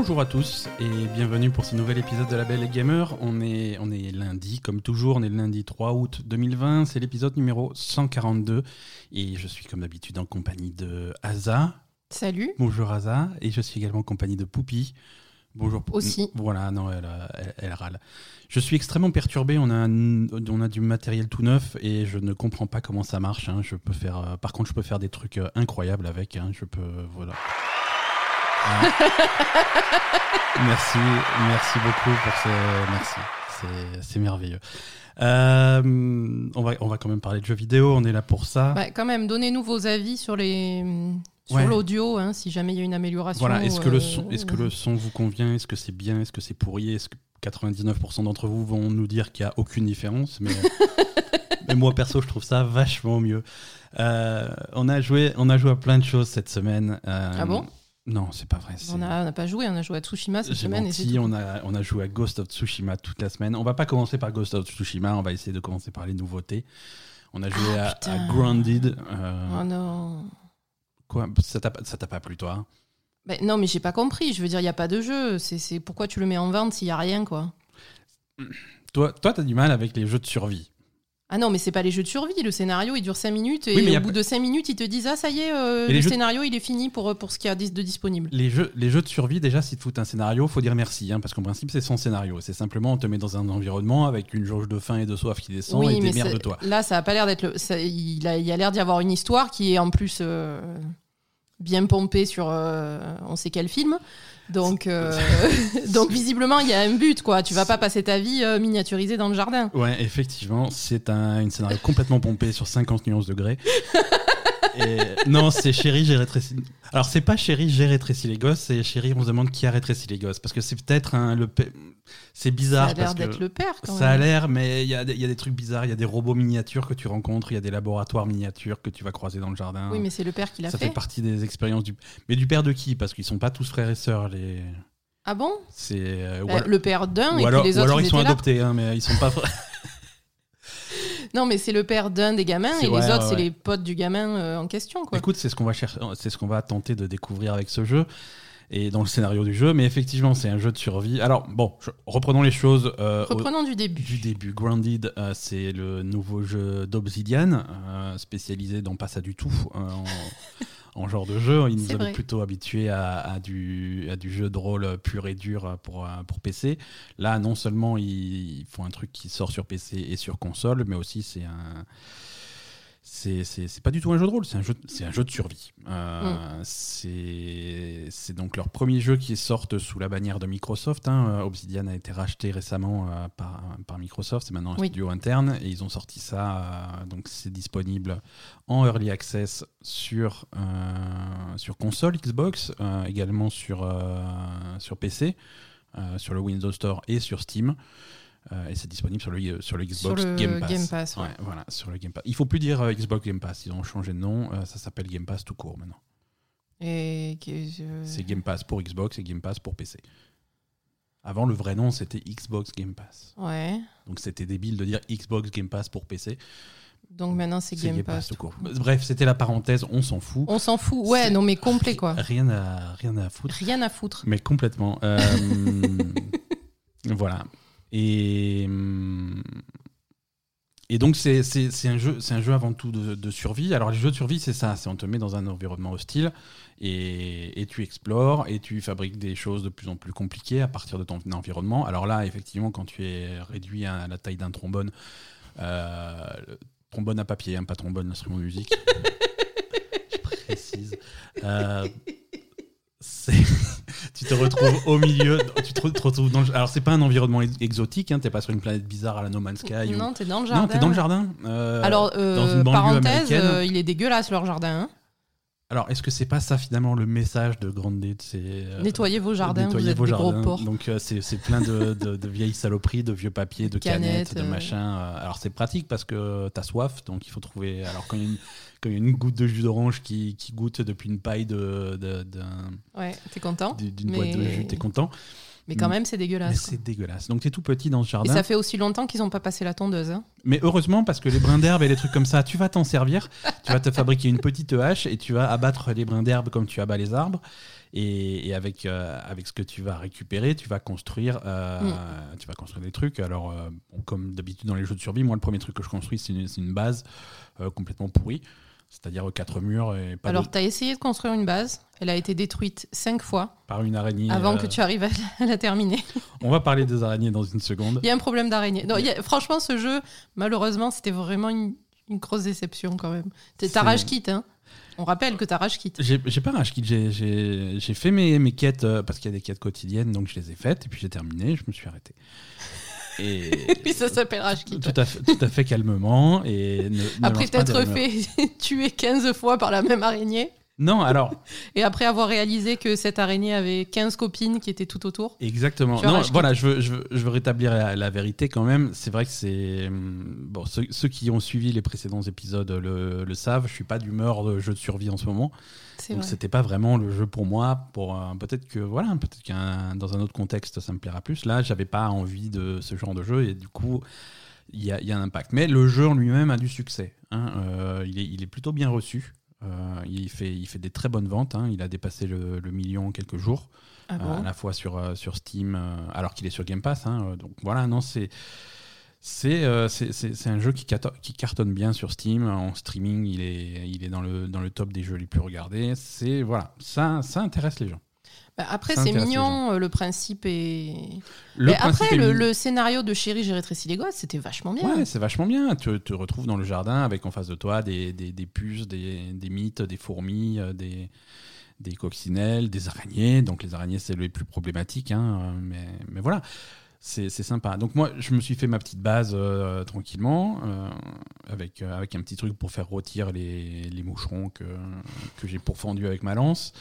Bonjour à tous et bienvenue pour ce nouvel épisode de La Belle et Gamer. On est, on est lundi, comme toujours, on est le lundi 3 août 2020, c'est l'épisode numéro 142 et je suis comme d'habitude en compagnie de Aza. Salut. Bonjour Aza et je suis également en compagnie de Poupie. Bonjour. Aussi. Voilà, non, elle, elle, elle, râle. Je suis extrêmement perturbé. On a, un, on a du matériel tout neuf et je ne comprends pas comment ça marche. Hein. Je peux faire, euh, par contre, je peux faire des trucs euh, incroyables avec. Hein. Je peux, voilà. Merci, merci beaucoup pour ce. Merci, c'est merveilleux. Euh, on, va, on va quand même parler de jeux vidéo, on est là pour ça. Bah, quand même, donnez-nous vos avis sur les sur ouais. l'audio, hein, si jamais il y a une amélioration. Voilà, est-ce que, euh, le son, est que le son vous convient Est-ce que c'est bien Est-ce que c'est pourri Est-ce que 99% d'entre vous vont nous dire qu'il n'y a aucune différence mais, mais, moi, perso, je trouve ça vachement mieux. Euh, on, a joué, on a joué à plein de choses cette semaine. Euh, ah bon? Non, c'est pas vrai. On n'a pas joué, on a joué à Tsushima cette semaine. Menti, et on, a, on a joué à Ghost of Tsushima toute la semaine. On va pas commencer par Ghost of Tsushima, on va essayer de commencer par les nouveautés. On a joué oh, à, à, Grounded. Euh... Oh non. Quoi Ça t'a pas plu, toi? Ben, Non, mais j'ai pas compris. Je veux dire, il n'y a pas de jeu. C'est pourquoi tu le mets en vente s'il n'y a rien, quoi? Toi, toi, t'as du mal avec les jeux de survie. Ah non, mais c'est pas les jeux de survie. Le scénario, il dure 5 minutes et oui, au bout de 5 minutes, ils te disent Ah, ça y est, euh, le scénario, il est fini pour, pour ce qu'il y a de disponible. Les jeux, les jeux de survie, déjà, si tu foutent un scénario, faut dire merci. Hein, parce qu'en principe, c'est son scénario. C'est simplement, on te met dans un environnement avec une jauge de faim et de soif qui descend oui, et des merdes de toi. Là, ça a pas l'air d'être. Le... Ça, il a, il a l'air d'y avoir une histoire qui est en plus euh, bien pompée sur euh, on sait quel film. Donc, euh, donc visiblement, il y a un but, quoi. Tu vas pas passer ta vie euh, miniaturisée dans le jardin. Ouais, effectivement, c'est un une scénario complètement pompé sur 50 nuances degrés. Non, c'est chérie, j'ai rétréci. Alors, c'est pas chérie, j'ai rétréci les gosses, c'est chérie, on se demande qui a rétréci les gosses. Parce que c'est peut-être un. Le... C'est bizarre. Ça a l'air d'être le père, quand Ça a l'air, mais il y, y, a des trucs bizarres. Il y a des robots miniatures que tu rencontres, il y a des laboratoires miniatures que tu vas croiser dans le jardin. Oui, mais c'est le père qui l'a fait. Ça fait partie des expériences du. Mais du père de qui? Parce qu'ils sont pas tous frères et sœurs, les. Ah bon? C'est. Euh, bah, le père d'un et puis les autres. Ou alors ils, ils sont adoptés, hein, mais ils sont pas. Non, mais c'est le père d'un des gamins et ouais, les autres, ouais, c'est les potes du gamin euh, en question. Quoi. Écoute, c'est ce qu'on va chercher, c'est ce qu'on va tenter de découvrir avec ce jeu et dans le scénario du jeu. Mais effectivement, c'est un jeu de survie. Alors bon, je, reprenons les choses. Euh, reprenons au, du début. Du début, Grounded, euh, c'est le nouveau jeu d'Obsidian, euh, spécialisé dans pas ça du tout. en, en genre de jeu. Ils nous avaient plutôt habitués à, à du, à du jeu de rôle pur et dur pour, euh, pour PC. Là, non seulement ils font un truc qui sort sur PC et sur console, mais aussi c'est un. C'est pas du tout un jeu de rôle, c'est un, jeu- c'est un jeu de survie. Euh, c'est C'est donc leur premier jeu qui sortent sous la bannière de Microsoft. hein. Euh, Obsidian a été racheté récemment euh, par, par Microsoft, c'est maintenant un Oui. studio interne et ils ont sorti ça. euh, donc c'est disponible en early access sur, sur console Xbox, également sur, sur PC, sur le Windows Store et sur Steam. Euh, et c'est disponible sur le, sur le Xbox Sur le Game Pass. Game Pass, ouais. voilà, sur le Game Pass. Il faut plus dire euh, Xbox Game Pass, ils ont changé de nom, euh, ça s'appelle Game Pass tout court maintenant. Et je- C'est Game Pass pour Xbox et Game Pass pour PC. Avant, le vrai nom, c'était Xbox Game Pass. Ouais. Donc c'était débile de dire Xbox Game Pass pour PC. Donc maintenant, c'est Game, Pass. tout court. Bref, c'était la parenthèse, on s'en fout. On s'en fout. Ouais, non, mais complet, quoi. Rien à, rien à foutre. Rien à foutre. Mais complètement. Euh, voilà. Et, hum, et donc, c'est un, jeu- c'est un jeu avant tout de, de survie. Alors, les jeux de survie, c'est ça. C'est on te met dans un environnement hostile et, et tu explores et tu fabriques des choses de plus en plus compliquées à partir de ton environnement. Alors là, effectivement, quand tu es réduit à la taille d'un trombone, euh, trombone à papier, hein, pas trombone, l'instrument de musique. Je précise. Euh, c'est- tu te retrouves au milieu, tu te te retrouves dans le, alors c'est pas un environnement ex- exotique, hein, t'es pas sur une planète bizarre à la No Man's Sky. ou- Non, t'es dans le non, jardin. t'es dans le jardin. euh, Alors, euh, dans une banlieue parenthèse, euh, il est dégueulasse leur jardin. hein. Alors est-ce que c'est pas ça finalement le message de Grounded c'est euh, Nettoyez vos jardins, nettoyez vous êtes vos des gros jardins. porcs. Donc euh, c'est plein de, de- de vieilles saloperies, de vieux papiers, de canettes, Canettes, de euh. machins. Alors c'est pratique parce que t'as soif, donc il faut trouver. Alors quand il y a une, a une goutte de jus d'orange qui, qui goûte depuis une paille de- de- d'un- Ouais, t'es content. d'une Mais- boîte de jus, t'es content. Mais quand même, c'est dégueulasse. c'est dégueulasse. Donc t'es tout petit dans ce Et jardin. ça fait aussi longtemps qu'ils n'ont pas passé la tondeuse. hein. Mais heureusement, parce que les brins d'herbe et les trucs comme ça, tu vas t'en servir. Tu vas te fabriquer une petite hache et tu vas abattre les brins d'herbe comme tu abats les arbres. Et, et avec, euh, avec ce que tu vas récupérer, tu vas construire, euh, Mm. tu vas construire des trucs. Alors, euh, bon, comme d'habitude dans les jeux de survie, moi, le premier truc que je construis, c'est une, une base complètement pourrie. C'est-à-dire quatre murs et pas Alors, de- tu as essayé de construire une base. Elle a été détruite cinq fois par une araignée. avant euh, que tu arrives à la- à la terminer. On va parler des araignées dans une seconde. Il y a un problème d'araignée. Non, a- franchement, ce jeu, malheureusement, c'était vraiment une, une grosse déception quand même. T'as rage quitte, hein. On rappelle que t'as rage quitte. J'ai pas rage kit, j'ai- fait mes, mes quêtes euh, parce qu'il y a des quêtes quotidiennes, donc je les ai faites et puis j'ai terminé, je me suis arrêté. Et Oui, ça s'appelle quitte. tout à fait, tout à fait calmement et ne, ne Après t'être fait tuer 15 fois par la même araignée, Non, alors et après avoir réalisé que cette araignée avait 15 copines qui étaient tout autour. exactement. Non, voilà, je veux, je veux, je veux rétablir la, la vérité quand même. C'est vrai que c'est hum, bon. Ceux, ceux qui ont suivi les précédents épisodes le, le savent. Je suis pas d'humeur de jeu de survie en ce moment. Donc c'était pas vraiment le jeu pour moi. Pour euh, peut-être que voilà, peut-être qu'un dans un autre contexte ça me plaira plus. Là, j'avais pas envie de ce genre de jeu et du coup il y a, il y a un impact. Mais le jeu en lui-même a du succès. hein. Euh, il, est, il est plutôt bien reçu. Euh, il fait il fait des très bonnes ventes. hein. Il a dépassé le, le million en quelques jours. Ah Euh, à la fois sur, euh, sur Steam, alors qu'il est sur Game Pass. hein, donc voilà, non, c'est. C'est un jeu qui, qui cartonne bien sur Steam. En streaming, il est, il est dans, le, dans le top des jeux les plus regardés. C'est voilà, ça, ça intéresse les gens. Bah, après, c'est mignon, euh, le principe est. Le Mais principe après, est le, le scénario de Chérie, j'ai rétréci les gosses, c'était vachement bien. Ouais, c'est vachement bien. Tu te retrouves dans le jardin avec en face de toi des, des, des puces, des, des mythes, des fourmis, euh, des, des coccinelles, des araignées. Donc les araignées, c'est les plus problématiques. hein, euh, mais, mais voilà, c'est sympa. Donc moi, je me suis fait ma petite base euh, tranquillement, euh, avec, euh, avec un petit truc pour faire rôtir les, les moucherons que, que j'ai pourfendus avec ma lance,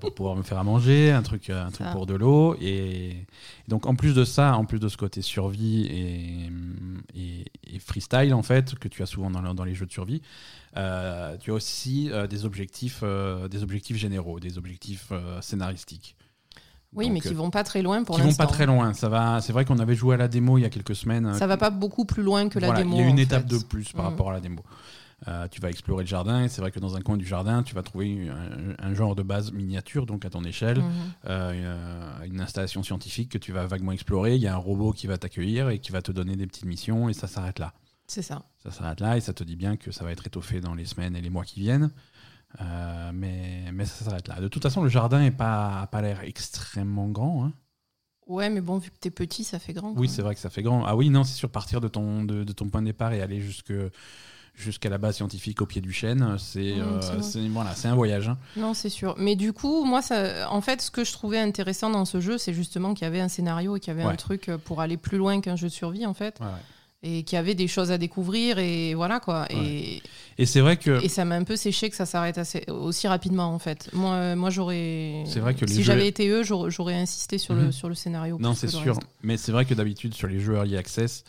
pour pouvoir me faire à manger, un truc, un truc Ça. pour de l'eau. Et, et donc en plus de ça, en plus de ce côté survie et, et, et freestyle en fait que tu as souvent dans, dans les jeux de survie, tu as aussi des objectifs, des objectifs généraux, des objectifs scénaristiques. Oui, Donc, mais qui euh, vont pas très loin pour qui vont l'instant. pas très loin. Ça va. C'est vrai qu'on avait joué à la démo il y a quelques semaines. Ça va pas beaucoup plus loin que la démo. Il y a une étape fait. de plus par Mhm. rapport à la démo. Euh, tu vas explorer le jardin et c'est vrai que dans un coin du jardin, tu vas trouver un, un genre de base miniature, donc à ton échelle, Mhm. euh, une, une installation scientifique que tu vas vaguement explorer. Il y a un robot qui va t'accueillir et qui va te donner des petites missions et ça s'arrête là. C'est ça. Ça s'arrête là et ça te dit bien que ça va être étoffé dans les semaines et les mois qui viennent. Euh, mais, mais ça s'arrête là. De toute façon, le jardin n'a pas, pas l'air extrêmement grand. hein. Ouais, mais bon, vu que t'es petit, ça fait grand. Oui, c'est vrai que ça fait grand. Ah oui, non, c'est sûr, partir de ton, de, de ton point de départ et aller jusque jusqu'à la base scientifique au pied du chêne, c'est Mm, euh, voilà, c'est un voyage. hein. Non, c'est sûr. Mais du coup, moi, ça, en fait, ce que je trouvais intéressant dans ce jeu, c'est justement qu'il y avait un scénario et qu'il y avait Ouais. un truc pour aller plus loin qu'un jeu de survie, en fait. Ouais, ouais. Et qu'il y avait des choses à découvrir et voilà, quoi. Et, Et c'est vrai que et ça m'a un peu séché que ça s'arrête assez- aussi rapidement, en fait. Moi, euh, moi j'aurais. C'est vrai que Si jeux- j'avais été eux, j'aurais insisté sur, Mhm. le, sur le scénario. non, c'est sûr. Mais c'est vrai que d'habitude sur les jeux early access,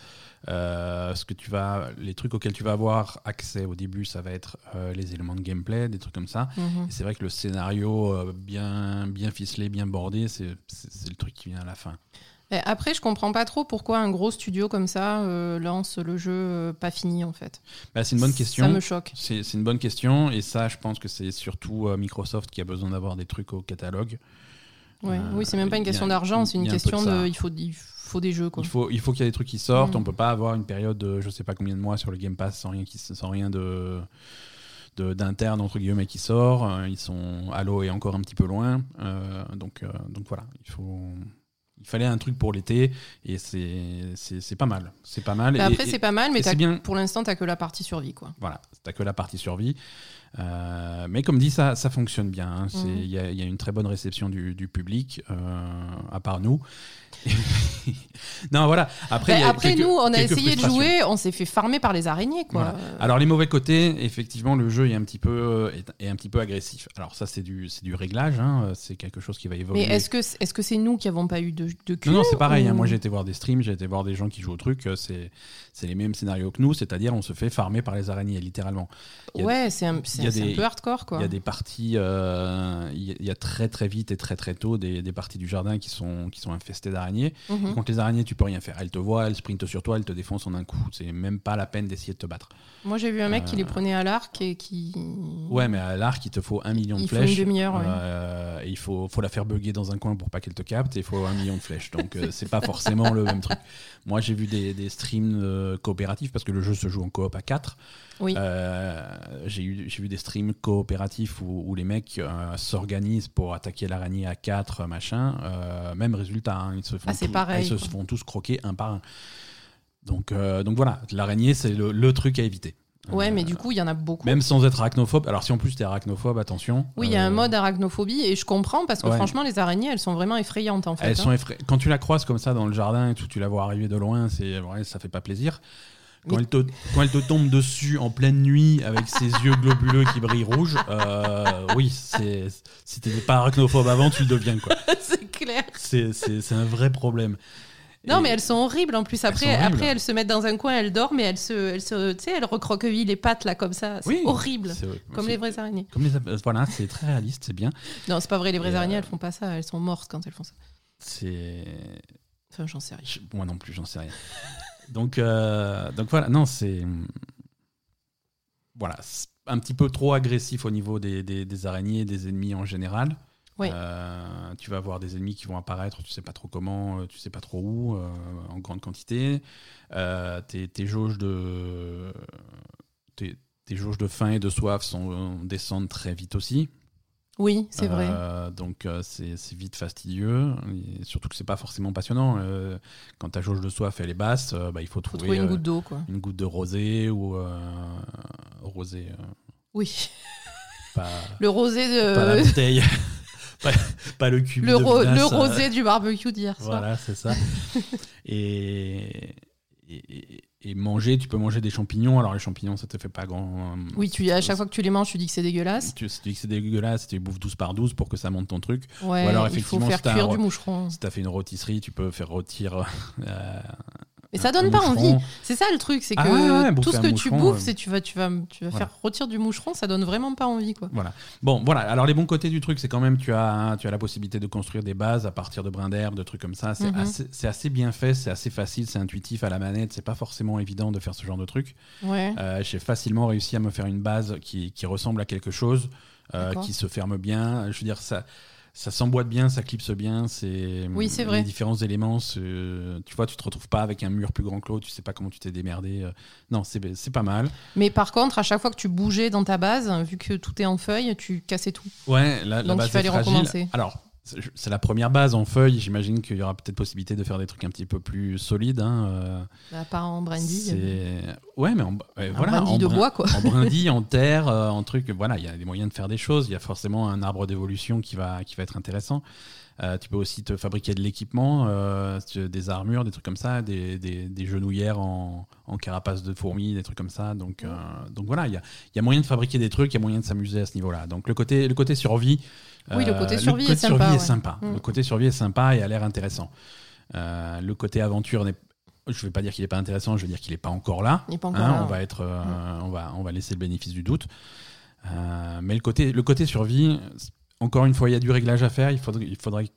euh, ce que tu vas, les trucs auxquels tu vas avoir accès au début, ça va être euh, les éléments de gameplay, des trucs comme ça. Mhm. C'est vrai que le scénario euh, bien, bien ficelé, bien bordé, c'est le truc qui vient à la fin. Mais Après, je comprends pas trop pourquoi un gros studio comme ça euh, lance le jeu euh, pas fini, en fait. Bah, c'est une bonne question. Ça me choque. C'est une bonne question et ça, je pense que c'est surtout euh, Microsoft qui a besoin d'avoir des trucs au catalogue. Ouais. Oui, c'est même pas une question d'argent, c'est une y un question de. Il faut, il faut des jeux, quoi. Il faut, il faut qu'il y ait des trucs qui sortent. Mm. On peut pas avoir une période de je sais pas combien de mois sur le Game Pass sans rien, qui, sans rien de de- d'interne entre guillemets qui sort. Ils sont Halo est encore un petit peu loin. Euh, donc euh, donc voilà, il faut. Il fallait un truc pour l'été et c'est pas mal. C'est pas mal. Mais Et- après, c'est pas mal, mais bien. pour l'instant, t'as que la partie survie, quoi. Voilà, t'as que la partie survie. Euh, mais comme dit, ça, ça fonctionne bien. hein. Mhm. Il y, a, il y a une très bonne réception du, du public, euh, à part nous. non, voilà. Après, Bah, il y a après quelques- nous, on a essayé de jouer, on s'est fait farmer par les araignées, quoi. Voilà. Alors les mauvais côtés, effectivement, le jeu est un petit peu est, est un petit peu agressif. Alors ça, c'est du du réglage. hein. C'est quelque chose qui va mais évoluer. est-ce que c'est -ce c'est nous qui avons pas eu de, de cul Non, non, c'est pareil. hein. Moi, j'ai été voir des streams, j'ai été voir des gens qui jouent au truc. euh, C'est les mêmes scénarios que nous, c'est-à-dire on se fait farmer par les araignées, littéralement. Ouais, c'est un, c'est- a c'est des- un peu hardcore, quoi. Il y a des parties, euh, il y a- il y a très très vite et très très tôt des, des parties du jardin qui sont, qui sont infestées d'araignées. Mhm. Contre les araignées, tu peux rien faire. Elles te voient, elles sprintent sur toi, elles te défoncent en un coup. C'est même pas la peine d'essayer de te battre. Moi, j'ai vu un mec qui les Euh, prenait à l'arc et qui. Ouais, mais à l'arc, il te faut un million de Il faut une flèches. demi-heure, ouais. euh, et il faut, faut la faire bugger dans un coin pour pas qu'elle te capte et il faut un million de flèches. Donc euh, c'est pas forcément le même truc. Moi j'ai vu des, des streams coopératifs parce que le jeu se joue en coop à 4. Oui. j'ai eu- j'ai vu des streams coopératifs où, où les mecs s'organisent pour attaquer l'araignée à 4, machin. Même résultat, hein, ils, se font Ah, c'est tous- pareil, ils se font tous croquer un par un. Donc, euh, donc voilà, l'araignée c'est le, le truc à éviter. Ouais, Euh, mais du coup, il y en a beaucoup. Même sans être arachnophobe. Alors si en plus t'es arachnophobe, attention. Oui, il y a un Euh, mode arachnophobie et je comprends parce que Ouais. franchement, les araignées, elles sont vraiment effrayantes en fait. Elles hein. sont Quand tu la croises comme ça dans le jardin et tout, tu la vois arriver de loin, c'est ouais, ça fait pas plaisir. Quand, Mais- elle te, quand elle te tombe dessus en pleine nuit avec ses yeux globuleux qui brillent rouge, euh, oui, si t'étais pas arachnophobe avant, tu le deviens quoi. c'est clair. C'est un vrai problème. Non, mais elles sont horribles en plus. Après, horribles. après elles se mettent dans un coin, elles dorment et elles se, elles se, tu sais, elles recroquevillent les pattes là comme ça. C'est Oui, horrible. Comme les vraies araignées. Comme les euh, voilà, c'est très réaliste, c'est bien. Non, c'est pas vrai, les vraies Et, araignées, euh, elles font pas ça. Elles sont mortes quand elles font ça. C'est Enfin, j'en sais rien. Je- Moi non plus, j'en sais rien. donc, euh, donc voilà, non, c'est. Voilà, un petit peu trop agressif au niveau des, des- des araignées, des ennemis en général. Oui. Euh, tu vas avoir des ennemis qui vont apparaître, tu sais pas trop comment, euh, tu sais pas trop où, euh, en grande quantité. Euh, tes, tes jauges de. Tes, tes jauges de faim et de soif sont, descendent très vite aussi. Oui, c'est vrai. Donc c'est vite fastidieux, et surtout que c'est pas forcément passionnant. Quand ta jauge de soif elle est basse, bah, il faut Faut trouver, trouver une goutte d'eau, quoi. une goutte de rosé ou rosé, euh, Oui. pas, Le rosé pas la de. bouteille, pas, pas le cube Le, de ro- vinasse, le euh, rosé du barbecue d'hier soir. Voilà, c'est ça. et, et, et manger, tu peux manger des champignons. Alors les champignons, ça te fait pas grand. Oui, tu, à chaque fois que tu les manges, tu dis que c'est dégueulasse. Tu, tu dis que c'est dégueulasse, tu les bouffes 12 par 12 pour que ça monte ton truc. Ouais, Ou alors, il faut effectivement, faire si cuire du ro- moucheron. Si t'as fait une rôtisserie, tu peux faire rôtir. euh, Mais ça donne pas moucheron. envie. C'est ça le truc, c'est que Ah ouais, ouais, tout ce que tu bouffes, c'est tu vas, tu vas, tu vas voilà. faire rôtir du moucheron, ça donne vraiment pas envie, quoi. Voilà. Bon, voilà. Alors, les bons côtés du truc, c'est quand même, tu as, tu as la possibilité de construire des bases à partir de brins d'herbe, de trucs comme ça. C'est Mhm. assez, c'est assez bien fait, c'est assez facile, c'est intuitif à la manette. C'est pas forcément évident de faire ce genre de truc. Ouais. Euh, J'ai facilement réussi à me faire une base qui, qui ressemble à quelque chose, euh, qui se ferme bien. Je veux dire, ça. Ça s'emboîte bien, ça clipse bien. C'est Oui, c'est vrai. Les différents éléments, tu vois, tu te retrouves pas avec un mur plus grand que l'autre. Tu sais pas comment tu t'es démerdé. euh. Non, c'est pas mal. Mais par contre, à chaque fois que tu bougeais dans ta base, vu que tout est en feuille, tu cassais tout. Ouais, la, la Donc, base il fallait recommencer. Alors, c'est la première base en feuille. J'imagine qu'il y aura peut-être possibilité de faire des trucs un petit peu plus solides. hein, euh, À part en c'est- Ouais, mais en, ouais, voilà, en de brin- bois, quoi. en brindille, en terre, euh, en truc. Voilà, il y a des moyens de faire des choses. Il y a forcément un arbre d'évolution qui va, qui va être intéressant. Euh, tu peux aussi te fabriquer de l'équipement, euh, des armures, des trucs comme ça, des, des, des genouillères en, en carapace de fourmis, des trucs comme ça. Donc, euh, donc voilà, il y a, y a moyen de fabriquer des trucs, il y a moyen de s'amuser à ce niveau-là. Donc le côté, le côté survie. Oui, le euh, côté survie est côté sympa, survie est ouais. sympa. Mm. Le côté survie est sympa et a l'air intéressant. Euh, le côté aventure n'est je vais pas dire qu'il est pas intéressant, je vais dire qu'il est pas encore là. Il est pas encore Hein, là, on ouais. va être, euh, on va, on va laisser le bénéfice du doute. Euh, mais le côté, le côté survie, encore une fois, il y a du réglage à faire. Il faudrait, il faudrait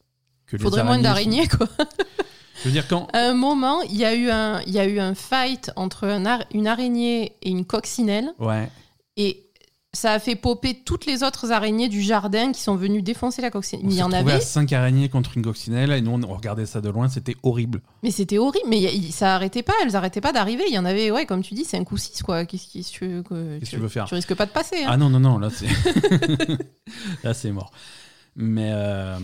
que les Faudrait moins araignées- d'araignées, quoi. Je veux dire quand. À un moment, il y a eu un, il y a eu un fight entre un ar- une araignée et une coccinelle, Ouais. et ça a fait popper toutes les autres araignées du jardin qui sont venues défoncer la coccinelle. Il y en avait, à 5 araignées contre une coccinelle et nous on regardait ça de loin, c'était horrible. mais c'était horrible. Mais y a- ça arrêtait pas, elles arrêtaient pas d'arriver. Il y en avait, ouais, comme tu dis, 5 ou 6, quoi. Qu'est-ce que tu veux que- Qu'est-ce que tu veux faire Tu risques pas de passer. Hein. Ah non, non, non, là c'est. là c'est mort. Mais, euh,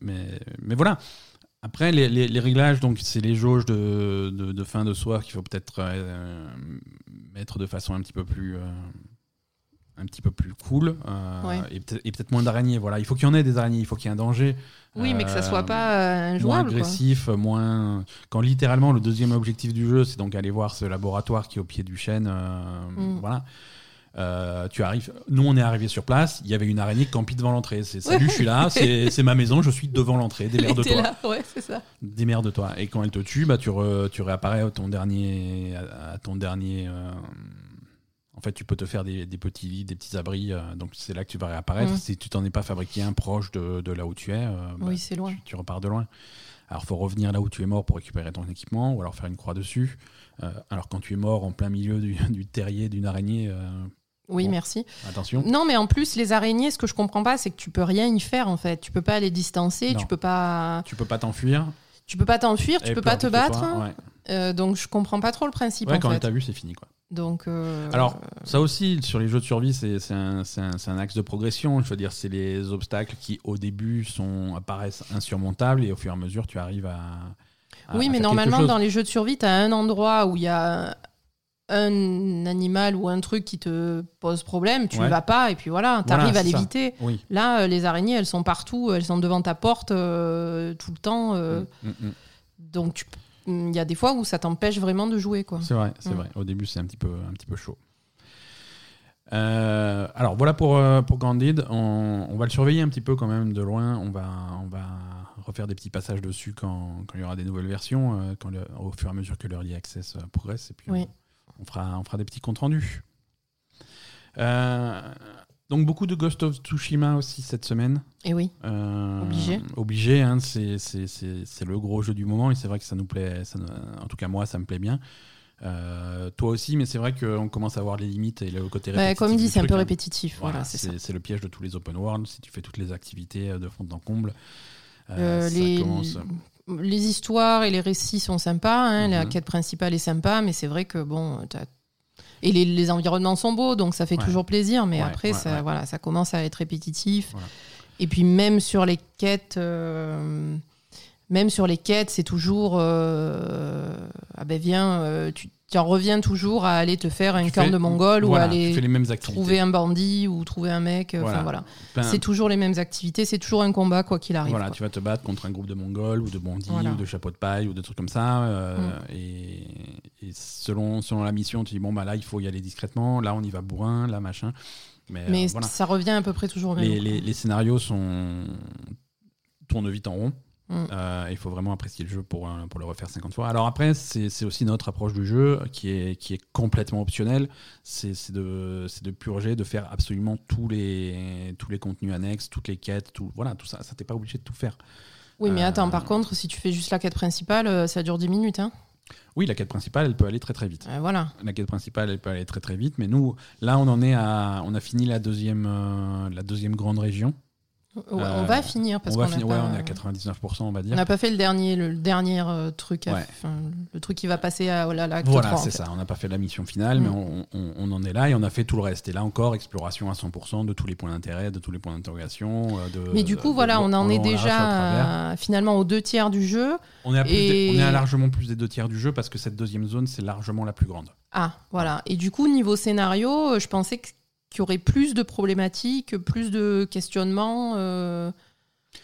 mais, mais voilà. Après, les, les- les réglages, donc c'est les jauges de, de, de fin de soir qu'il faut peut-être euh, mettre de façon un petit peu plus. euh, un petit peu plus cool euh, Ouais. et peut-être et peut-être moins d'araignées voilà il faut qu'il y en ait des araignées il faut qu'il y ait un danger oui, mais que ça Euh, soit pas euh, moins injouable. quoi. agressif, moins. Quand littéralement le deuxième objectif du jeu, c'est donc aller voir ce laboratoire qui est au pied du chêne. euh, Mm. Voilà. Euh, tu arrives. Nous, on est arrivé sur place. Il y avait une araignée campie devant l'entrée. C'est salut, je suis là. C'est ma maison. Je suis devant l'entrée. Elle était Démerde-toi. là, ouais, c'est ça. Démerde-toi. Et quand elle te tue, bah tu, re- tu réapparais à ton dernier, à, à ton dernier. En fait, tu peux te faire des, des petits lits, des petits abris. euh, donc c'est là que tu vas réapparaître. Mm. Si tu t'en es pas fabriqué un proche de, de là où tu es, euh, bah, c'est loin. tu, tu repars de loin. Alors, faut revenir là où tu es mort pour récupérer ton équipement, ou alors faire une croix dessus. Euh, alors, quand tu es mort en plein milieu du, du terrier d'une araignée, Oui, Bon. merci. Attention. Non, mais en plus, les araignées, ce que je comprends pas, c'est que tu peux rien y faire en fait. Tu peux pas les distancer, Non. tu peux pas, Tu peux pas t'enfuir. Tu peux pas t'enfuir, tu Elle peux pas te battre. toi, Ouais, Euh, donc je comprends pas trop le principe Ouais, en quand fait. elle t'a vu, c'est fini quoi. Donc euh, Alors, ça aussi, sur les jeux de survie, c'est un, axe de progression. Je veux dire, c'est les obstacles qui, au début, sont, apparaissent insurmontables et au fur et à mesure, tu arrives à. à- oui, à mais normalement, dans les jeux de survie, tu as un endroit où il y a un animal ou un truc qui te pose problème, tu Ouais. ne vas pas et puis voilà, tu Voilà, arrives à l'éviter. Oui. Là, euh, les araignées, elles sont partout, elles sont devant ta porte euh, tout le temps. euh, Mm, mm, mm. Donc, il y a des fois où ça t'empêche vraiment de jouer. Quoi. C'est vrai, c'est vrai. Au début, c'est un petit peu, un petit peu chaud. Euh, alors voilà pour, pour Candide. On, on va le surveiller un petit peu quand même de loin. On va, on va refaire des petits passages dessus quand, quand il y aura des nouvelles versions, quand le- au fur et à mesure que l'early access progresse. Et puis Oui. on, on fera, on fera des petits comptes rendus. Euh, donc beaucoup de Ghost of Tsushima aussi cette semaine. Et oui. Euh, Obligé. Obligé, hein, c'est le gros jeu du moment et c'est vrai que ça nous plaît, ça en tout cas moi ça me plaît bien. Euh, toi aussi, mais c'est vrai qu'on commence à voir les limites et le côté Bah, répétitif. comme dit, c'est un peu hein. répétitif. Voilà, Voilà, c'est le piège de tous les open world. Si tu fais toutes les activités de fond en comble, Euh, ça les, commence. Les histoires et les récits sont sympas, hein, la Mhm. quête principale est sympa, mais c'est vrai que bon, t'as- et les, les environnements sont beaux, donc ça fait Ouais. toujours plaisir. Mais Ouais, après, ouais, ça, voilà, ça commence à être répétitif. Et puis même sur les quêtes, euh, même sur les quêtes, c'est toujours euh, ah ben viens, euh, tu, tu en reviens toujours à aller te faire un camp de Mongols ou voilà, aller les mêmes activités. trouver un bandit ou trouver un mec. euh, Enfin Voilà. Ben, c'est toujours les mêmes activités, c'est toujours un combat quoi qu'il arrive. Voilà, quoi. tu vas te battre contre un groupe de Mongols ou de bandits Voilà. ou de chapeaux de paille ou de trucs comme ça. euh, Mm. et, et selon, selon la mission, tu dis bon, bah là, il faut y aller discrètement. Là, on y va bourrin, là, machin. Mais, Mais euh, ça revient à peu près toujours au même. les, les- les scénarios sont tournent vite en rond. Mm. Euh, il faut vraiment apprécier le jeu pour, euh, pour le refaire 50 fois. Alors après, c'est aussi notre approche du jeu qui est, qui est complètement optionnelle. C'est de, purger, de faire absolument tous les, tous les contenus annexes, toutes les quêtes, tout, voilà, tout ça. Ça t'es pas obligé de tout faire. Oui, mais Euh, attends, par contre, si tu fais juste la quête principale, euh, ça dure 10 minutes. Hein. Oui, la quête principale, elle peut aller très très vite. Euh, voilà. La quête principale, elle peut aller très très vite. Mais nous, là, on en est à, on a fini la deuxième, euh, la deuxième grande région. On Euh, va finir parce on va qu'on pas- ouais, on est à 99%, on va dire. On n'a pas fait le dernier, le dernier euh, truc, à- Ouais. le truc qui va passer à oh là, l'acte Voilà, 3, en c'est ça. On n'a pas fait la mission finale, Mm. mais on, on- on en est là et on a fait tout le reste. Et là encore, exploration à 100% de tous les points d'intérêt, de tous les points d'interrogation. euh, Mais du coup, de- voilà, de- on en est déjà finalement aux deux tiers du jeu. On est, à et- on est à largement plus des deux tiers du jeu parce que cette deuxième zone, c'est largement la plus grande. Ah, voilà. Et du coup, niveau scénario, je pensais que- qu'il y aurait plus de problématiques, plus de questionnements. euh,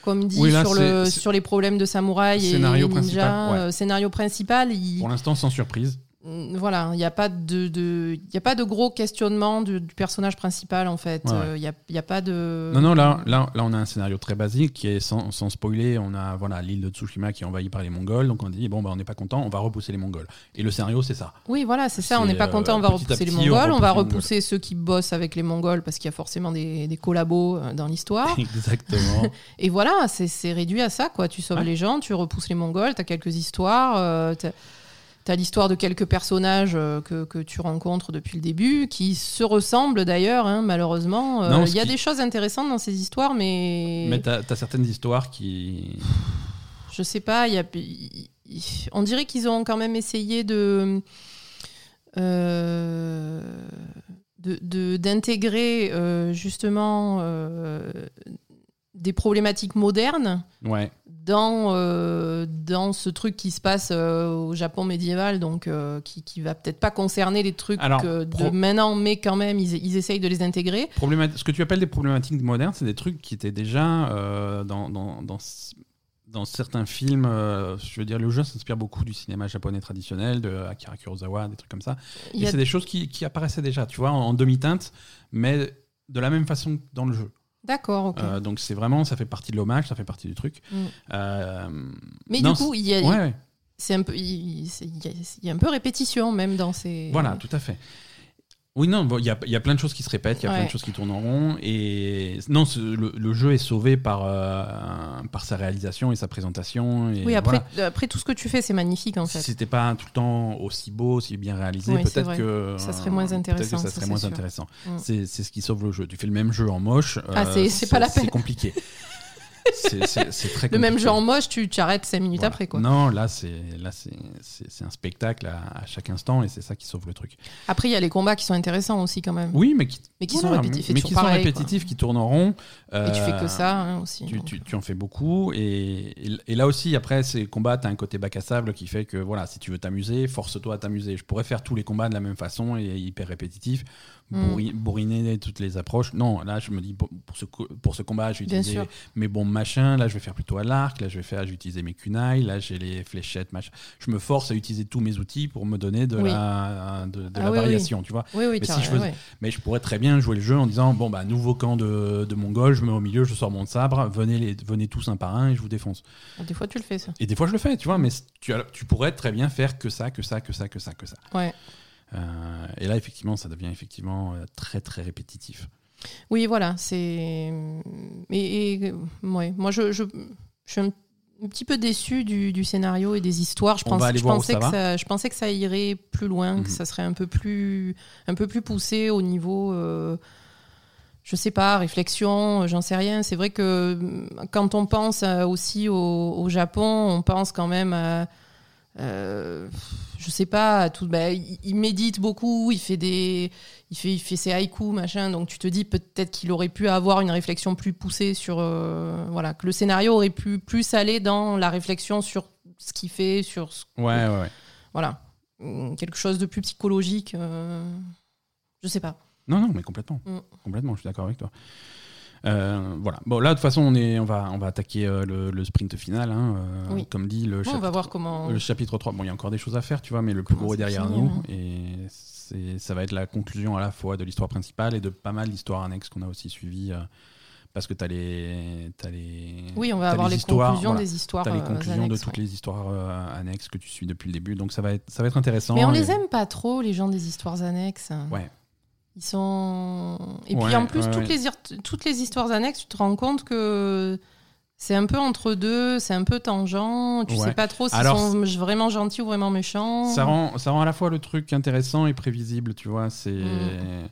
Comme dit Oui, là, sur, le, sur les problèmes de samouraï et Scénario ninja, principal, ouais. euh, scénario principal, il, Pour l'instant, sans surprise. Voilà, il n'y a, pas de, de- il y a pas de gros questionnement du, du personnage principal, en fait. Ouais, ouais. Euh, Il il y a pas de... Non, non, là, là, là, on a un scénario très basique qui est sans, sans spoiler. On a voilà l'île de Tsushima qui est envahie par les Mongols. Donc on dit bon, bah, on n'est pas content, on va repousser les Mongols. Et le scénario, c'est ça. Oui, voilà, c'est ça. On n'est pas euh, content, on va petit repousser les on Mongols. On va repousser ceux qui bossent avec les Mongols parce qu'il y a forcément des, des collabos euh, dans l'histoire. Exactement. Et voilà, c'est c'est réduit à ça, quoi. Tu sauves Ouais. les gens, tu repousses les Mongols, tu as quelques histoires. euh, t'as- T'as l'histoire de quelques personnages euh, que, que tu rencontres depuis le début, qui se ressemblent d'ailleurs, hein, malheureusement. Euh, Il y a qui- des choses intéressantes dans ces histoires, mais... Mais t'as as certaines histoires qui. je sais pas, il y a, on dirait qu'ils ont quand même essayé de euh, de- de- d'intégrer euh, justement euh, des problématiques modernes Ouais. Dans, euh, dans ce truc qui se passe euh, au Japon médiéval, donc euh, qui, qui va peut-être pas concerner les trucs Alors, de maintenant, mais quand même, ils, ils essayent de les intégrer. Ce que tu appelles des problématiques modernes, c'est des trucs qui étaient déjà dans, dans, dans, dans certains films. je veux dire, le jeu s'inspire beaucoup du cinéma japonais traditionnel, de Akira Kurosawa, des trucs comme ça. Et a- c'est des choses qui, qui apparaissaient déjà, tu vois, en, en demi-teinte, mais de la même façon que dans le jeu. D'accord. Euh, donc c'est vraiment, ça fait partie de l'hommage, ça fait partie du truc. Mm. Euh, mais non, du coup, il y a, ouais, ouais, c'est un peu, il, c'est- il y a, il y a un peu répétition même dans ces. voilà, tout à fait. Oui, non, bon, il y, a, y a plein de choses qui se répètent, il y a plein de choses qui tournent en rond. Et non, ce- le, le jeu est sauvé par, euh, par sa réalisation et sa présentation. Et Oui, après, voilà. après tout ce que tu fais, c'est magnifique en fait. Si c'était pas tout le temps aussi beau, aussi bien réalisé, Oui, peut-être que Ça serait moins que intéressant, ça serait moins sûr. intéressant. Mm. C'est ce qui sauve le jeu. Tu fais le même jeu en moche. Ah, euh, c'est- pas la peine. compliqué. C'est- C'est c'est très Le même en moche, tu tu arrêtes 5 minutes Voilà. après quoi. Non, là c'est un spectacle à, à chaque instant et c'est ça qui sauve le truc. Après, il y a les combats qui sont intéressants aussi quand même. Oui, mais qui Mais qui voilà, sont répétitifs. mais qui sont quoi. répétitifs, qui tournent en rond. Et tu fais Euh, que ça hein, aussi. Tu, tu- tu en fais beaucoup et, et- et là aussi après ces combats t'as un côté bac à sable qui fait que voilà si tu veux t'amuser force-toi à t'amuser je pourrais faire tous les combats de la même façon et hyper répétitif. Bourri- bourriner toutes les approches non là je me dis pour, ce, pour ce combat je vais Bien utiliser sûr. mes bombes machin là je vais faire plutôt à l'arc là je vais faire utiliser mes kunai là j'ai les fléchettes machin je me force à utiliser tous mes outils pour me donner de Oui. la, de, de Ah la oui, oui. variation tu vois Oui, oui, mais si je faisais- mais je pourrais très bien jouer le jeu en disant bon bah nouveau camp de, de Mongols, je me mets au milieu, je sors mon sabre, venez les venez tous un par un et je vous défonce. Des fois, tu le fais ça. Et des fois je le fais, tu vois, mais tu, tu pourrais très bien faire que ça, que ça, que ça, que ça, que ça. Ouais. Euh, et là effectivement ça devient effectivement euh, très très répétitif. Oui, voilà, c'est. Et, et, ouais, moi, je, je, je suis un, petit peu déçu du, du scénario et des histoires. Je, pense- je pensais ça que va. ça, je pensais que ça irait plus loin, Mhm. que ça serait un peu plus, un peu plus poussé au niveau. euh, je sais pas, réflexion, euh, j'en sais rien. C'est vrai que euh, quand on pense euh, aussi au, au Japon, on pense quand même à. Euh, je sais pas, tout, bah, il, il médite beaucoup, il fait des, il fait, il fait ses haïkus, machin. Donc tu te dis peut-être qu'il aurait pu avoir une réflexion plus poussée sur, euh, voilà, que le scénario aurait pu plus aller dans la réflexion sur ce qu'il fait, sur, ce- Ouais ouais ouais. voilà, Hum, quelque chose de plus psychologique. euh, je sais pas. Non non mais complètement, Mm. complètement, je suis d'accord avec toi. Euh, voilà. Bon là de toute façon on est on va on va attaquer euh, le, le sprint final hein, euh, Oui. comme dit le Bon, on chapitre- va voir comment. Le chapitre 3, bon, il y a encore des choses à faire, tu vois, mais le plus gros est derrière fini, nous. hein. Et ça va être la conclusion à la fois de l'histoire principale et de pas mal d'histoires annexes qu'on a aussi suivies. parce que tu as les, t'as les. Oui, on va avoir les conclusions voilà. des histoires. T'as les euh, conclusions annexes, de toutes ouais. les histoires annexes que tu suis depuis le début. Donc ça va être, ça va être intéressant. Mais on et- les aime pas trop, les gens des histoires annexes. Ouais. Ils sont. Et Ouais, puis en plus, ouais, toutes, ouais. Les, toutes les histoires annexes, tu te rends compte que c'est un peu entre deux, c'est un peu tangent. Tu sais pas trop s'ils sont vraiment gentils ou vraiment méchants. Ça rend, ça rend à la fois le truc intéressant et prévisible, tu vois. C'est. Mm.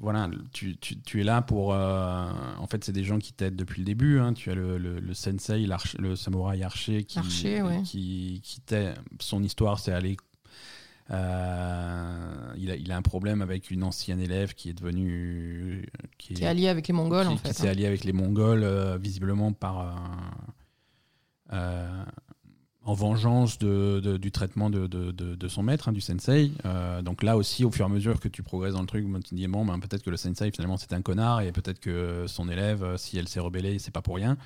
Voilà, tu, tu- tu es là pour. euh, en fait, c'est des gens qui t'aident depuis le début. hein. Tu as le, le- le sensei, le samouraï archer qui. Archer, ouais. qui, qui t'aide. Son histoire, c'est aller. Euh, il, a, il a un problème avec une ancienne élève qui est devenue. Qui, Qui est allié avec les Mongols, qui, en qui fait. s'est hein. allié avec les Mongols, euh, visiblement par. euh, en vengeance de, de- du traitement de, de- son maître, hein, du sensei. Euh, donc là aussi, au fur et à mesure que tu progresses dans le truc, tu te dis bon, ben, peut-être que le sensei finalement c'était un connard et peut-être que son élève, euh, si elle s'est rebellée, c'est pas pour rien.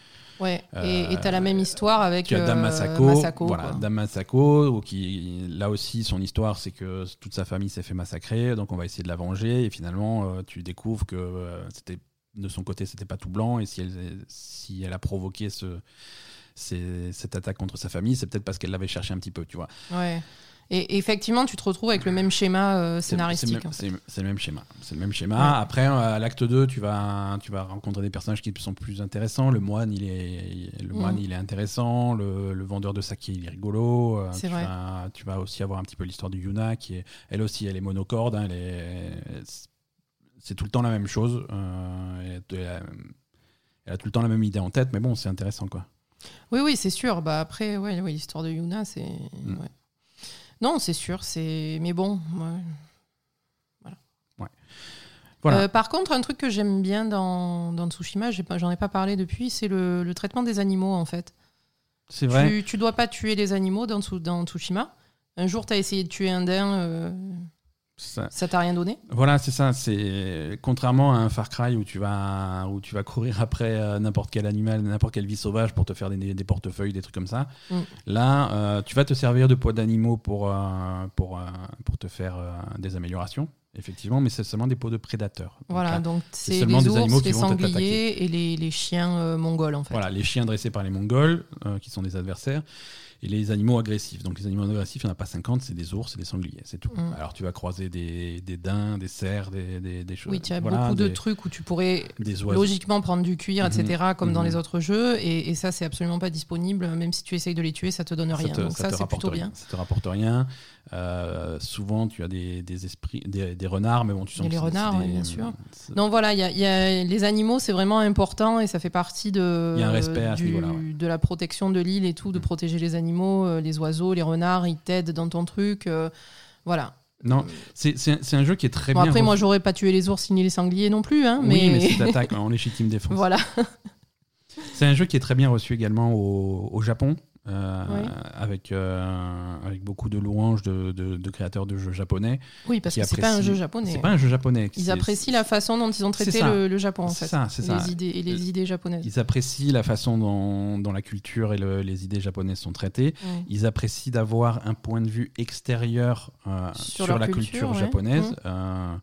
Ouais. Euh, Et tu as la même histoire avec Tu as Dame euh, Masako, Masako, voilà, quoi. Dame Masako, qui là aussi son histoire c'est que toute sa famille s'est fait massacrer, donc on va essayer de la venger et finalement euh, tu découvres que euh, c'était de son côté c'était pas tout blanc et si elle si elle a provoqué ce c'est- cette attaque contre sa famille, c'est peut-être parce qu'elle l'avait cherché un petit peu, tu vois. Ouais. Et effectivement, tu te retrouves avec le même schéma euh, scénaristique. C'est le, en même- fait. c'est- c'est le même schéma. C'est le même schéma. Ouais. Après, euh, à l'acte 2, tu vas, tu vas rencontrer des personnages qui sont plus intéressants. Le moine, il est, le moine, Mm. il est intéressant. Le, le vendeur de saké, il est rigolo. Euh, C'est tu, vrai. vas, tu vas aussi avoir un petit peu l'histoire de Yuna, qui est, elle aussi, elle est monocorde. hein, est- c'est tout le temps la même chose. euh, elle, a- elle a tout le temps la même idée en tête, mais bon, c'est intéressant, quoi. Oui, oui, c'est sûr. Bah après, ouais, ouais, l'histoire de Yuna, c'est. Mm. ouais. Non, c'est sûr, c'est. Mais bon. Voilà. Euh, par contre, un truc que j'aime bien dans, dans Tsushima, j'en ai pas parlé depuis, c'est le, le traitement des animaux en fait. c'est vrai. Tu, tu dois pas tuer les animaux dans, dans Tsushima. Un jour, tu as essayé de tuer un daim, euh, Ça- t'a rien donné? Voilà, c'est ça. C'est contrairement à un Far Cry où tu vas où tu vas courir après euh, n'importe quel animal, n'importe quelle vie sauvage pour te faire des, des portefeuilles, des trucs comme ça. Mm. Là, euh, tu vas te servir de poids d'animaux pour euh, pour pour te faire des améliorations. effectivement, mais c'est seulement des peaux de prédateurs. Voilà, là, donc c'est seulement les des ours, animaux qui les vont t'attaquer. sangliers et les, les chiens euh, mongols en fait. Voilà, les chiens dressés par les Mongols, euh, qui sont des adversaires, et les animaux agressifs. Donc les animaux agressifs, il n'y en a pas 50, c'est des ours et des sangliers, c'est tout. Mm. Alors tu vas croiser des, des daims, des cerfs, des, des, des choses. Oui, tu as voilà, beaucoup de trucs où tu pourrais logiquement prendre du cuir, etc., comme dans Mhm. les autres jeux, et, et ça, c'est absolument pas disponible. Même si tu essayes de les tuer, ça te donne rien. Ça te, Donc ça c'est plutôt rien. bien. Ça te rapporte rien. Euh, souvent, tu as des, des esprits, des, des renards, mais bon, tu sens Et que les c'est- renards, c'est oui, bien sûr. c'est- Donc voilà, il y a, y a- les animaux, c'est vraiment important et ça fait partie de, Il y a un respect à ce du- niveau-là, ouais. de la protection de l'île et tout, de Mm. protéger les animaux, euh, les oiseaux, les renards, ils t'aident dans ton truc. euh, voilà. Non, c'est un- jeu qui est très Bon, bien. après, moi, j'aurais pas tué les ours ni les sangliers non plus, hein, Oui, mais mais, c'est d'attaque en légitime défense. voilà. C'est un jeu qui est très bien reçu également au, au Japon, euh, avec, euh, avec beaucoup de louanges de, de- de créateurs de jeux japonais. Oui, parce que c'est pas un jeu japonais. C'est pas un jeu japonais. Ils apprécient la façon dont ils ont traité le, le Japon, en C'est fait. ça, c'est les ça. idées et les idées japonaises. Ils apprécient la façon dont, dont la culture et le- les idées japonaises sont traitées. Ils apprécient d'avoir un point de vue extérieur euh, Sur la culture, culture, ouais. japonaise. Mm.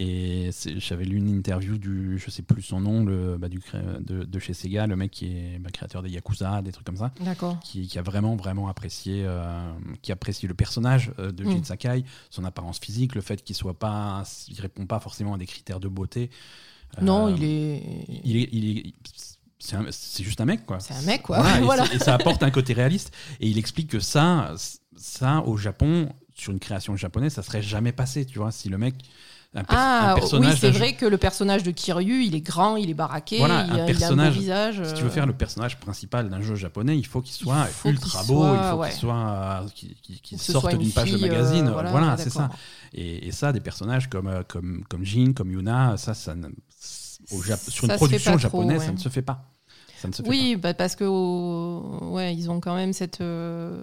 Et j'avais lu une interview du, je sais plus son nom, le, bah, du, de, de chez Sega, le mec qui est bah, créateur des Yakuza, des trucs comme ça, D'accord. qui, qui a vraiment vraiment apprécié, euh, qui apprécie le personnage euh, de Mm. Jin Sakai, son apparence physique, le fait qu'il soit pas, il répond pas forcément à des critères de beauté. Non, Euh, il est. il est, il est- c'est juste un mec quoi. C'est un mec, quoi. Voilà, et Voilà. et, ça apporte un côté réaliste. Et il explique que ça, ça au Japon, sur une création japonaise, ça serait jamais passé. Tu vois, si le mec, un, Ah un oui, personnage, c'est vrai que le personnage de Kiryu, il est grand, il est baraqué, Voilà, il, un il a un personnage- beau visage. si tu veux euh, faire le personnage principal d'un jeu japonais, il faut qu'il soit faut ultra beau, soit- il faut ouais. qu'il soit, qu'il sorte d'une page de fille, euh, magazine. voilà, c'est ça. Et, et ça, des personnages comme euh, comme comme Jin, comme Yuna, ça, ça, ne- au Jap- sur une production trop, japonaise, ouais. ça ne se fait pas. Ça ne se fait Oui, bah, parce que ouais, ils ont quand même cette. euh,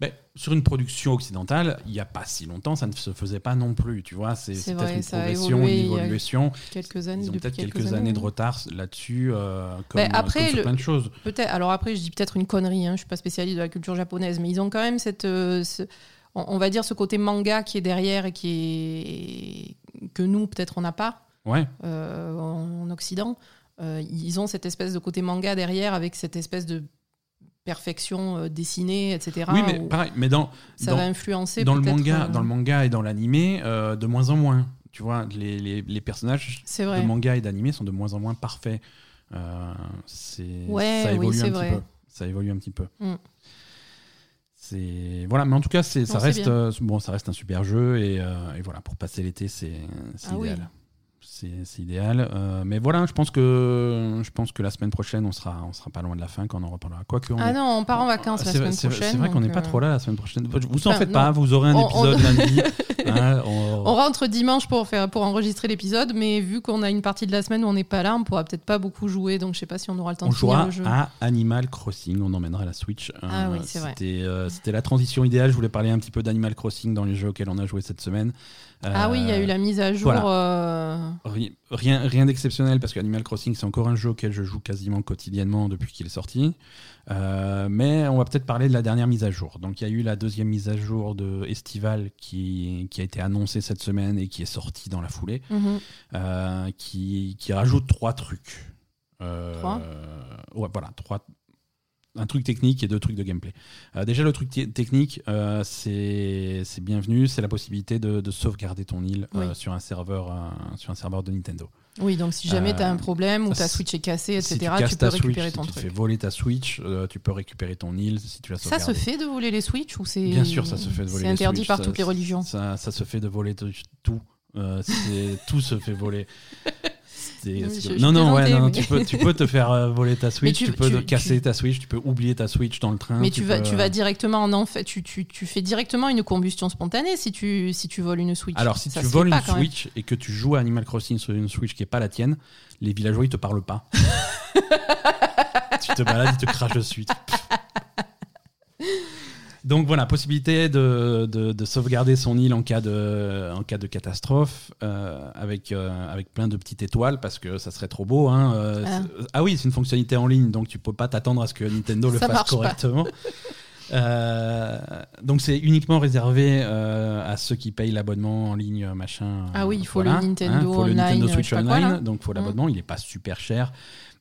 Ben, sur une production occidentale, il n'y a pas si longtemps, ça ne se faisait pas non plus. Tu vois, c'est peut-être une ça a progression, évolué une évolution. quelques années. Ils ont peut-être quelques, années, de retard là-dessus, euh, comme, Ben, après, comme sur le- plein de choses. Peut-être. Alors après, je dis peut-être une connerie. Hein, je suis pas spécialiste de la culture japonaise, mais ils ont quand même cette, euh, ce- on, on va dire ce côté manga qui est derrière et qui est que nous peut-être on n'a pas Ouais, euh, en, en Occident. Euh, ils ont cette espèce de côté manga derrière avec cette espèce de perfection euh, dessinée, etc. oui, mais pareil, mais dans, ça dans, va influencer dans le manga, euh, dans le manga et dans l'animé, euh, de moins en moins. Tu vois, les, les, les personnages de manga et d'animé sont de moins en moins parfaits. C'est, Ouais, ça oui, évolue c'est un vrai. petit peu. Ça évolue un petit peu. Mm. C'est voilà, mais en tout cas, c'est ça reste bon, ça reste un super jeu et, et voilà pour passer l'été, c'est Ah oui. idéal. C'est idéal. Euh, mais voilà, je pense que je pense que la semaine prochaine, on sera on sera pas loin de la fin quand on en reparlera. Quoique on Ah est- non, on part en vacances la semaine prochaine. C'est vrai qu'on n'est pas euh, trop là la semaine prochaine. Vous en Enfin, faites non. pas, vous aurez un On- épisode lundi. Hein, on- On rentre dimanche pour, faire, pour enregistrer l'épisode, mais vu qu'on a une partie de la semaine où on n'est pas là, on pourra peut-être pas beaucoup jouer, donc je sais pas si on aura le temps On de jouera le jeu. à Animal Crossing, on emmènera la Switch. Ah Euh, oui, c'est vrai. C'était la transition idéale. Je voulais parler un petit peu d'Animal Crossing dans les jeux auxquels on a joué cette semaine. Ah oui, il y a eu la mise à jour. voilà. euh, Ri- Rien, rien d'exceptionnel parce qu'Animal Crossing, c'est encore un jeu auquel je joue quasiment quotidiennement depuis qu'il est sorti. Euh, mais on va peut-être parler de la dernière mise à jour. Donc il y a eu la deuxième mise à jour de Estival qui, qui a été annoncée cette semaine et qui est sortie dans la foulée, mhm. euh, qui, qui rajoute trois trucs. Euh, Trois Ouais, voilà, trois. Un truc technique et deux trucs de gameplay. Euh, déjà, le truc technique, euh, c'est c'est bienvenu, c'est la possibilité de, de sauvegarder ton île euh, sur, un serveur, euh, sur un serveur de Nintendo. Oui, donc si jamais tu as un problème ou ta Switch est cassée, etc., si tu, peux récupérer Switch, ton si tu te fais voler ta Switch, tu peux récupérer ton île si tu la Ça se fait de voler les Switch ou c'est Bien sûr, ça se fait de voler C'est les interdit Switch, par ça- toutes les religions? Ça, ça se fait de voler tout. C'est- tout se fait voler. Je- je non, non, ouais, non, mais- tu, peux, tu peux te faire euh, voler ta Switch, tu- tu, peux tu- te casser ta Switch, tu peux oublier ta Switch dans le train. Mais tu, vas, peux- tu vas directement en enfer. Tu, tu, tu fais directement une combustion spontanée si tu, si tu voles une Switch. Alors, si Ça tu se fait voles pas, une quand même. Switch et que tu joues à Animal Crossing sur une Switch qui n'est pas la tienne, les villageois ils te parlent pas. tu te balades, ils te crachent dessus. Donc voilà, possibilité de, de- de sauvegarder son île en cas de, en cas de catastrophe, euh, avec, euh, avec plein de petites étoiles, parce que ça serait trop beau. hein, euh, Ah. ah oui, c'est une fonctionnalité en ligne, donc tu peux pas t'attendre à ce que Nintendo le Ça fasse correctement. Donc c'est uniquement réservé à ceux qui payent l'abonnement en ligne, machin. Ah oui, il faut voilà, le Nintendo faut le Online, Nintendo Switch pas quoi, Online, là. donc faut Mm. l'abonnement. Il est pas super cher,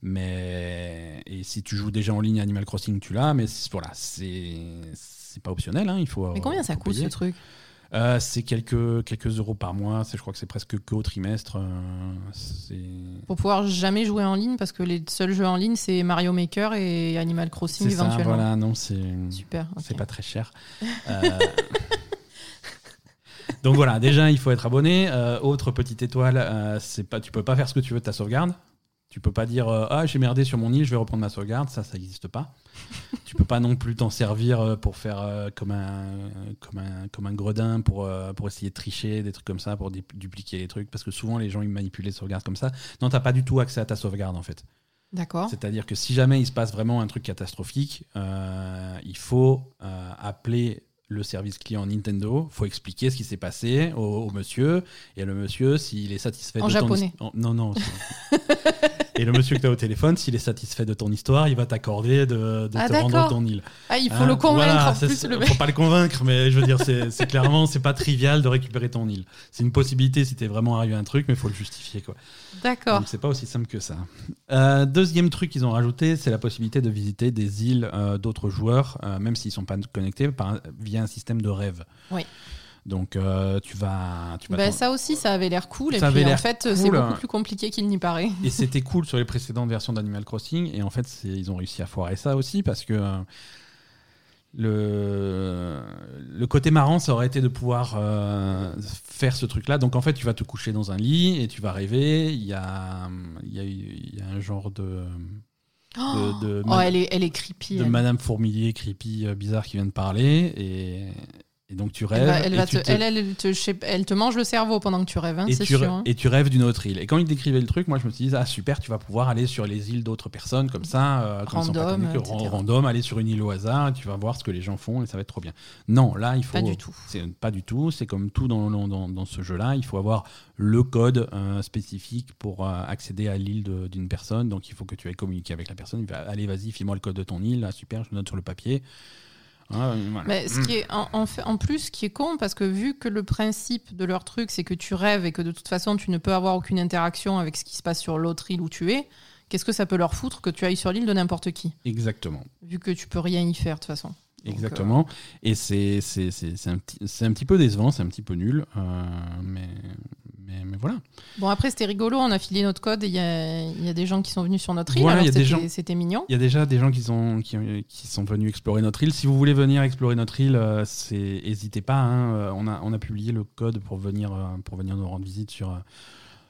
mais et si tu joues déjà en ligne Animal Crossing, tu l'as. Mais voilà, c'est c'est pas optionnel. hein, il faut. Mais combien ça coûte payer. ce truc Euh, C'est quelques quelques euros par mois. Je crois que c'est presque qu'au trimestre. euh, Pour pouvoir jamais jouer en ligne parce que les seuls jeux en ligne c'est Mario Maker et Animal Crossing ça. éventuellement. Voilà, non, c'est Super. ok. C'est pas très cher. Euh, Donc voilà, déjà il faut être abonné. Euh, autre petite étoile, c'est pas, tu peux pas faire ce que tu veux de ta sauvegarde. Tu peux pas dire euh, ah j'ai merdé sur mon île, je vais reprendre ma sauvegarde. Ça, ça n'existe pas. tu peux pas non plus t'en servir euh, pour faire euh, comme un comme un comme un gredin pour euh, pour essayer de tricher des trucs comme ça pour dupliquer les trucs parce que souvent les gens ils manipulent les sauvegardes comme ça. Non, t'as pas du tout accès à ta sauvegarde en fait. D'accord. C'est-à-dire que si jamais il se passe vraiment un truc catastrophique, il faut appeler le service client Nintendo, faut expliquer ce qui s'est passé au, au monsieur, et le monsieur, s'il est satisfait En de japonais. ton... en- Non, non. et le monsieur que tu as au téléphone, s'il est satisfait de ton histoire, il va t'accorder de, de Ah, te rendre ton île. Ah, il faut Hein, le convaincre voilà, en plus le faut pas le convaincre, mais je veux dire, c'est c'est clairement, c'est pas trivial de récupérer ton île. C'est une possibilité si t'es vraiment arrivé à un truc, mais il faut le justifier, quoi. D'accord. Donc c'est pas aussi simple que ça. Euh, deuxième truc qu'ils ont rajouté, c'est la possibilité de visiter des îles euh, d'autres joueurs, euh, même s'ils sont pas connectés, par, via un système de rêve. Oui. Donc euh, tu vas, tu vas Bah, ça aussi, ça avait l'air cool. Et Ça avait puis en fait, c'est cool, beaucoup hein. plus compliqué qu'il n'y paraît. Et c'était cool sur les précédentes versions d'Animal Crossing. Et en fait, c'est- ils ont réussi à foirer ça aussi parce que euh, le, le côté marrant, ça aurait été de pouvoir euh, faire ce truc-là. Donc en fait, tu vas te coucher dans un lit et tu vas rêver. Il y a, il y a, il y a un genre de. de, de- Oh, elle est, elle est creepy. de elle. Madame Fourmilier, creepy, euh, bizarre, qui vient de parler. Et, et donc tu rêves. Elle, va, elle, et va tu te, te- elle, elle te, je sais- elle te mange le cerveau pendant que tu rêves, hein, et c'est tu, sûr. hein. et tu rêves d'une autre île. Et quand il décrivait le truc, moi je me suis dit, ah super, tu vas pouvoir aller sur les îles d'autres personnes comme ça, euh, Random, etc. random, aller sur une île au hasard, tu vas voir ce que les gens font et ça va être trop bien. Non, là il faut. Pas du tout. C'est pas du tout. C'est comme tout dans, dans, dans- dans ce jeu-là, il faut avoir le code euh, spécifique pour euh, accéder à l'île d'une personne. Donc il faut que tu ailles communiquer avec la personne. Il va, allez, vas-y, file-moi le code de ton île. Super, je le note sur le papier. Ah, voilà. Mais ce qui est en, en fait, en plus, ce qui est con, parce que vu que le principe de leur truc, c'est que tu rêves et que de toute façon, tu ne peux avoir aucune interaction avec ce qui se passe sur l'autre île où tu es, qu'est-ce que ça peut leur foutre que tu ailles sur l'île de n'importe qui Exactement. Vu que tu peux rien y faire de toute façon. Donc, Exactement. Et c'est un, petit- un petit peu décevant, c'est un petit peu nul. euh, mais, mais, mais voilà. Bon, après, c'était rigolo, on a filé notre code et il y a, il y a des gens qui sont venus sur notre île. Voilà, alors il y a des c'était- mignon. Il y a déjà des gens qui sont, qui, qui sont venus explorer notre île. Si vous voulez venir explorer notre île, euh, n'hésitez pas. hein. Euh, On, a, on a publié le code pour venir, euh, pour venir nous rendre visite sur.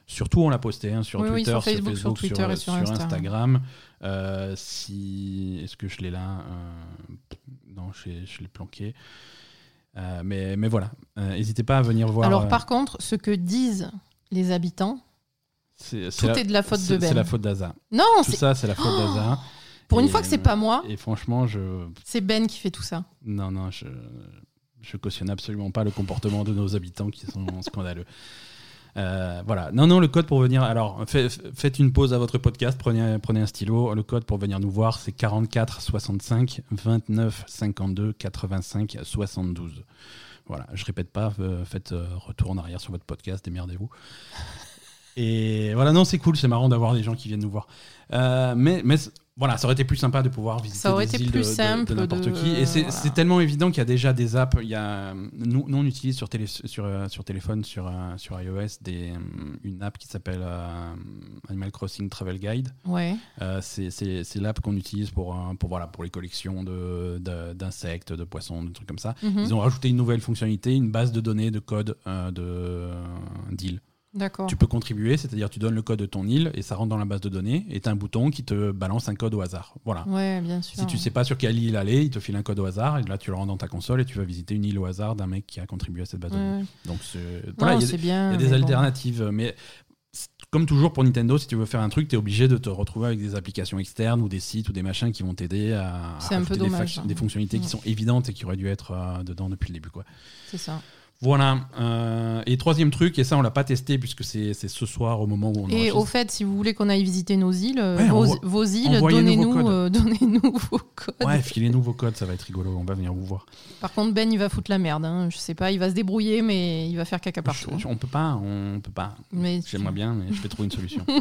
Surtout, on l'a posté hein, sur Oui, oui, Twitter, sur Facebook, sur Twitter et sur Insta. Instagram. Euh, si, est-ce que je l'ai là? Euh, Non, je l'ai planqué. Euh, mais, mais voilà, Euh, n'hésitez pas à venir voir. Alors, euh, par contre, ce que disent les habitants, c'est, tout la, est de la faute de Ben. C'est la faute d'Aza. Non, Tout c'est- ça, c'est la faute d'Aza. pour une fois que c'est pas moi, Et franchement, je, c'est Ben qui fait tout ça. Non, non, je, je cautionne absolument pas le comportement de nos habitants qui sont scandaleux. Euh, voilà. Non, non, le code pour venir. Alors, fait- faites une pause à votre podcast, prenez, prenez un stylo. Le code pour venir nous voir, c'est 44 65 29 52 85 72. Voilà, je répète pas, euh, faites euh, retour en arrière sur votre podcast, démerdez-vous. Et voilà, non, c'est cool, c'est marrant d'avoir des gens qui viennent nous voir. Mais, mais voilà, ça aurait été plus sympa de pouvoir visiter Ça aurait des été îles plus de- de- de, simple n'importe qui. Et c'est voilà. tellement évident qu'il y a déjà des apps. Il y a, nous, nous, on utilise sur, télé, sur, euh, sur téléphone, sur, euh, sur iOS, des, euh, une app qui s'appelle euh, Animal Crossing Travel Guide. Ouais. Euh, c'est l'app qu'on utilise pour, euh, pour, voilà, pour les collections de- d'insectes, de, poissons, de trucs comme ça. Mhm. Ils ont rajouté une nouvelle fonctionnalité, une base de données de code euh, de d'île. Tu peux contribuer, c'est-à-dire tu donnes le code de ton île et ça rentre dans la base de données et tu as un bouton qui te balance un code au hasard. Voilà. Ouais, bien sûr. Si tu sais pas sur quelle île aller, il te file un code au hasard et là tu le rends dans ta console et tu vas visiter une île au hasard d'un mec qui a contribué à cette base de Ouais, données. ouais. Donc voilà, il y a, des- bon. alternatives, mais comme toujours pour Nintendo, si tu veux faire un truc, tu es obligé de te retrouver avec des applications externes ou des sites ou des machins qui vont t'aider à, à un peu des, hein. des fonctionnalités qui sont évidentes et qui auraient dû être euh, dedans depuis le début. Quoi. C'est ça. Voilà. euh, et troisième truc, et ça on l'a pas testé puisque c'est ce soir au moment où on Et au fait, si vous voulez qu'on aille visiter nos îles, euh, Ouais, vos, vos îles, vos donnez-nous codes. euh, vos codes. Ouais, filez-nous vos codes, ça va être rigolo, on va venir vous voir. Par contre, Ben, il va foutre la merde. hein. Je sais pas, il va se débrouiller, mais il va faire caca partout. Je- je- on peut pas, on peut pas. J'aimerais bien, mais je vais trouver une solution.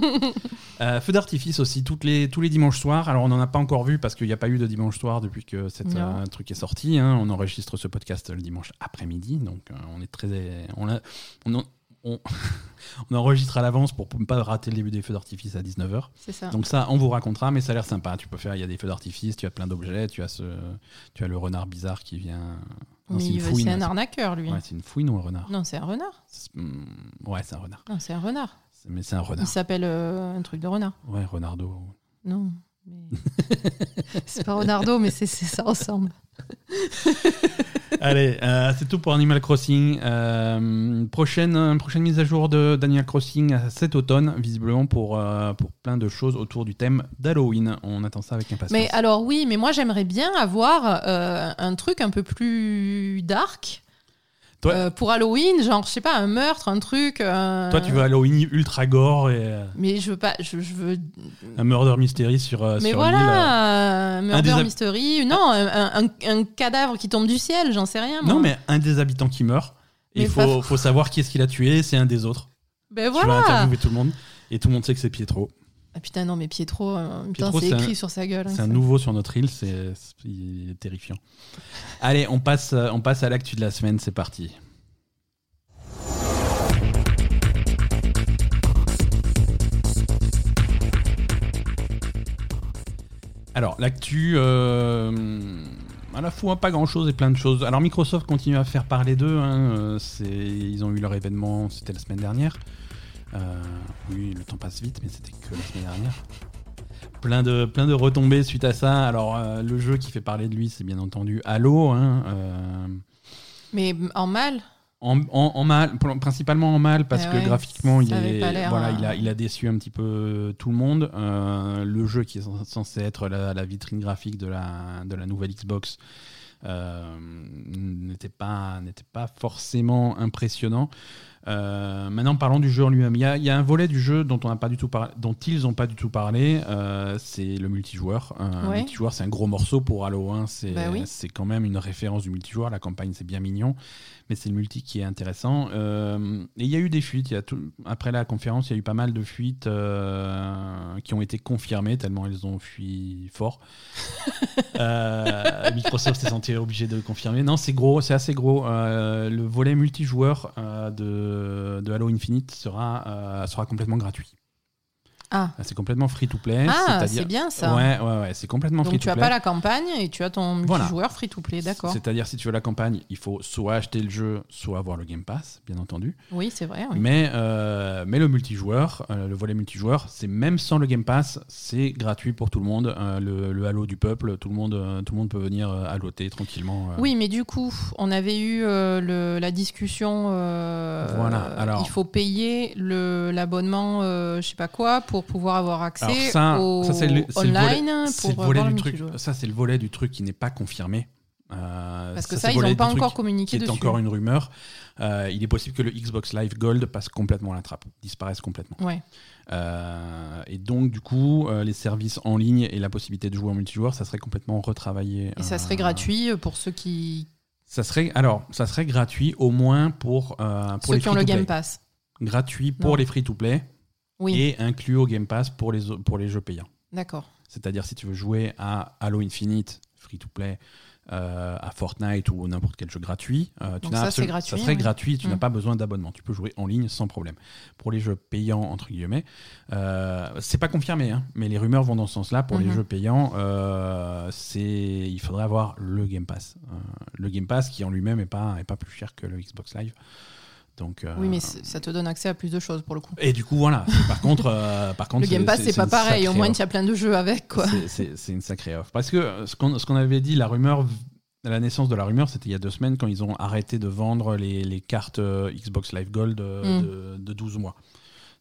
Euh, feu d'artifice aussi, toutes les, tous les dimanches soirs. Alors, on n'en a pas encore vu parce qu'il n'y a pas eu de dimanche soir depuis que cet euh, truc est sorti. hein. On enregistre ce podcast le dimanche après-midi. Donc, on est très. On, a- on, en- on- on enregistre à l'avance pour ne pas rater le début des feux d'artifice à 19h. c'est ça. Donc, ça, on vous racontera, mais ça a l'air sympa. Tu peux faire, il y a des feux d'artifice, tu as plein d'objets, tu, as ce, tu as le renard bizarre qui vient. C'est il un arnaqueur, lui. Ouais, c'est une fouine ou un renard Non, c'est un renard. Hum, Ouais, c'est un renard. Non, c'est un renard. Mais c'est un Il renard. s'appelle euh, un truc de renard. Ouais, renardo. Non. mais- c'est pas Renardo, mais c'est ça ressemble. Allez, euh, c'est tout pour Animal Crossing. Euh, prochaine, prochaine mise à jour de d'Animal Crossing cet automne, visiblement pour, euh, pour plein de choses autour du thème d'Halloween. On attend ça avec impatience. Mais alors oui, mais moi j'aimerais bien avoir euh, un truc un peu plus dark. Toi- euh, pour Halloween, genre, je sais pas, un meurtre, un truc. euh, Toi, tu veux Halloween ultra gore et euh, Mais je veux pas. Je, je veux. un murder mystery sur, euh, mais sur voilà, un murder mystery. Non, un, un- un cadavre qui tombe du ciel, j'en sais rien. moi. Non, mais un des habitants qui meurt. Il faut, faut savoir qui est-ce qui l'a tué. C'est un des autres. Ben Tu vas voilà. interviewer tout le monde. Et tout le monde sait que c'est Pietro. Ah putain, non, mais Pietro, euh, Pietro, c'est un- écrit sur sa gueule. hein, C'est un nouveau sur notre île. C'est terrifiant. Allez, on passe, euh, on passe à l'actu de la semaine. C'est parti. Alors, l'actu, euh, à la fois pas grand chose et plein de choses. Alors, Microsoft continue à faire parler d'eux. hein, ils ont eu leur événement, c'était la semaine dernière. Euh, oui, le temps passe vite, mais c'était que la semaine dernière. Plein de, plein de retombées suite à ça. Alors, euh, le jeu qui fait parler de lui, c'est bien entendu Halo. hein, euh, Mais en mal. en, en- en mal, principalement en mal parce Eh que ouais, graphiquement il, est, voilà, il, a, il a déçu un petit peu tout le monde. Euh, le jeu qui est cens- censé être la, la vitrine graphique de la, de la nouvelle Xbox euh, n'était pas, n'était pas forcément impressionnant. Euh, maintenant, parlons du jeu en lui-même. Il y a, y a un volet du jeu dont, on n'a pas du tout parlé, dont ils n'ont pas du tout parlé. euh, c'est le multijoueur. Euh, Le Ouais. multijoueur, c'est un gros morceau pour Halo 1. C'est Bah oui. quand même une référence du multijoueur. La campagne, c'est bien mignon mais c'est le multi qui est intéressant. Euh, et il y a eu des fuites. Y a tout, après la conférence, il y a eu pas mal de fuites euh, qui ont été confirmées, tellement elles ont fui fort. Euh, Microsoft s'est senti obligé de le confirmer. Non, c'est gros, c'est assez gros. Le volet multijoueur de, de Halo Infinite sera, sera complètement gratuit. Ah, C'est complètement free to play. ah c'est bien ça. Ouais, ouais, ouais, c'est complètement free Donc to tu as play. pas la campagne et tu as ton Voilà. multijoueur free to play, d'accord. C'est-à-dire, si tu veux la campagne, il faut soit acheter le jeu, soit avoir le Game Pass, bien entendu. Oui, c'est vrai. oui. Mais, euh, mais le multijoueur, euh, le volet multijoueur, c'est même sans le Game Pass, c'est gratuit pour tout le monde. Euh, le, le Halo du peuple, tout le monde, tout le monde peut venir haloter tranquillement. Oui, mais du coup, on avait eu le- la discussion. Voilà, alors- il faut payer l'abonnement, je sais pas quoi, pour pouvoir avoir accès ça, au ça, c'est le, c'est le online volet, c'est pour le du truc. Ça, c'est le volet du truc qui n'est pas confirmé. Euh, Parce que c'est ça, ils n'ont pas encore communiqué dessus. encore une rumeur. Euh, il est possible que le Xbox Live Gold passe complètement à la trappe, disparaisse complètement. Ouais. Euh, et donc, du coup, les services en ligne et la possibilité de jouer en multijoueur, ça serait complètement retravaillé. Et ça serait gratuit pour ceux qui, Ça serait, alors, ça serait gratuit au moins pour, pour ceux les qui ont le. Game Pass. Gratuit pour Non. les free-to-play Oui, et inclus au Game Pass pour les, pour les jeux payants. d'accord. C'est-à-dire si tu veux jouer à Halo Infinite, free-to-play, euh, à Fortnite ou n'importe quel jeu gratuit, euh, tu ça, absolu- gratuit, ça serait ouais. gratuit, tu n'as Mm. pas besoin d'abonnement. Tu peux jouer en ligne sans problème. Pour les jeux payants, entre guillemets, euh, c'est pas confirmé, hein, mais les rumeurs vont dans ce sens-là. Pour les Mhm. jeux payants, euh, c'est il faudrait avoir le Game Pass. Le Game Pass qui en lui-même est pas, est pas plus cher que le Xbox Live. Donc, euh, Oui, mais ça te donne accès à plus de choses pour le coup. et du coup, voilà. Par contre, euh, par contre Le Game Pass, c'est pas pareil. Au moins, offre. tu as plein de jeux avec, quoi. C'est- une sacrée offre. Parce que ce qu'on avait dit, la rumeur, la naissance de la rumeur, c'était il y a deux semaines quand ils ont arrêté de vendre les, les cartes euh, Xbox Live Gold euh, Mm. de, de 12 mois.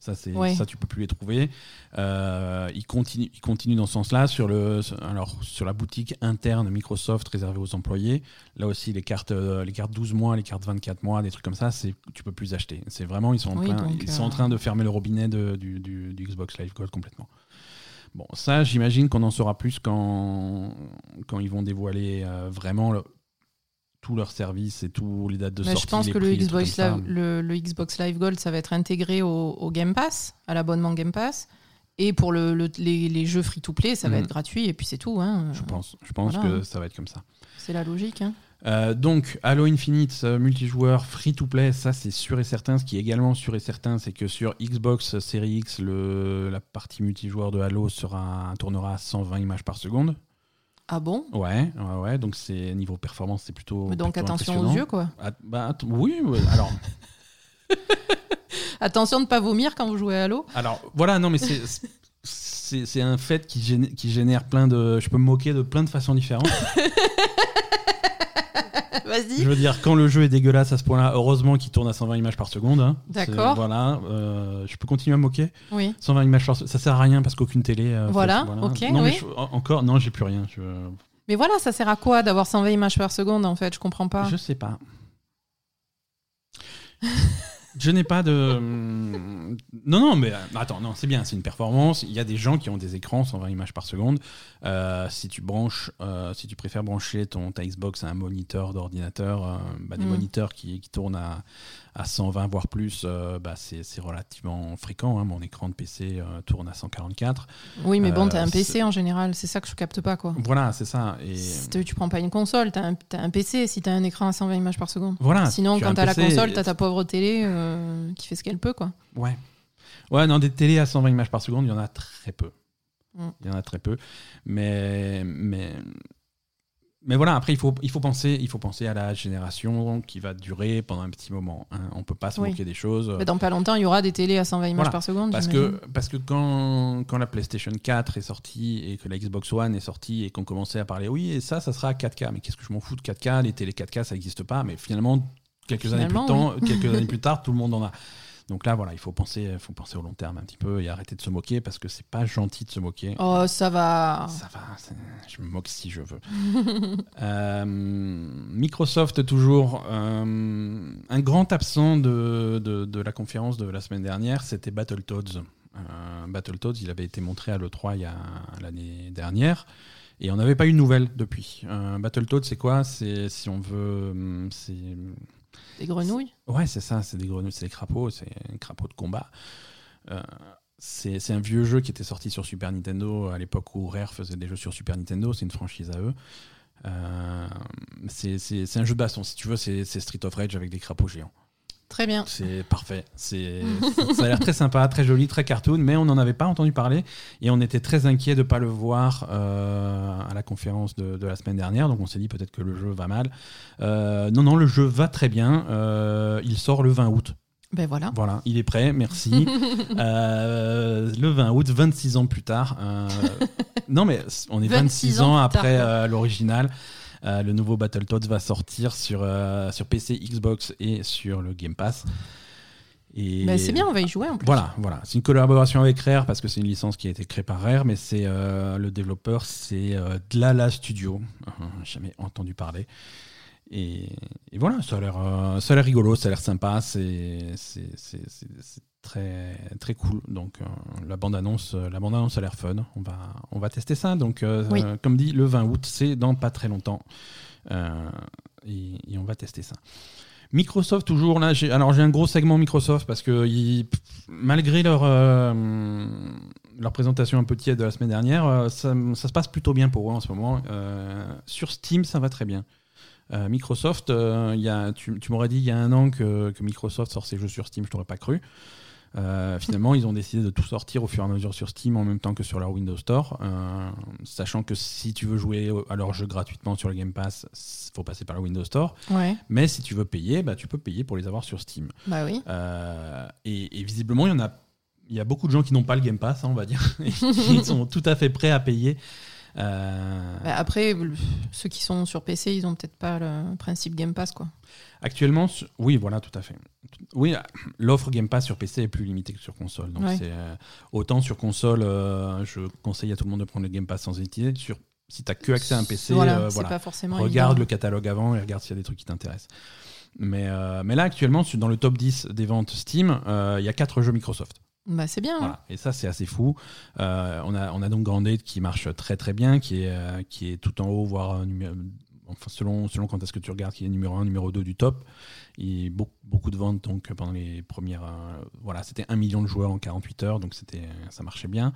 Ça, c'est Ouais. ça, tu peux plus les trouver. Euh, ils continuent, ils continuent dans ce sens-là sur le, alors sur la boutique interne Microsoft réservée aux employés. Là aussi, les cartes, euh, les cartes 12 mois, les cartes 24 mois, des trucs comme ça, c'est tu peux plus acheter. C'est vraiment, ils sont en Oui, ils sont en euh, train de fermer le robinet de- du, du- du Xbox Live Gold complètement. Bon, ça, j'imagine qu'on en saura plus quand, quand ils vont dévoiler euh, vraiment le- tous leurs services et tous les dates de sortie. je pense que le prix, Xbox. Live, le, le Xbox Live Gold, ça va être intégré au, au Game Pass, à l'abonnement Game Pass. Et pour le, le- les, les jeux free-to-play, ça va Mhm. être gratuit et puis c'est tout. hein. Je pense, je pense Voilà. que ça va être comme ça. C'est la logique. hein. Euh, donc, Halo Infinite, euh, multijoueur, free-to-play, ça c'est sûr et certain. Ce qui est également sûr et certain, c'est que sur Xbox Series X, le, la partie multijoueur de Halo sera, tournera à 120 images par seconde. Ah bon? Ouais, ouais, ouais. Donc, c'est niveau performance, c'est plutôt. Mais Donc plutôt attention aux yeux, quoi. Ah, bah, oui, alors, Attention de ne pas vomir quand vous jouez à Halo. alors, voilà, non, mais c'est. Un fait qui génère, qui génère plein de. Je peux me moquer de plein de façons différentes. Vas-y. Je veux dire, quand le jeu est dégueulasse à ce point-là, heureusement qu'il tourne à 120 images par seconde. hein. D'accord. Voilà, euh, je peux continuer à me moquer? Oui. 120 images par seconde, ça sert à rien parce qu'aucune télé. euh, Voilà, fait- ok, Non, mais oui. je- en- encore, non, j'ai plus rien. Je, Mais voilà, ça sert à quoi d'avoir 120 images par seconde en fait? Je comprends pas. je sais pas. je n'ai pas de. Non, non, mais euh, attends, non, c'est bien, c'est une performance. Il y a des gens qui ont des écrans 120 images par seconde. Euh, si tu branches, euh, si tu préfères brancher ton ta Xbox à un moniteur d'ordinateur, bah, des Mm. moniteurs qui, qui tournent à, à 120 voire plus, euh, bah, c'est relativement fréquent. hein. Mon écran de PC euh, tourne à 144. Oui, mais bon, Euh, t'as un PC en général, c'est ça que je capte pas quoi. Voilà, c'est ça. Et Si tu tu prends pas une console, t'as un, PC si t'as un écran à 120 images par seconde. voilà. Sinon, tu as quand t'as la console, t'as ta pauvre télé qui fait ce qu'elle peut quoi. Ouais. Ouais, non, des télés à 120 images par seconde, il y en a très peu. Mm. Il y en a très peu. Mais, mais, mais voilà, après, il faut, il, faut penser, il faut penser à la génération qui va durer pendant un petit moment. hein. On peut pas se Oui. moquer des choses. Mais dans pas longtemps, il y aura des télés à 120 images Voilà. par seconde. Parce que, parce que quand, quand la PlayStation 4 est sortie et que la Xbox One est sortie et qu'on commençait à parler, oui, et ça, ça sera 4K. Mais qu'est-ce que je m'en fous de 4K Les télé 4K, ça n'existe pas. Mais finalement, quelques, années plus, Finalement, temps, quelques années plus tard, tout le monde en a. Donc là, voilà, il faut penser, faut penser au long terme un petit peu et arrêter de se moquer parce que c'est pas gentil de se moquer. Oh, ça va. Ça va, je me moque si je veux. Euh, Microsoft, toujours. euh, un grand absent de, de, de la conférence de la semaine dernière, c'était Battletoads. Euh, Battletoads, il avait été montré à l'E3 il y a l'année dernière. Et on n'avait pas eu de nouvelles depuis. Battletoads, c'est quoi? C'est si on veut, hum, c'est Des grenouilles? Ouais, c'est ça, c'est des grenouilles, c'est des crapauds, c'est un crapaud de combat. Euh, c'est un vieux jeu qui était sorti sur Super Nintendo à l'époque où Rare faisait des jeux sur Super Nintendo, c'est une franchise à eux. Euh, c'est un jeu de baston, si tu veux, c'est Street of Rage avec des crapauds géants. Très bien. C'est parfait. C'est ça a l'air très sympa, très joli, très cartoon, mais on n'en avait pas entendu parler et on était très inquiet de ne pas le voir euh, à la conférence de, de la semaine dernière. Donc on s'est dit peut-être que le jeu va mal. Euh, non, non, le jeu va très bien. Euh, il sort le 20 août. Ben voilà. Voilà, il est prêt, merci. Le 20 août, 26 ans plus tard. non, mais on est 26 26 ans après l'original. Euh, le nouveau Battletoads va sortir sur, euh, sur PC, Xbox et sur le Game Pass. Et Ben, c'est bien, on va y jouer en plus. Voilà, voilà. C'est une collaboration avec Rare parce que c'est une licence qui a été créée par Rare, mais c'est euh, le développeur, c'est Dlala Studio. Jamais entendu parler. Et, et voilà, ça a l'air, ça a l'air rigolo, ça a l'air sympa, c'est, très, très cool. Donc euh, la bande annonce, la bande annonce a l'air fun. On va, on va tester ça. Donc euh, Oui. euh, comme dit, le 20 août, c'est dans pas très longtemps, Euh, et, et on va tester ça. Microsoft toujours là. J'ai, alors j'ai un gros segment Microsoft parce que ils- malgré leur euh, leur présentation un peu tiède de la semaine dernière, euh, ça, ça se passe plutôt bien pour eux en ce moment. Euh, sur Steam, ça va très bien. Euh, Microsoft, euh, y a, tu, tu m'aurais dit il y a un an que, que Microsoft sort ses jeux sur Steam, je t'aurais pas cru. Euh, finalement, ils ont décidé de tout sortir au fur et à mesure sur Steam en même temps que sur leur Windows Store, euh, sachant que si tu veux jouer à leurs jeux gratuitement sur le Game Pass, il faut passer par le Windows Store. Ouais, Mais si tu veux payer, bah, tu peux payer pour les avoir sur Steam. bah oui. Euh, et, et visiblement, il y en a, il y a beaucoup de gens qui n'ont pas le Game Pass, hein, on va dire, et qui sont tout à fait prêts à payer Bah, après, ceux qui sont sur PC, ils ont peut-être pas le principe Game Pass, quoi. Actuellement, su- oui, voilà, tout à fait. Oui, l'offre Game Pass sur PC est plus limitée que sur console. Donc Ouais. c'est euh, autant sur console, euh, je conseille à tout le monde de prendre le Game Pass sans hésiter. Sur si t'as que accès à un PC, voilà, euh, c'est voilà. pas forcément. regarde le évident. catalogue avant et regarde s'il y a des trucs qui t'intéressent. Mais, euh, mais là, actuellement, sur- dans le top 10 des ventes Steam, euh, il y a 4 jeux Microsoft. Bah, c'est bien. hein. Voilà. Et ça, c'est assez fou. Euh, on, a, on a donc Grounded qui marche très très bien, qui est, euh, qui est tout en haut, voire euh, numé- enfin, selon, selon quand est-ce que tu regardes, qui est numéro 1, numéro 2 du top. Et beaucoup, beaucoup de ventes donc, pendant les premières. euh, voilà, c'était 1 million de joueurs en 48 heures, donc ça marchait bien.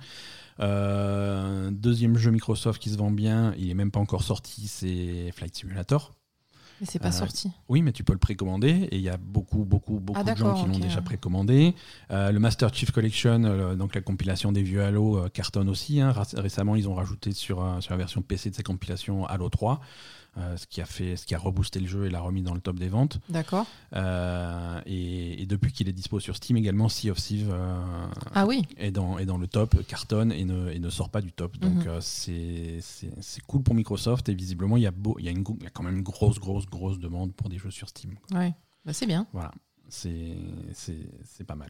Euh, deuxième jeu Microsoft qui se vend bien, il est même pas encore sorti, c'est Flight Simulator. Mais c'est pas Euh, sorti. Oui, mais tu peux le précommander et il y a beaucoup, beaucoup, beaucoup Ah, de gens qui l'ont déjà précommandé. Euh, le Master Chief Collection, euh, donc la compilation des vieux Halo, cartonne aussi. hein. Récemment, ils ont rajouté sur, sur la version PC de ces compilations Halo 3, euh, ce, qui a fait, ce qui a reboosté le jeu et l'a remis dans le top des ventes. D'accord. Euh, et, et depuis qu'il est dispo sur Steam également, Sea of Thieves euh, Ah oui. est, dans, est dans le top, cartonne et ne, et ne sort pas du top. Donc Mhm. euh, c'est cool pour Microsoft et visiblement, il y, a beau, il, y a une, y a quand même une grosse, grosse, grosse demande pour des jeux sur Steam. Ouais. Bah, c'est bien. Voilà, c'est pas mal.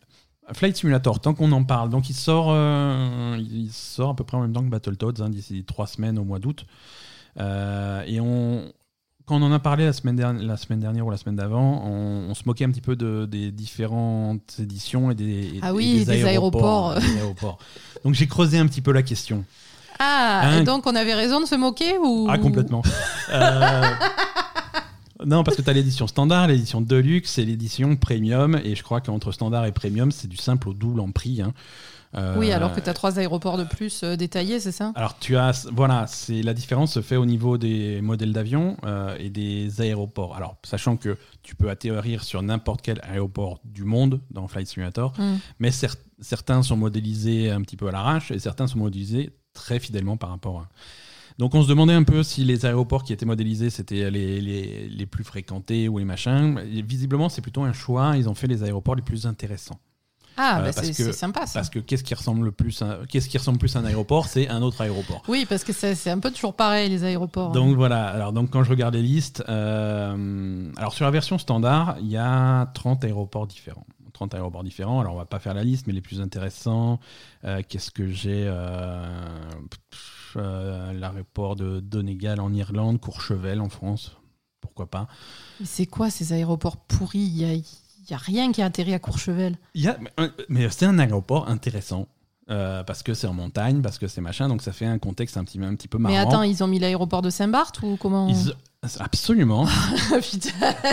Flight Simulator, tant qu'on en parle, donc il sort, euh, il sort à peu près en même temps que Battletoads, hein, d'ici trois semaines au mois d'août. Euh, et on, quand on en a parlé la semaine, dernière, la semaine dernière ou la semaine d'avant, on, on se moquait un petit peu de, des différentes éditions et des, et- Ah et oui, des aéroports. des aéroports. Donc j'ai creusé un petit peu la question. Ah, Hein et donc on avait raison de se moquer ou? Ah, complètement. Euh, non, parce que tu as l'édition standard, l'édition deluxe et l'édition premium. Et je crois qu'entre standard et premium, c'est du simple au double en prix. hein. Euh, Oui, alors que tu as trois aéroports de plus euh, détaillés, c'est ça alors tu as, voilà, c'est la différence se fait au niveau des modèles d'avion euh, et des aéroports. Alors sachant que tu peux atterrir sur n'importe quel aéroport du monde dans Flight Simulator, Hmm. mais cer- certains sont modélisés un petit peu à l'arrache et certains sont modélisés très fidèlement par rapport à. Donc on se demandait un peu si les aéroports qui étaient modélisés c'était les, les, les plus fréquentés ou les machins. Visiblement c'est plutôt un choix. Ils ont fait les aéroports les plus intéressants. Ah, Euh, bah, parce c'est sympa ça. Parce que qu'est-ce qui ressemble le plus à, qu'est-ce qui ressemble plus à un aéroport C'est un autre aéroport. Oui, parce que c'est un peu toujours pareil, les aéroports. Donc voilà, alors donc quand je regarde les listes, euh, alors sur la version standard, il y a 30 aéroports différents. 30 aéroports différents, alors on va pas faire la liste, mais les plus intéressants, euh, qu'est-ce que j'ai euh, L'aéroport de Donegal en Irlande, Courchevel en France, pourquoi pas Mais c'est quoi ces aéroports pourris? Il y a, il y a rien qui a atterri à Courchevel. Y a, mais- mais c'est un aéroport intéressant. Euh, parce que c'est en montagne, parce que c'est machin, donc ça fait un contexte un petit, un petit peu marrant. Mais attends, ils ont mis l'aéroport de Saint-Barth ou comment Ils- absolument. Putain.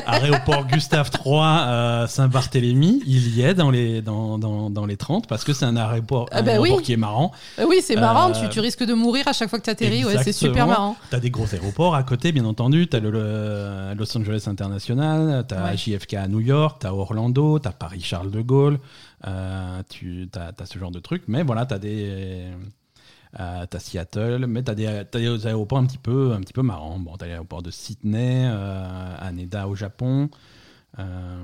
Aéroport Gustave III euh, Saint-Barthélemy, il y est dans les, dans, dans, dans les 30 parce que c'est un aéroport, Ah bah aéroport oui. qui est marrant. Euh, Oui, c'est marrant, Euh, tu, tu risques de mourir à chaque fois que tu atterris, ouais, c'est super marrant. Tu as des gros aéroports à côté, bien entendu. Tu as le, le Los Angeles International, tu as Ouais. JFK à New York, tu as Orlando, tu as Paris-Charles de Gaulle. Euh, tu as, ce genre de trucs. Mais voilà, tu as des. Euh, t'as Seattle, mais t'as des, t'as des aéroports un petit peu, un petit peu marrants. Bon, t'as l'aéroport de Sydney, euh, Haneda au Japon, euh,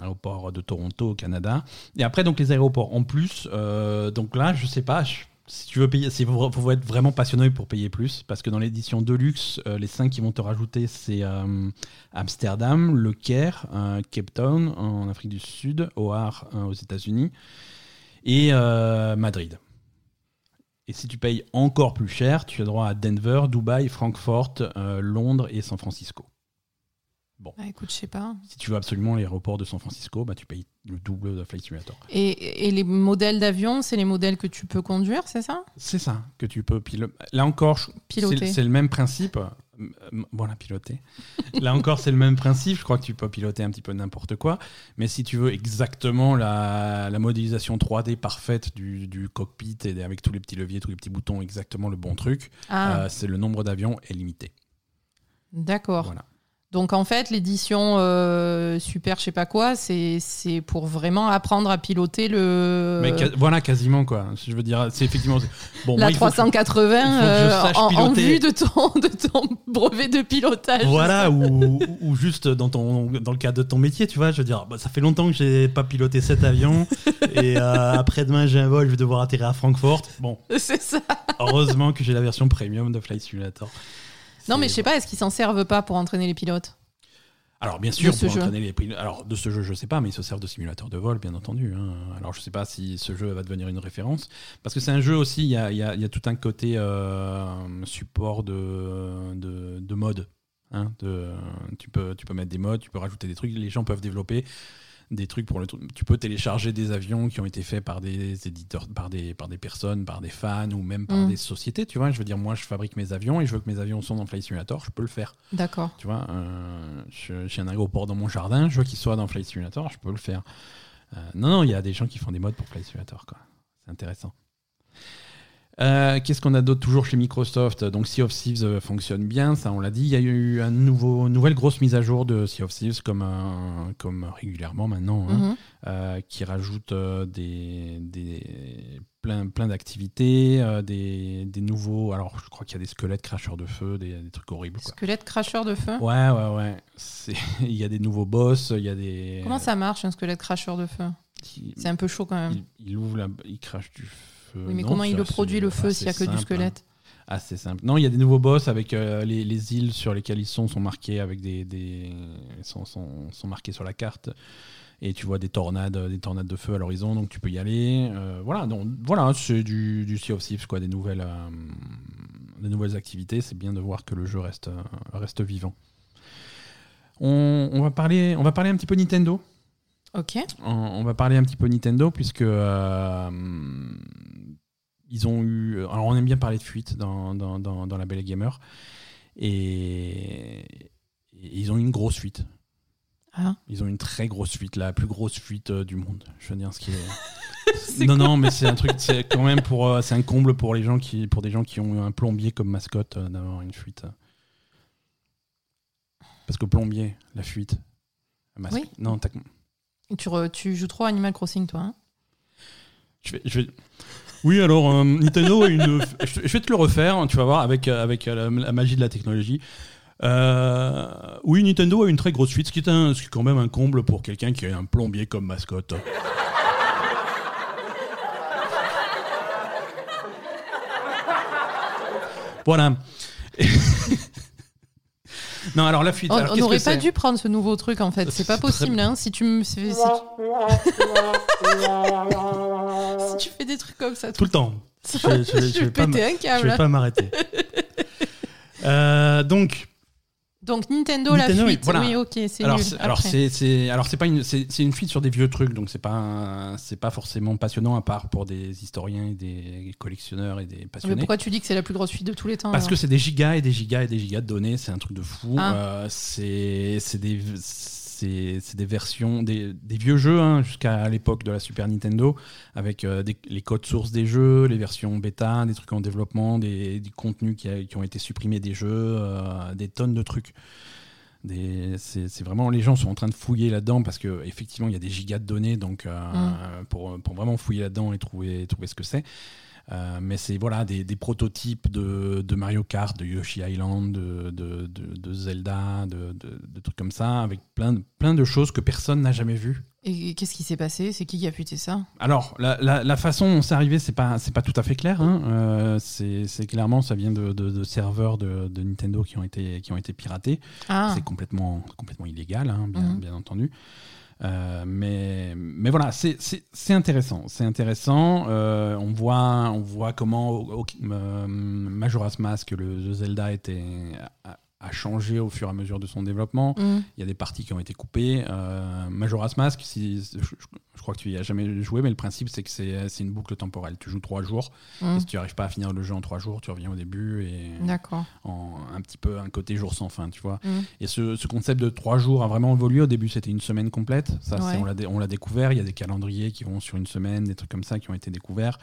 aéroport de Toronto au Canada. Et après, donc les aéroports en plus. donc là, je sais pas. je- si tu veux payer, faut, faut être vraiment passionné pour payer plus, parce que dans l'édition Deluxe, euh, les cinq qui vont te rajouter, c'est euh, Amsterdam, Le Caire, euh, Cape Town en Afrique du Sud, O'Hare aux États-Unis et Madrid. Et si tu payes encore plus cher, tu as droit à Denver, Dubaï, Francfort, Londres et San Francisco. Ah, écoute, je sais pas. Si tu veux absolument l'aéroport de San Francisco, bah, tu payes le double de Flight Simulator. Et, et les modèles d'avion, c'est les modèles que tu peux conduire, c'est ça? C'est ça que tu peux piloter. Là encore, c'est le même principe. Euh, Voilà, piloter. Là encore, c'est le même principe. Je crois que tu peux piloter un petit peu n'importe quoi. Mais si tu veux exactement la, la modélisation 3D parfaite du, du cockpit et avec tous les petits leviers, tous les petits boutons, exactement le bon truc, Ah, euh, c'est le nombre d'avions est limité. d'accord. Voilà. Donc en fait, l'édition euh, super, je sais pas quoi, c'est pour vraiment apprendre à piloter le Mais ca- voilà, quasiment quoi. Je veux dire, c'est effectivement. Bon, la moi, il faut que- 380 il faut que je euh, en, en vue de ton de ton brevet de pilotage. Voilà, ou, ou juste dans, ton, dans le cadre de ton métier, tu vois, je veux dire, bah, ça fait longtemps que j'ai pas piloté cet avion, et euh, après-demain j'ai un vol, je vais devoir atterrir à Francfort. Bon, C'est ça. heureusement que j'ai la version premium de Flight Simulator. Non, mais je sais pas, est-ce qu'ils s'en servent pas pour entraîner les pilotes Alors bien sûr, pour jeu. entraîner les prix. Alors de ce jeu, je sais pas, mais ils se servent de simulateur de vol, bien entendu. hein. Alors je sais pas si ce jeu va devenir une référence, parce que c'est un jeu aussi. Il y a, il y a- il y a tout un côté euh, support de, de, de mode. hein, de, tu peux, tu peux mettre des modes, tu peux rajouter des trucs. Les gens peuvent développer des trucs pour le. truc. Tu peux télécharger des avions qui ont été faits par des éditeurs, par des, par des personnes, par des fans ou même par Mm. des sociétés. Tu vois, je veux dire, moi, je fabrique mes avions et je veux que mes avions sont dans Flight Simulator. Je peux le faire. D'accord. Tu vois, euh, j'ai un aéroport dans mon jardin, je veux qu'il soit dans Flight Simulator, je peux le faire. Euh, non, non, il y a des gens qui font des modes pour Flight Simulator, quoi. C'est intéressant. Euh, Qu'est-ce qu'on a d'autre toujours chez Microsoft? Donc Sea of Thieves euh, fonctionne bien, ça on l'a dit. Il y a eu une nouveau, nouvelle grosse mise à jour de Sea of Thieves comme, euh, comme régulièrement maintenant, hein, Mhm. euh, qui rajoute des, des, plein, plein d'activités, euh, des, des nouveaux. Alors je crois qu'il y a des squelettes cracheurs de feu, des, des trucs horribles. Quoi. Squelette cracheur de feu? Ouais, ouais, ouais. Il y a des nouveaux boss, il y a des. Comment ça marche un squelette cracheur de feu? Il, C'est un peu chaud quand même. il, il ouvre la. Il crache du feu. Oui, mais Non, comment il le produit le feu s'il y a que du simple, squelette hein. Assez simple. Non, il y a des nouveaux boss avec euh, les, les îles sur lesquelles ils sont sont marquées avec des, des sont, sont, sont marquées sur la carte. Et tu vois des tornades des tornades de feu à l'horizon donc tu peux y aller. Euh, voilà donc voilà c'est du, du Sea of Thieves quoi des nouvelles euh, des nouvelles activités. C'est bien de voir que le jeu reste reste vivant. On, on va parler on va parler un petit peu Nintendo Ok. on, on va parler un petit peu Nintendo puisque euh, ils ont eu. Alors on aime bien parler de fuite dans, dans, dans, dans la Belle Gamer et, et ils ont eu une grosse fuite. Ah. Ils ont une très grosse fuite, la plus grosse fuite euh, du monde. Je veux dire ce qui est. Non non mais c'est un truc c'est quand même pour euh, c'est un comble pour les gens qui pour des gens qui ont eu un plombier comme mascotte euh, d'avoir une fuite. Parce que plombier, la fuite. masque- Oui. Non, Tu, joues trop à Animal Crossing, toi. hein Je vais, Oui, alors euh, Nintendo a une. Je vais te le refaire, tu vas voir, avec, euh, avec euh, la, magie de la technologie. Oui, Nintendo a une très grosse suite, ce qui est, un, ce qui est quand même un comble pour quelqu'un qui a un plombier comme mascotte. Voilà. non, alors la fuite. On alors, on qu'est-ce n'aurait pas dû prendre ce nouveau truc en fait. C'est pas possible. Hein. Si tu me si, si- si tu fais des trucs comme ça, Tout le temps. je, je- je- je vais pas péter un Je câble. vais pas m'arrêter. Euh, donc, Donc Nintendo, la fuite. voilà. Oui, ok, c'est alors nul. c'est, alors c'est, c'est- alors c'est pas une, c'est, c'est une fuite sur des vieux trucs, donc c'est pas, un- c'est pas forcément passionnant à part pour des historiens et des collectionneurs et des Mais passionnés. pourquoi tu dis que c'est la plus grosse fuite de tous les temps Parce alors que c'est des gigas et des gigas et des gigas de données, c'est un truc de fou. Ah. Euh, c'est, c'est des, c'est, des versions, des, des vieux jeux hein, jusqu'à l'époque de la Super Nintendo, avec euh, des- les codes sources des jeux, les versions bêta, des trucs en développement, des, des contenus qui, a- qui ont été supprimés des jeux, euh, des tonnes de trucs. C'est vraiment les gens sont en train de fouiller là-dedans parce que effectivement il y a des gigas de données donc euh, Mm. pour, pour vraiment fouiller là-dedans et trouver trouver ce que c'est. Euh, mais c'est voilà des, des prototypes de, de Mario Kart, de Yoshi Island, de, de, de- de Zelda, de, trucs comme ça, avec plein de, plein de choses que personne n'a jamais vues. Et qu'est-ce qui s'est passé? C'est qui qui a fuité ça? Alors, la, la- la façon dont c'est arrivé, c'est pas, c'est pas tout à fait clair. hein. Euh, c'est clairement, ça vient de, de- de serveurs de, de Nintendo qui ont été, qui ont été piratés. Ah, C'est complètement, complètement illégal, hein, bien, Mhm. bien entendu. Euh, mais, mais voilà, c'est intéressant. C'est intéressant. Euh, on, voit, on voit comment au- au- euh, Majora's Mask, le, le Zelda, était, a, a changé au fur et à mesure de son développement. hum. Il y a des parties qui ont été coupées. Majora's Mask, si, je crois que tu y as jamais joué, mais le principe, c'est que c'est c'est une boucle temporelle. Tu joues trois jours. hum. Et si tu n'arrives pas à finir le jeu en trois jours, tu reviens au début et D'accord. en un petit peu un côté jour sans fin, tu vois. Hum. Et ce, ce concept de trois jours a vraiment évolué. Au début, c'était une semaine complète. Ça, Ouais. on l'a découvert. Il y a des calendriers qui vont sur une semaine, des trucs comme ça qui ont été découverts.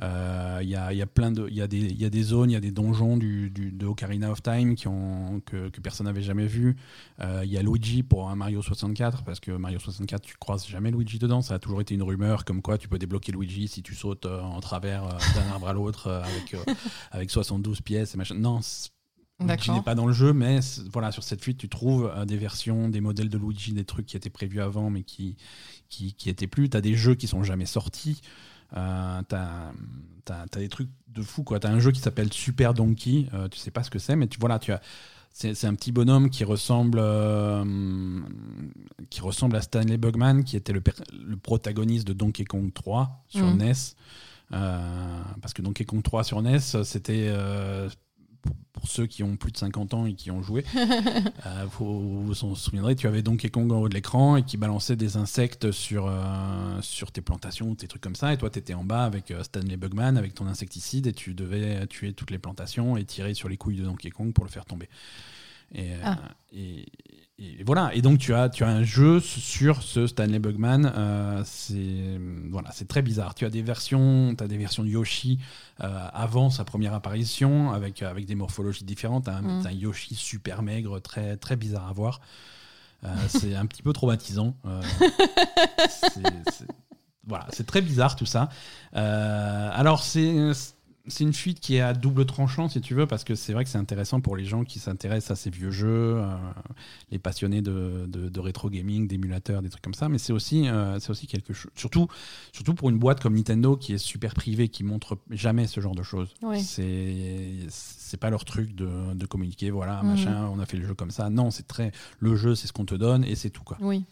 Euh, Il y, a, y a plein de, il y a des, y a des zones, il y a des donjons du, du- de Ocarina of Time qui ont, que, que personne n'avait jamais vu. Euh, Il y a Luigi pour un Mario 64, parce que Mario 64, tu croises jamais Luigi dedans. Ça a toujours été une rumeur comme quoi tu peux débloquer Luigi si tu sautes euh, en travers euh, d'un arbre à l'autre euh, avec, euh, avec 72 pièces et machin. Non, D'accord. n'est pas dans le jeu, mais voilà, sur cette fuite, tu trouves euh, des versions, des modèles de Luigi, des trucs qui étaient prévus avant, mais qui qui, qui étaient plus. Tu as des jeux qui sont jamais sortis. Euh, t'as as, des trucs de fou quoi. T'as un jeu qui s'appelle Super Donkey. euh, tu sais pas ce que c'est, mais tu voilà, tu as c'est un petit bonhomme qui ressemble euh, qui ressemble à Stanley Bugman, qui était le, le protagoniste de Donkey Kong 3 sur Mhm. NES. Euh, parce que Donkey Kong 3 sur NES, c'était pour, pour ceux qui ont plus de 50 ans et qui ont joué, euh, vous vous en souviendrez, tu avais Donkey Kong en haut de l'écran et qui balançait des insectes sur, euh, sur tes plantations, tes trucs comme ça. Et toi, tu étais en bas avec euh, Stanley Bugman, avec ton insecticide, et tu devais tuer toutes les plantations et tirer sur les couilles de Donkey Kong pour le faire tomber. Et, Ah. et, et voilà. Et donc, tu as, tu as un jeu sur ce Stanley Bugman. euh, c'est voilà, c'est très bizarre. Tu as des versions, as des versions de Yoshi euh, avant sa première apparition, avec, avec des morphologies différentes. Un, Mm. un Yoshi super maigre, très, très bizarre à voir. Euh, c'est un petit peu traumatisant. C'est- voilà, c'est très bizarre tout ça. Alors, c'est. C'est une fuite qui est à double tranchant, si tu veux, parce que c'est vrai que c'est intéressant pour les gens qui s'intéressent à ces vieux jeux, euh, les passionnés de, de- de rétro gaming, d'émulateurs, des trucs comme ça. Mais c'est aussi, euh, c'est aussi quelque chose. Surtout, surtout pour une boîte comme Nintendo qui est super privée, qui montre jamais ce genre de choses. Oui. C'est c'est pas leur truc de, de communiquer. Voilà, Mhm. machin, on a fait le jeu comme ça. Non, c'est très le jeu, c'est ce qu'on te donne et c'est tout quoi. Oui.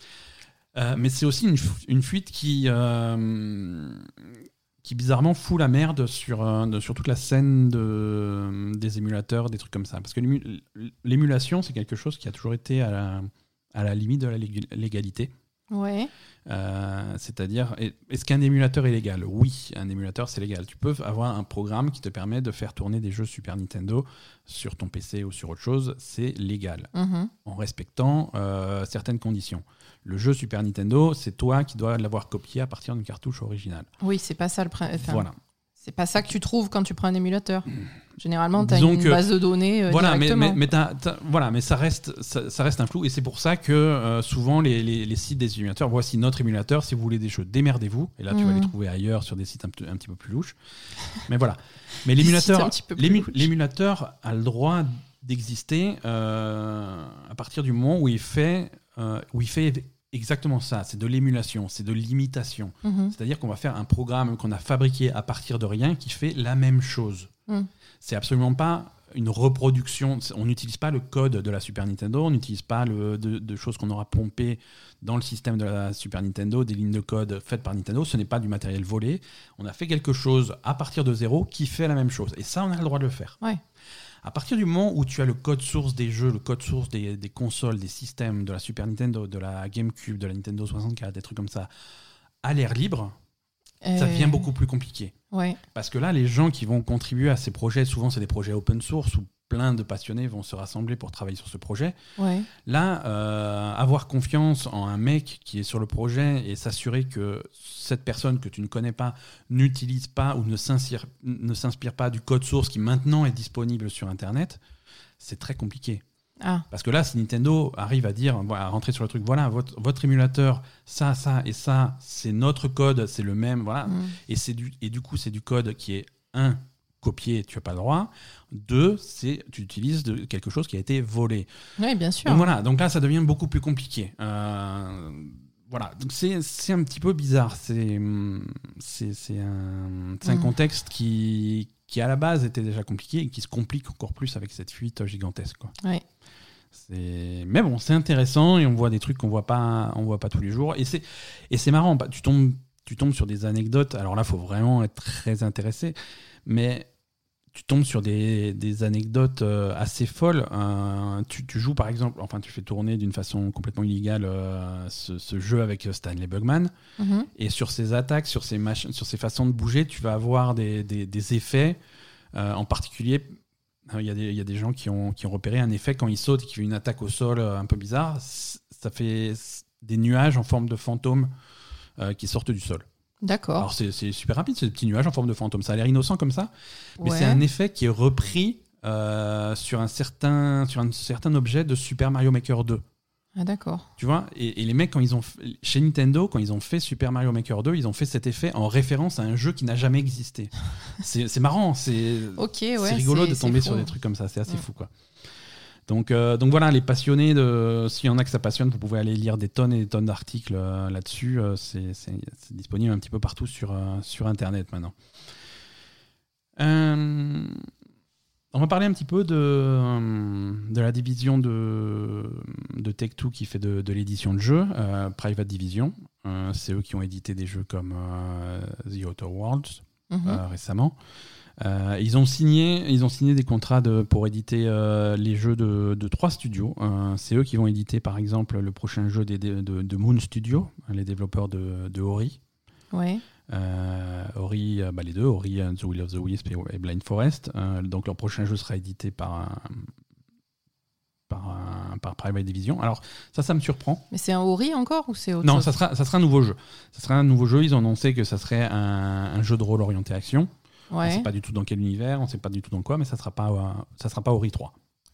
Euh, mais c'est aussi une, une fuite qui, euh, qui bizarrement fout la merde sur, euh, de- sur toute la scène de, des émulateurs, des trucs comme ça. Parce que l'ému- l'émulation, c'est quelque chose qui a toujours été à la, à la limite de la lég- légalité. Ouais. Euh, C'est-à-dire, est- est-ce qu'un émulateur est légal? Oui, un émulateur c'est légal. Tu peux avoir un programme qui te permet de faire tourner des jeux Super Nintendo sur ton PC ou sur autre chose, c'est légal Mhm. en respectant euh, certaines conditions. Le jeu Super Nintendo, c'est toi qui dois l'avoir copié à partir d'une cartouche originale. Oui, c'est pas ça le enfin, voilà. C'est pas ça que tu trouves quand tu prends un émulateur. Généralement, tu as Disons une que- base de données euh, voilà, mais, directement. mais, voilà, mais ça reste, ça, ça reste un flou et c'est pour ça que euh, souvent les, les- les sites des émulateurs, voici notre émulateur, si vous voulez des jeux, démerdez-vous. Et là, tu vas Mhm. les trouver ailleurs sur des sites un, petit- un petit peu plus louches. Mais voilà. Mais l'émulateur, l'émulateur a le droit d'exister euh, à partir du moment où il fait, euh, où il fait exactement ça. C'est de l'émulation, c'est de l'imitation. Mhm. C'est-à-dire qu'on va faire un programme qu'on a fabriqué à partir de rien qui fait la même chose. Mm. C'est absolument pas une reproduction. On n'utilise pas le code de la Super Nintendo, on n'utilise pas le, de, de choses qu'on aura pompées dans le système de la Super Nintendo, des lignes de code faites par Nintendo. Ce n'est pas du matériel volé. On a fait quelque chose à partir de zéro qui fait la même chose. Et ça, on a le droit de le faire. Ouais. À partir du moment où tu as le code source des jeux, le code source des, des consoles, des systèmes, de la Super Nintendo, de la GameCube, de la Nintendo 64, des trucs comme ça, à l'air libre, ça Euh, devient beaucoup plus compliqué. Ouais. Parce que là, les gens qui vont contribuer à ces projets, souvent c'est des projets open source où plein de passionnés vont se rassembler pour travailler sur ce projet. Ouais. Là, euh, avoir confiance en un mec qui est sur le projet et s'assurer que cette personne que tu ne connais pas n'utilise pas ou ne s'inspire pas du code source qui maintenant est disponible sur Internet, c'est très compliqué. Ah. Parce que là, si Nintendo arrive à dire, à rentrer sur le truc, voilà, votre, votre émulateur, ça, ça et ça, c'est notre code, c'est le même, voilà. Mm. Et, du, et du coup, c'est du code qui est, un, copié, tu n'as pas le droit. Deux, c'est tu utilises de, quelque chose qui a été volé. Ouais, bien sûr. Donc voilà, donc là, ça devient beaucoup plus compliqué. Euh, voilà, donc c'est un petit peu bizarre. C'est un, un Mhm. contexte qui, qui, à la base, était déjà compliqué et qui se complique encore plus avec cette fuite gigantesque. Quoi. C'est- Mais bon, c'est intéressant et on voit des trucs qu'on voit pas, on voit pas tous les jours. Et c'est et c'est marrant. bah, Tu tombes, tu tombes sur des anecdotes. Alors là, faut vraiment être très intéressé. Mais tu tombes sur des, des anecdotes euh, assez folles. Euh, tu, tu joues par exemple, enfin, tu fais tourner d'une façon complètement illégale euh, ce, ce jeu avec euh, Stanley Bugman. Mhm. Et sur ces attaques, sur mach- sur ces façons de bouger, tu vas avoir des, des- des effets. En particulier, euh, il y, a il y a des gens qui ont, qui ont repéré un effet quand il saute et qu'il fait une attaque au sol un peu bizarre. Ça fait des nuages en forme de fantômes qui sortent du sol. D'accord. Alors c'est super rapide, c'est des petits nuages en forme de fantômes. Ça a l'air innocent comme ça, mais Ouais. c'est un effet qui est repris euh, sur, un certain, sur un certain objet de Super Mario Maker 2. Ah, d'accord. Tu vois? Et, et les mecs, quand ils ont chez Nintendo, quand ils ont fait Super Mario Maker 2, ils ont fait cet effet en référence à un jeu qui n'a jamais existé. C'est marrant, c'est Ok, ouais. c'est rigolo de tomber sur des trucs comme ça, c'est assez fou quoi. Donc, euh, donc voilà, les passionnés, de, s'il y en a que ça passionne, vous pouvez aller lire des tonnes et des tonnes d'articles euh, là-dessus. euh, c'est, disponible un petit peu partout sur, sur Internet maintenant. On va parler un petit peu de, de la division de, de Tech2 qui fait de, de l'édition de jeux, euh, Private Division. Euh, c'est eux qui ont édité des jeux comme euh, The Outer Worlds, Mhm. récemment. Euh, ils, ont signé, ils ont signé des contrats de, pour éditer euh, les jeux de, de trois studios. Euh, c'est eux qui vont éditer par exemple le prochain jeu des- de, de Moon Studio, les développeurs de, Ori. Ouais. Ori, bah, les deux, Ori and the Will of the Wisp et, Blind Forest. Donc leur prochain jeu sera édité par, un- par, un- par Private Division. Alors ça, ça me surprend. Mais c'est un Ori encore ou c'est autre Non, chose ça sera, ça sera un nouveau jeu. Ça sera un nouveau jeu. Ils ont annoncé que ça serait un, un jeu de rôle orienté action. On ne sait pas du tout dans quel univers, on ne sait pas du tout dans quoi, mais ça ne sera, pas, euh, ça sera pas Ori 3.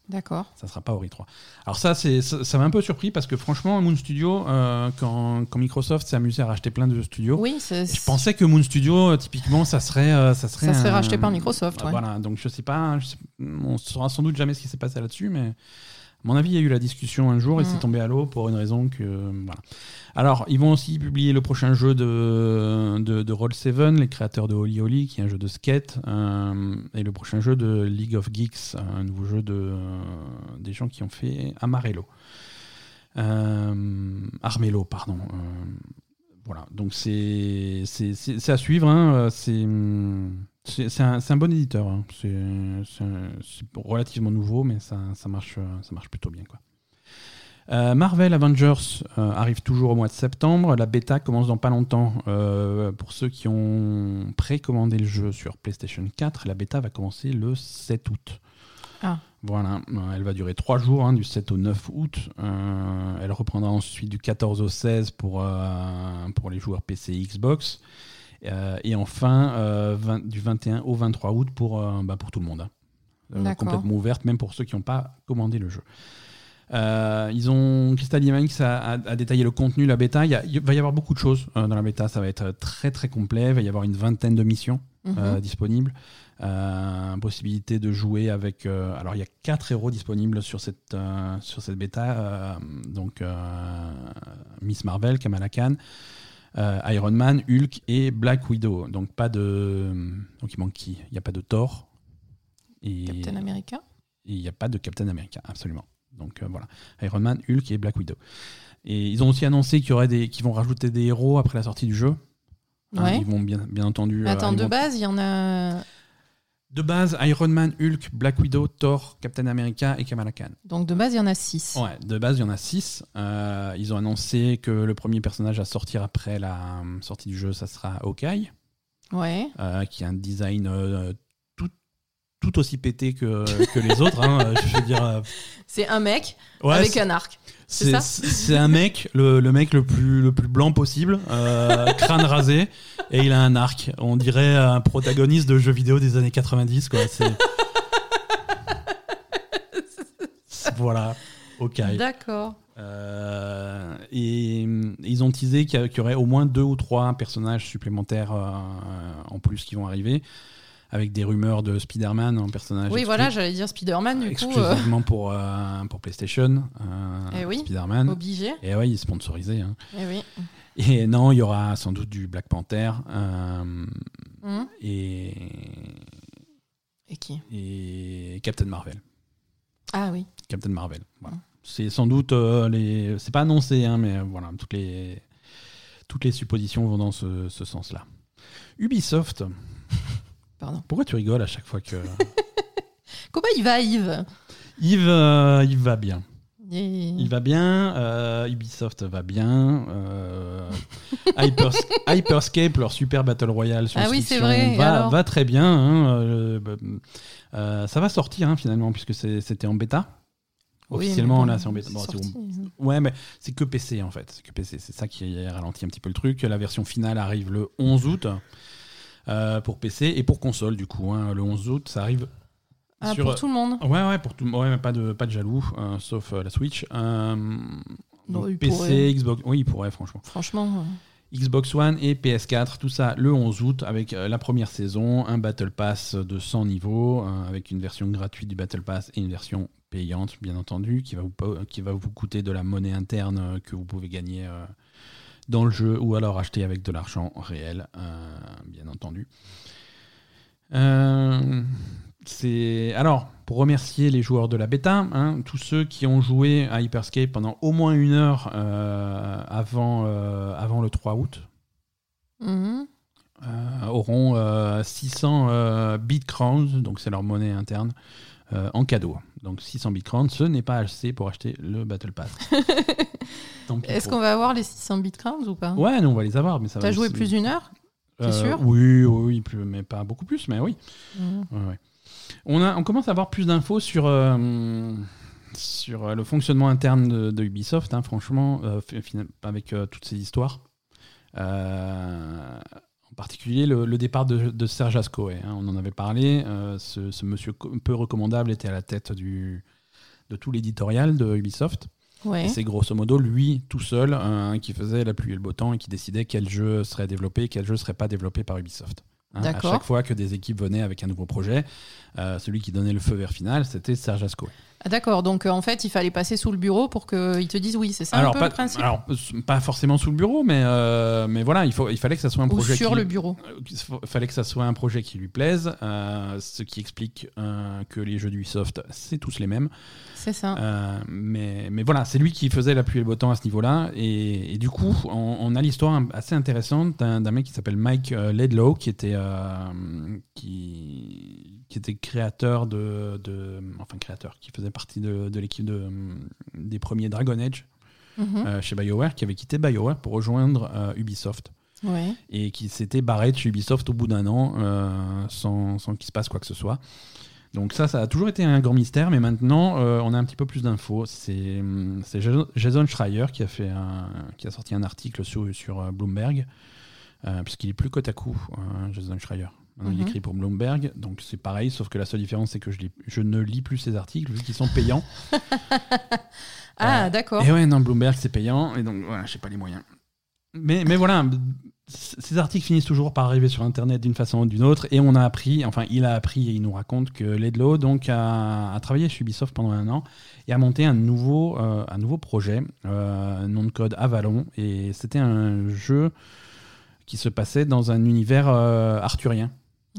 D'accord. Ça sera pas Ori 3. Alors ça, c'est, ça, m'a un peu surpris parce que franchement, Moon Studio, euh, quand, quand Microsoft s'est amusé à racheter plein de studios, Oui, je pensais que Moon Studio, euh, typiquement, ça serait, euh, ça serait, Ça serait un- racheté par Microsoft, ouais. Voilà, donc je sais pas, je sais- on saura sans doute jamais ce qui s'est passé là-dessus, mais mon avis, il y a eu la discussion un jour et Mm. c'est tombé à l'eau pour une raison que voilà. Alors, ils vont aussi publier le prochain jeu de, de, de Roll7, les créateurs de Holy Holy, qui est un jeu de skate, euh, et le prochain jeu de League of Geeks, un nouveau jeu de, des gens qui ont fait Amarello. Euh, Armello, pardon. Euh, voilà, donc c'est à suivre. hein, C'est c'est- c'est un, bon éditeur. hein. C'est relativement nouveau, mais ça, ça, marche, ça marche plutôt bien. Quoi. Euh, Marvel Avengers euh, arrive toujours au mois de septembre. La bêta commence dans pas longtemps. Euh, pour ceux qui ont précommandé le jeu sur PlayStation 4, la bêta va commencer le 7 août. Ah. Voilà, elle va durer 3 jours, hein, du 7 au 9 août. Elle reprendra ensuite du 14 au 16 pour, euh, pour les joueurs PC et Xbox. Euh, et enfin, euh, 20 du 21 au 23 août pour, euh, bah, pour tout le monde. hein. Complètement ouverte, même pour ceux qui n'ont pas commandé le jeu. Euh, ils ont Crystal Dynamics a, a- a détaillé le contenu, la bêta. Il, y a- il va y avoir beaucoup de choses euh, dans la bêta. Ça va être très très complet. Il va y avoir une vingtaine de missions Mhm. euh, disponibles. Possibilité de jouer avec. alors il y a quatre héros disponibles sur cette sur cette bêta. donc Miss Marvel, Kamala Khan. Euh, Iron Man, Hulk et Black Widow. Donc pas de. Donc il manque qui? Il n'y a pas de Thor. Et Captain America. et il n'y a pas de Captain America, absolument. Donc euh, voilà, Iron Man, Hulk et Black Widow. Et ils ont aussi annoncé qu'il y aurait des, qu'ils vont rajouter des héros après la sortie du jeu. Hein, Ouais. ils vont bien, bien entendu. Mais euh, attends, ils de vont- base, il y en a. de base, Iron Man, Hulk, Black Widow, Thor, Captain America et Kamala Khan. Donc de base, il y en a 6. Ouais, de base, il y en a 6. ils ont annoncé que le premier personnage à sortir après la euh, sortie du jeu, ça sera Hawkeye, Ouais. euh, qui a un design euh, tout, aussi pété que, que les autres. hein, je veux dire. euh, C'est un mec ouais, avec un arc. c'est C'est ça c'est un mec, le, le mec le plus, le plus blanc possible, euh, crâne rasé, et il a un arc. On dirait un protagoniste de jeux vidéo des années 90. Quoi. C'est- C'est- voilà, ok. D'accord. Euh, et ils ont teasé qu'il y, aurait au moins deux ou trois personnages supplémentaires euh, en plus qui vont arriver, avec des rumeurs de Spider-Man en personnage. Oui, exclu- voilà, j'allais dire Spider-Man, du coup, euh, exclusivement pour, euh, pour PlayStation. euh, Eh oui. Spider-Man. obligé. Et ouais, il est sponsorisé. hein. Eh oui. Et non, il y aura sans doute du Black Panther Hum. et, Et qui? et Captain Marvel. Ah oui. Captain Marvel. Voilà. Mm. C'est sans doute euh, les. C'est pas annoncé, hein, mais voilà, toutes les toutes les suppositions vont dans ce, ce sens-là. Ubisoft. Pardon. Pourquoi tu rigoles à chaque fois que Comment il va, Yves? Yves, euh, Yves va bien. Il- Il va bien, euh, Ubisoft va bien, euh, Hypers- Hyperscape, leur super Battle Royale sur Ah oui, c'est vrai, va, très bien. hein, euh, bah, euh, ça va sortir hein, finalement, puisque c'était en bêta. Oui, Officiellement, mais bon, là, c'est en bêta. Bon, sorti. bon. Ouais, mais c'est que PC en fait. C'est que PC. C'est ça qui a ralenti un petit peu le truc. La version finale arrive le 11 août euh, pour PC et pour console, du coup. hein. Le 11 août, ça arrive Ah, Sur- pour tout le monde. Ouais, ouais, pour tout, ouais, pas de, pas de jaloux, euh, sauf euh, la Switch. Euh, Non, donc il PC, pourrait. Xbox, oui, il pourrait, franchement. Franchement. euh, Xbox One et PS4, tout ça le 11 août avec euh, la première saison, un Battle Pass de 100 niveaux, euh, avec une version gratuite du Battle Pass et une version payante, bien entendu, qui va vous, qui va vous coûter de la monnaie interne euh, que vous pouvez gagner euh, dans le jeu ou alors acheter avec de l'argent réel, euh, bien entendu. Euh, c'est alors pour remercier les joueurs de la bêta, hein, tous ceux qui ont joué à Hyperscape pendant au moins une heure euh, avant, avant le 3 août mhm. auront euh, 600 euh, bitcoins, donc c'est leur monnaie interne, en cadeau. Donc 600 bitcoins, ce n'est pas assez pour acheter le Battle Pass. Est-ce qu'on va avoir les 600 bitcoins ou pas? Ouais, nous on va les avoir, mais ça va. T'as joué plus d'une heure t'es sûr? Oui, oui, oui, plus- mais pas beaucoup plus, mais oui. Ouais, ouais. On, a, on commence à avoir plus d'infos sur, euh, sur euh, le fonctionnement interne de, de Ubisoft, hein, franchement, euh, avec euh, toutes ces histoires. En particulier le, le départ de, de Serge Ascoé. hein, on en avait parlé. euh, ce, ce monsieur peu recommandable était à la tête du, de tout l'éditorial de Ubisoft. Ouais. Et c'est grosso modo lui tout seul hein, qui faisait la pluie et le beau temps et qui décidait quel jeu serait développé et quel jeu serait pas développé par Ubisoft. Hein, à chaque fois que des équipes venaient avec un nouveau projet, euh, celui qui donnait le feu vert final, c'était Serge Asco. Ah, D'accord, donc euh, en fait, il fallait passer sous le bureau pour qu'ils te disent oui, c'est ça Alors, un peu pas, le principe? alors, pas forcément sous le bureau, mais, euh, mais voilà, il, faut, il fallait que ça soit un Ou projet sur qui, le bureau. euh, Il fallait que ça soit un projet qui lui plaise, euh, ce qui explique euh, que les jeux d'Ubisoft, c'est tous les mêmes. C'est ça. Euh, mais, mais voilà, c'est lui qui faisait la pluie et le beau temps à ce niveau-là. Et, et du coup, on, on a l'histoire un- assez intéressante d'un d'un mec qui s'appelle Mike euh, Ledlow, qui était, euh, qui, qui était créateur de, de- Enfin, créateur, qui faisait partie de, de l'équipe de, des premiers Dragon Age Mhm. euh, chez BioWare, qui avait quitté BioWare pour rejoindre euh, Ubisoft. Ouais. Et qui s'était barré de chez Ubisoft au bout d'un an euh, sans, sans qu'il se passe quoi que ce soit. Donc ça, ça a toujours été un grand mystère, mais maintenant, euh, on a un petit peu plus d'infos. C'est Jason- Schreier qui a, fait un- qui a sorti un article sur, sur Bloomberg, euh, puisqu'il est plus Kotaku, euh, Jason Schreier. Maintenant, il Mhm. écrit pour Bloomberg, donc c'est pareil, sauf que la seule différence, c'est que je, lis- je ne lis plus ses articles, vu qu'ils sont payants. Ah, Euh, d'accord. Et ouais, non, Bloomberg, c'est payant, et donc voilà, j'ai pas les moyens. Mais, mais voilà, ces articles finissent toujours par arriver sur Internet d'une façon ou d'une autre, et on a appris, enfin, il a appris et il nous raconte que Ledlow donc, a, a travaillé chez Ubisoft pendant un an et a monté un nouveau, euh, un nouveau projet, euh, nom de code Avalon, et c'était un jeu qui se passait dans un univers euh, arthurien.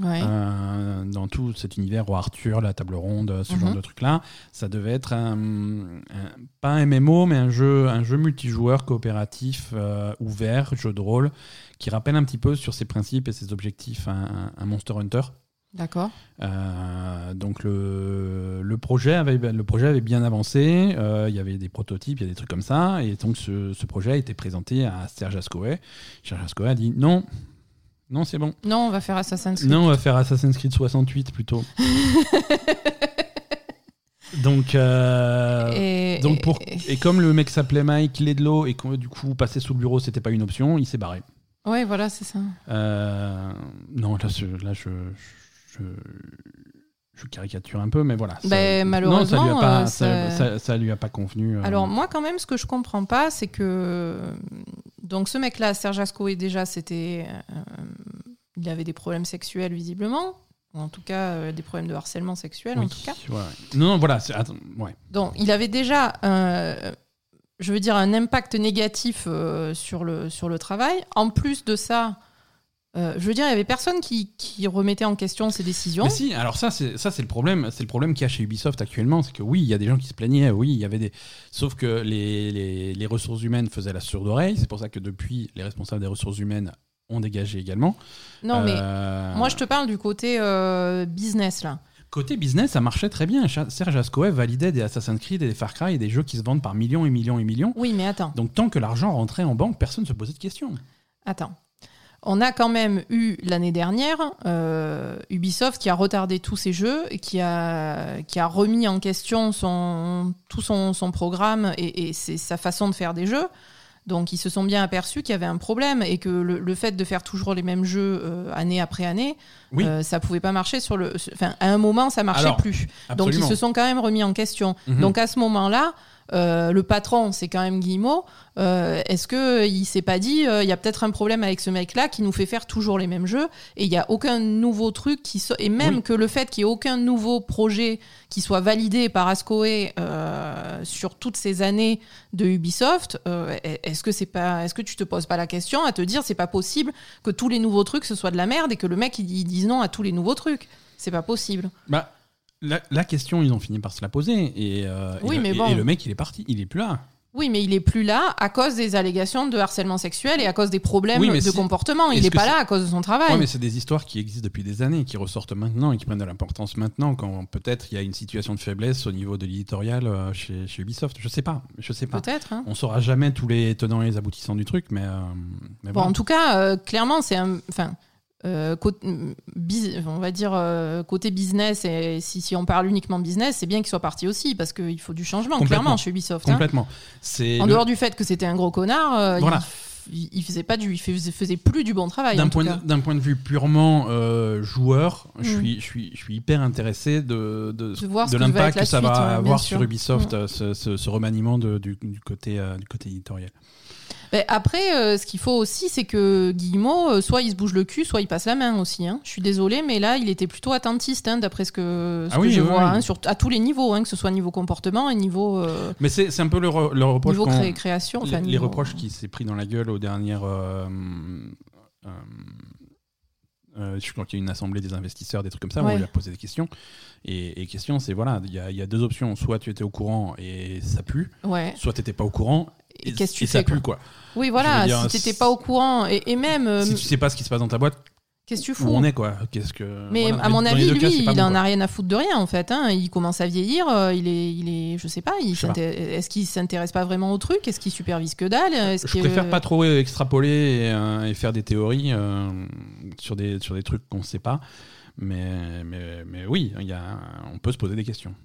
Ouais. Euh, dans tout cet univers au Arthur, la table ronde, ce genre Mhm. de truc-là. Ça devait être un, un- pas un MMO, mais un jeu, un jeu multijoueur coopératif euh, ouvert, jeu de rôle, qui rappelle un petit peu sur ses principes et ses objectifs un, un Monster Hunter. D'accord. Euh, donc le, le, projet avait, le projet avait bien avancé, euh, il y avait des prototypes, il y a des trucs comme ça, et donc ce, ce projet a été présenté à Serge Ascoé. Serge Ascoé a dit non, non c'est bon. Non, on va faire Assassin's Creed. Non, on va faire Assassin's Creed 68 plutôt. donc, euh, Et, donc pour, et- et comme le mec s'appelait Mike Ledlow et que du coup passer sous le bureau c'était pas une option, il s'est barré. Ouais, voilà, c'est ça. Euh, non, là, je, là je, je, je caricature un peu, mais voilà. ça- Ben, non, ça lui a malheureusement, pas, euh, ça, ça- lui a pas convenu. Alors moi quand même ce que je comprends pas c'est que donc ce mec là Serge Ascoé déjà c'était il avait des problèmes sexuels visiblement ou en tout cas euh, des problèmes de harcèlement sexuel en tout cas ouais. Non, non, voilà. c'est- Attends, ouais. donc il avait déjà euh, je veux dire un impact négatif euh, sur le sur le travail en plus de ça euh, je veux dire il y avait personne qui, qui remettait en question ses décisions Mais si, alors ça, c'est ça, c'est le problème. C'est le problème qu'il y a chez Ubisoft actuellement, c'est que oui, il y a des gens qui se plaignaient, oui, il y avait des, sauf que les, les, les ressources humaines faisaient la sourde oreille. C'est pour ça que depuis, les responsables des ressources humaines ont dégagé également. non mais Euh, moi je te parle du côté euh, business là Côté business, ça marchait très bien. Serge Ascoé validait des Assassin's Creed et des Far Cry et des jeux qui se vendent par millions et millions et millions. oui mais attends Donc tant que l'argent rentrait en banque, personne ne se posait de questions. Attends. On a quand même eu l'année dernière euh, Ubisoft qui a retardé tous ses jeux et qui a, qui a remis en question son, tout son, son programme et, sa façon de faire des jeux. Donc ils se sont bien aperçus qu'il y avait un problème et que le, le fait de faire toujours les mêmes jeux euh, année après année, Oui. euh, ça pouvait pas marcher sur le. Enfin, à un moment, ça marchait Alors, plus. Donc ils se sont quand même remis en question. Mhm. Donc à ce moment-là, euh, le patron, c'est quand même Guillemot. Euh, Est-ce que il s'est pas dit, euh, il y a peut-être un problème avec ce mec-là qui nous fait faire toujours les mêmes jeux et il y a aucun nouveau truc qui so- et même Oui. que le fait qu'il y ait aucun nouveau projet qui soit validé par Ascoe euh, sur toutes ces années de Ubisoft, est-ce que c'est pas, est-ce que tu te poses pas la question à te dire, c'est pas possible que tous les nouveaux trucs ce soit de la merde et que le mec il, il dise non à tous les nouveaux trucs, c'est pas possible. Bah, la, la question, ils ont fini par se la poser. Et, euh, Oui, le- mais et- bon. et le mec, il est parti. Il est plus là. Oui, mais il est plus là à cause des allégations de harcèlement sexuel et à cause des problèmes Oui, de si- comportement. Il n'est pas là à cause de son travail. Ouais, mais c'est des histoires qui existent depuis des années, qui ressortent maintenant et qui prennent de l'importance maintenant, quand peut-être il y a une situation de faiblesse au niveau de l'éditorial euh, chez, chez Ubisoft. Je sais pas. Je sais pas. Peut-être. hein. On saura jamais tous les tenants et les aboutissants du truc, mais, euh, mais Bon, en tout cas, euh, clairement, c'est un. Enfin. Euh, côté, on va dire euh, côté business et si, si on parle uniquement business c'est bien qu'il soit parti aussi parce qu'il faut du changement clairement chez Ubisoft hein. complètement. C'est en le- dehors du fait que c'était un gros connard euh, Voilà. il, il faisait pas du il faisait, faisait plus du bon travail d'un point, de, d'un point de vue purement joueur, je, Mm. suis, je, suis, je suis hyper intéressé de, de, De voir de l'impact que ça suite, va avoir sur Ubisoft, Mm. ce, ce- ce remaniement de- du, du côté, du côté éditorial. Après, euh, ce qu'il faut aussi, c'est que Guillemot, euh, soit il se bouge le cul, soit il passe la main aussi. hein. Je suis désolée, mais là, il était plutôt attentiste, hein, d'après ce que, ce Ah que oui, je oui, vois, oui. hein, sur, à tous les niveaux, que ce soit niveau comportement et niveau, euh, Mais c'est un peu le, re- le reproche niveau cré- création. les, enfin, les niveau- reproches qui s'est pris dans la gueule aux dernières. euh, euh, je crois qu'il y a une assemblée des investisseurs, des trucs comme ça, où Ouais. on lui a posé des questions. Et, et question, c'est voilà, il y a, il y a deux options. Soit tu étais au courant et ça pue, Ouais. soit tu n'étais pas au courant Et qu'est-ce que tu et ça fais, quoi pue, quoi. Oui, voilà, dire, si t'étais pas au courant, et, et même, euh, si tu sais pas ce qui se passe dans ta boîte, qu'est-ce que tu où fous on est, quoi. Qu'est-ce que. Mais voilà, à mon avis, lui, cas, il bon, en a rien à foutre de rien, en fait. hein. Il commence à vieillir, euh, il est, il est, je sais pas, est-ce qu'il s'intéresse pas vraiment au truc? Est-ce qu'il supervise que dalle? Est-ce Je que- préfère pas trop extrapoler et, euh, et faire des théories euh, sur, des, sur des trucs qu'on ne sait pas. Mais, mais, mais oui, il y a, on peut se poser des questions.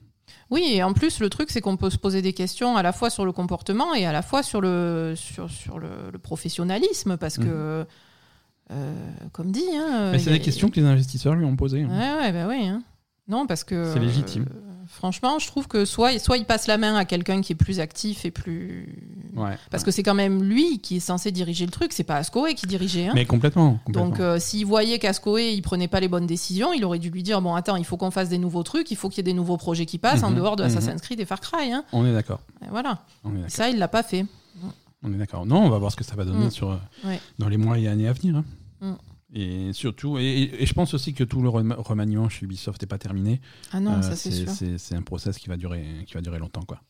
Oui, et en plus, le truc, c'est qu'on peut se poser des questions à la fois sur le comportement et à la fois sur le, sur, sur le, le professionnalisme, parce que, euh, comme dit. Hein, Mhm. Mais c'est des questions que les investisseurs lui ont posées. hein. Ouais, ouais, bah oui. hein. Non, parce que. C'est légitime. euh, franchement, je trouve que soit, soit il passe la main à quelqu'un qui est plus actif et plus. Ouais. Parce que c'est quand même lui qui est censé diriger le truc, c'est pas Ascoe qui dirigeait. Hein. Mais complètement. complètement. Donc, euh, s'il voyait qu'Ascoe il prenait pas les bonnes décisions, il aurait dû lui dire bon, attends, il faut qu'on fasse des nouveaux trucs, il faut qu'il y ait des nouveaux projets qui passent en Mhm, dehors de mhm. Assassin's Creed et Far Cry. Hein. On est d'accord. Voilà. Est ça, il l'a pas fait. On est d'accord. Non, on va voir ce que ça va donner Mm. sur, euh, Ouais. dans les mois et années à venir. hein. Et surtout, et, je pense aussi que tout le rem- remaniement chez Ubisoft n'est pas terminé. Ah non, Euh, ça c'est sûr. c'est un process qui va durer, qui va durer longtemps, quoi.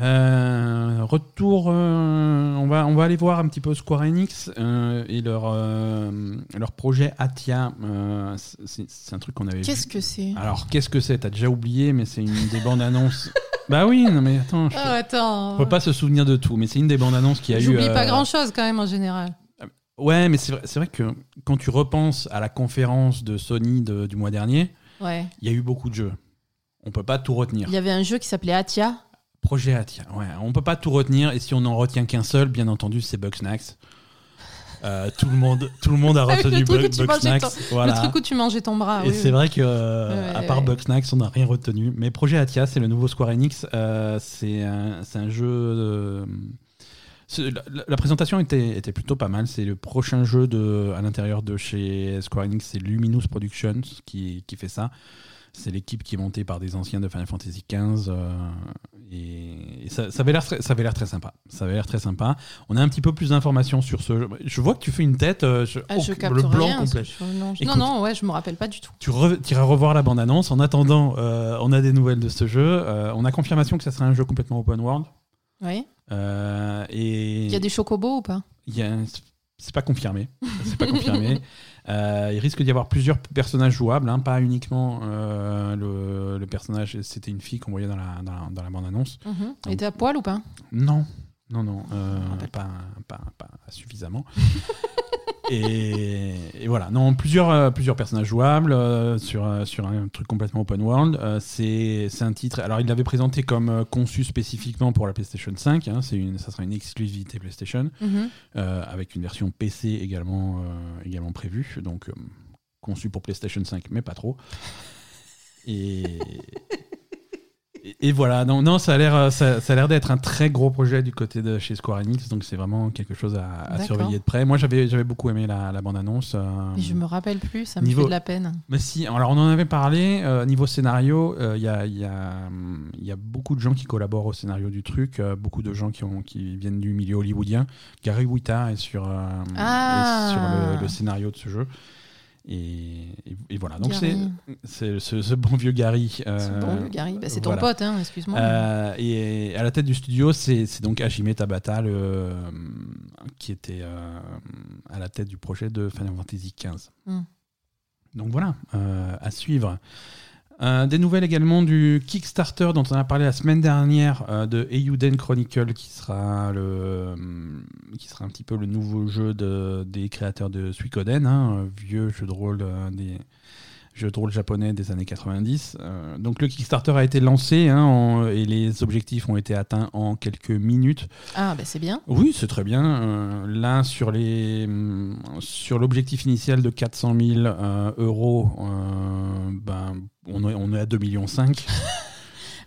Euh, retour, euh, on, va, on va aller voir un petit peu Square Enix euh, et leur, euh, leur projet Atia. Euh, c'est un truc qu'on avait Qu'est-ce vu. que c'est? Alors, qu'est-ce que c'est? T'as déjà oublié, mais c'est une des bandes annonces. bah oui, non mais attends, je Ah, attends. on peut pas se souvenir de tout, mais c'est une des bandes annonces qui a eu. J'oublie pas euh, grand chose quand même en général. Ouais, mais c'est vrai, que quand tu repenses à la conférence de Sony de- du mois dernier, Ouais. il y a eu beaucoup de jeux. On peut pas tout retenir. Il y avait un jeu qui s'appelait Atia. Projet Atia, ouais, on peut pas tout retenir. Et si on en retient qu'un seul, bien entendu, c'est Bugsnax. Euh, tout le monde, tout le monde a retenu Bugsnax. Voilà. Le truc où tu mangeais ton bras. Et oui, c'est oui. vrai que, euh, Ouais, à part ouais. Bugsnax, on n'a rien retenu. Mais Projet Atia, c'est le nouveau Square Enix. Euh, c'est un, c'est un jeu. La, présentation était, était plutôt pas mal. C'est le prochain jeu de, à l'intérieur de chez Square Enix, c'est Luminous Productions qui, qui fait ça. C'est l'équipe qui est montée par des anciens de Final Fantasy XV. euh, et et ça, ça avait l'air très, ça avait l'air très sympa. Ça avait l'air très sympa. On a un petit peu plus d'informations sur ce jeu. Je vois que tu fais une tête. euh, je- Ah, oh, le blanc rien, complet. je- non, je- Écoute. non, non, ouais, je me rappelle pas du tout. Tu re- iras revoir la bande-annonce. En attendant, euh, on a des nouvelles de ce jeu. On a confirmation que ça sera un jeu complètement open world. Oui. Euh, et Il y a des chocobos ou pas c'est pas confirmé. C'est pas confirmé. Euh, il risque d'y avoir plusieurs personnages jouables, hein, pas uniquement euh, le, le personnage. C'était une fille qu'on voyait dans la, dans la, dans la bande-annonce. Mhm. Et t'es à poil ou pas Non, non, non, rappelle pas, pas, pas suffisamment. et, et voilà, non, plusieurs, euh, plusieurs personnages jouables euh, sur, euh, sur un truc complètement open world. Euh, c'est un titre. Alors, il l'avait présenté comme conçu spécifiquement pour la PlayStation 5. Hein, une, ça sera une exclusivité PlayStation Mhm. euh, avec une version PC également, également prévue. Donc, conçu pour PlayStation 5, mais pas trop. Et. Et, et voilà, non, non, ça a l'air, euh, ça, ça a l'air d'être un très gros projet du côté de chez Square Enix, donc c'est vraiment quelque chose à, surveiller de près. Moi, j'avais, j'avais beaucoup aimé la, la bande-annonce. euh, je me rappelle plus, ça me Niveau- fait de la peine. mais si, alors on en avait parlé, euh, niveau scénario, euh, il y, a, y, a, y a beaucoup de gens qui collaborent au scénario du truc, euh, beaucoup de gens qui, ont, qui viennent du milieu hollywoodien. Gary Wita est sur, Ah. est sur le, le scénario de ce jeu. Et, et- et voilà, donc c'est, ce, ce bon vieux Gary. euh, C'est bon, Gary. Bah, c'est ton voilà. pote, hein, excuse-moi. Euh, et à la tête du studio, c'est donc Hajime Tabata, le, euh, qui était euh, à la tête du projet de Final Fantasy XV. Hmm. Donc voilà, euh, à suivre. Euh, des nouvelles également du Kickstarter dont on a parlé la semaine dernière euh, de Eiyuden Chronicle qui sera le euh, qui sera un petit peu le nouveau jeu de, des créateurs de Suikoden, hein, un vieux jeu de rôle euh, des jeux de rôle japonais des années 90. Euh, donc le Kickstarter a été lancé hein, en- et les objectifs ont été atteints en quelques minutes. Ah, bah c'est bien. Oui, c'est très bien. Euh, là, sur les hum, sur l'objectif initial de 400 000 euh, euros, ben, on, est, on est à 2,5 millions.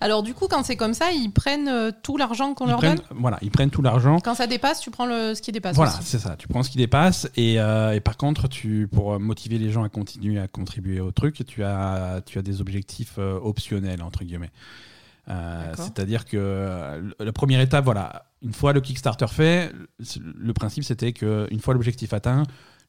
Alors, du coup, quand c'est comme ça, ils prennent euh, tout l'argent qu'on leur prennent, donne voilà, ils prennent tout l'argent. Quand ça dépasse, tu prends le, ce qui dépasse. Voilà, c'est ça. Tu prends ce qui dépasse et, euh, et par contre, tu, pour motiver les gens à continuer à contribuer au truc, tu as, tu as des objectifs euh, optionnels entre guillemets. Euh. C'est-à-dire que euh, la première étape, voilà, une fois le Kickstarter fait, le le principe c'était que une fois l'objectif atteint,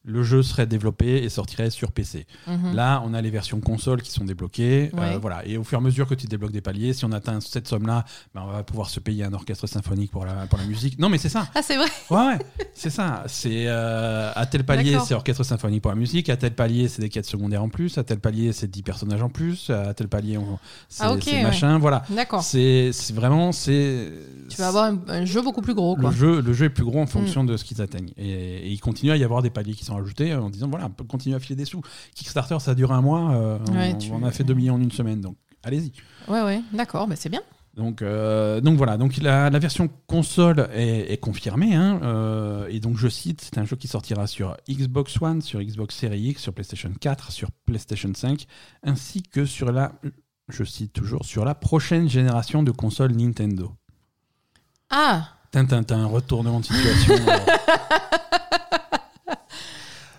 le jeu serait développé et sortirait sur PC. Mhm. Là, on a les versions console qui sont débloquées. euh, voilà. Et au fur et à mesure que tu débloques des paliers, si on atteint cette somme-là, ben, on va pouvoir se payer un orchestre symphonique pour la, pour la musique. Non, mais c'est ça. Ah, c'est vrai. Ouais, ouais, c'est ça. C'est euh, à tel palier, c'est orchestre symphonique pour la musique. À tel palier, c'est des quêtes secondaires en plus. À tel palier, c'est 10 personnages en plus. À tel palier, on- c'est Ah, ouais. machin. Voilà. D'accord. C'est vraiment. c'est Tu vas avoir un, un jeu beaucoup plus gros, quoi. le jeu, le jeu est plus gros en fonction de ce qu'ils atteignent. Et, et il continue à y avoir des paliers qui sont ajoutés en disant voilà, on peut continuer à filer des sous. Kickstarter, ça dure un mois. euh, Ouais, on, tu- on a fait 2 millions en une semaine. Donc allez-y. Ouais, ouais. D'accord, bah, c'est bien. Donc, euh, donc voilà, donc la, la version console est, est confirmée. hein, euh, et donc je cite, c'est un jeu qui sortira sur Xbox One, sur Xbox Series X, sur PlayStation 4, sur PlayStation 5, ainsi que sur la, je cite toujours, sur la prochaine génération de consoles Nintendo. Ah Tintin, un retournement de situation.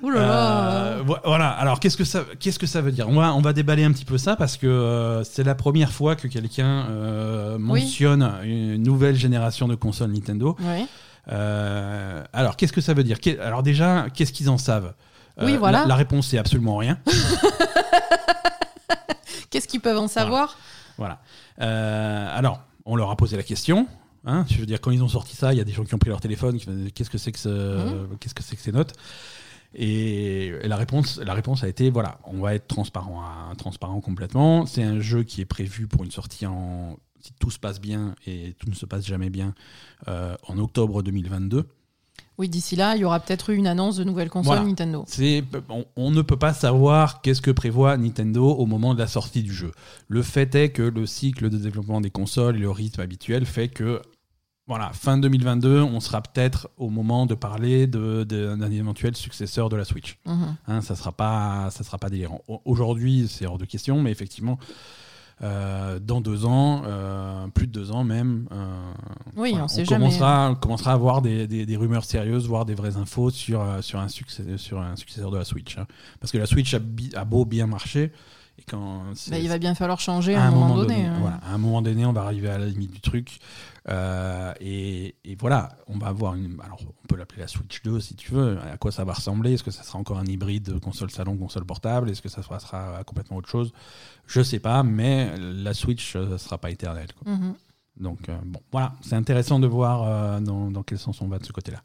Ouh là là. Euh, vo- voilà. Alors, qu'est-ce que ça, qu'est-ce que ça veut dire? On va, on va déballer un petit peu ça parce que euh, c'est la première fois que quelqu'un euh, Oui. mentionne une nouvelle génération de consoles Nintendo. Alors, qu'est-ce que ça veut dire? Qu'est- Alors déjà, qu'est-ce qu'ils en savent? Oui, voilà. La, la réponse c'est absolument rien. Qu'est-ce qu'ils peuvent en savoir? Voilà. Alors, on leur a posé la question. Hein, je veux dire, quand ils ont sorti ça, il y a des gens qui ont pris leur téléphone, qui qu'est-ce que c'est que ce, Mhm. qu'est-ce que c'est que ces notes? Et, et la réponse, la réponse a été voilà, on va être transparent, transparent complètement. C'est un jeu qui est prévu pour une sortie en, si tout se passe bien et tout ne se passe jamais bien, euh, en octobre 2022. Oui, d'ici là, il y aura peut-être eu une annonce de nouvelle console Voilà. Nintendo. C'est, on, on ne peut pas savoir qu'est-ce que prévoit Nintendo au moment de la sortie du jeu. Le fait est que le cycle de développement des consoles et le rythme habituel fait que voilà, fin 2022, on sera peut-être au moment de parler de- de- d'un éventuel successeur de la Switch. Mhm. Hein, ça sera pas, ça sera pas délirant. Au- Aujourd'hui, c'est hors de question, mais effectivement, euh, dans deux ans, euh, plus de deux ans même, euh, Oui, voilà, on sait commencera, commencera à avoir des, des- des rumeurs sérieuses, voire des vraies infos sur, sur, un, succès, sur un successeur de la Switch. hein. Parce que la Switch a, beau bien marcher, et quand c'est- Bah, il va bien falloir changer à un, moment, donné. hein. voilà, à un moment donné, on va arriver à la limite du truc. Euh, et, et voilà, on va avoir une. Alors, on peut l'appeler la Switch 2 si tu veux. À quoi ça va ressembler? Est-ce que ça sera encore un hybride console salon, console portable? Est-ce que ça sera, sera complètement autre chose? Je sais pas, mais la Switch ne sera pas éternelle. quoi. Mhm. Donc, euh, bon, voilà, c'est intéressant de voir euh, dans, dans quel sens on va de ce côté-là.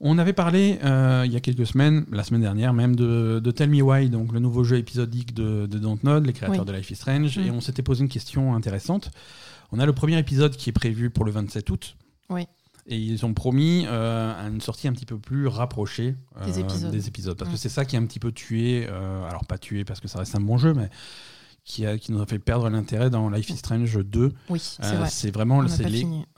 On avait parlé euh, il y a quelques semaines, la semaine dernière même, de, de Tell Me Why, donc le nouveau jeu épisodique de, de Dontnod, les créateurs Oui. de Life is Strange, Mm. et on s'était posé une question intéressante. On a le premier épisode qui est prévu pour le 27 août. Oui. Et ils ont promis euh, une sortie un petit peu plus rapprochée euh, Des épisodes. Parce que c'est ça qui a un petit peu tué, euh, alors pas tué parce que ça reste un bon jeu, mais qui, a, qui nous a fait perdre l'intérêt dans Life is Strange 2. Oui, c'est Euh, vrai. c'est vraiment c'est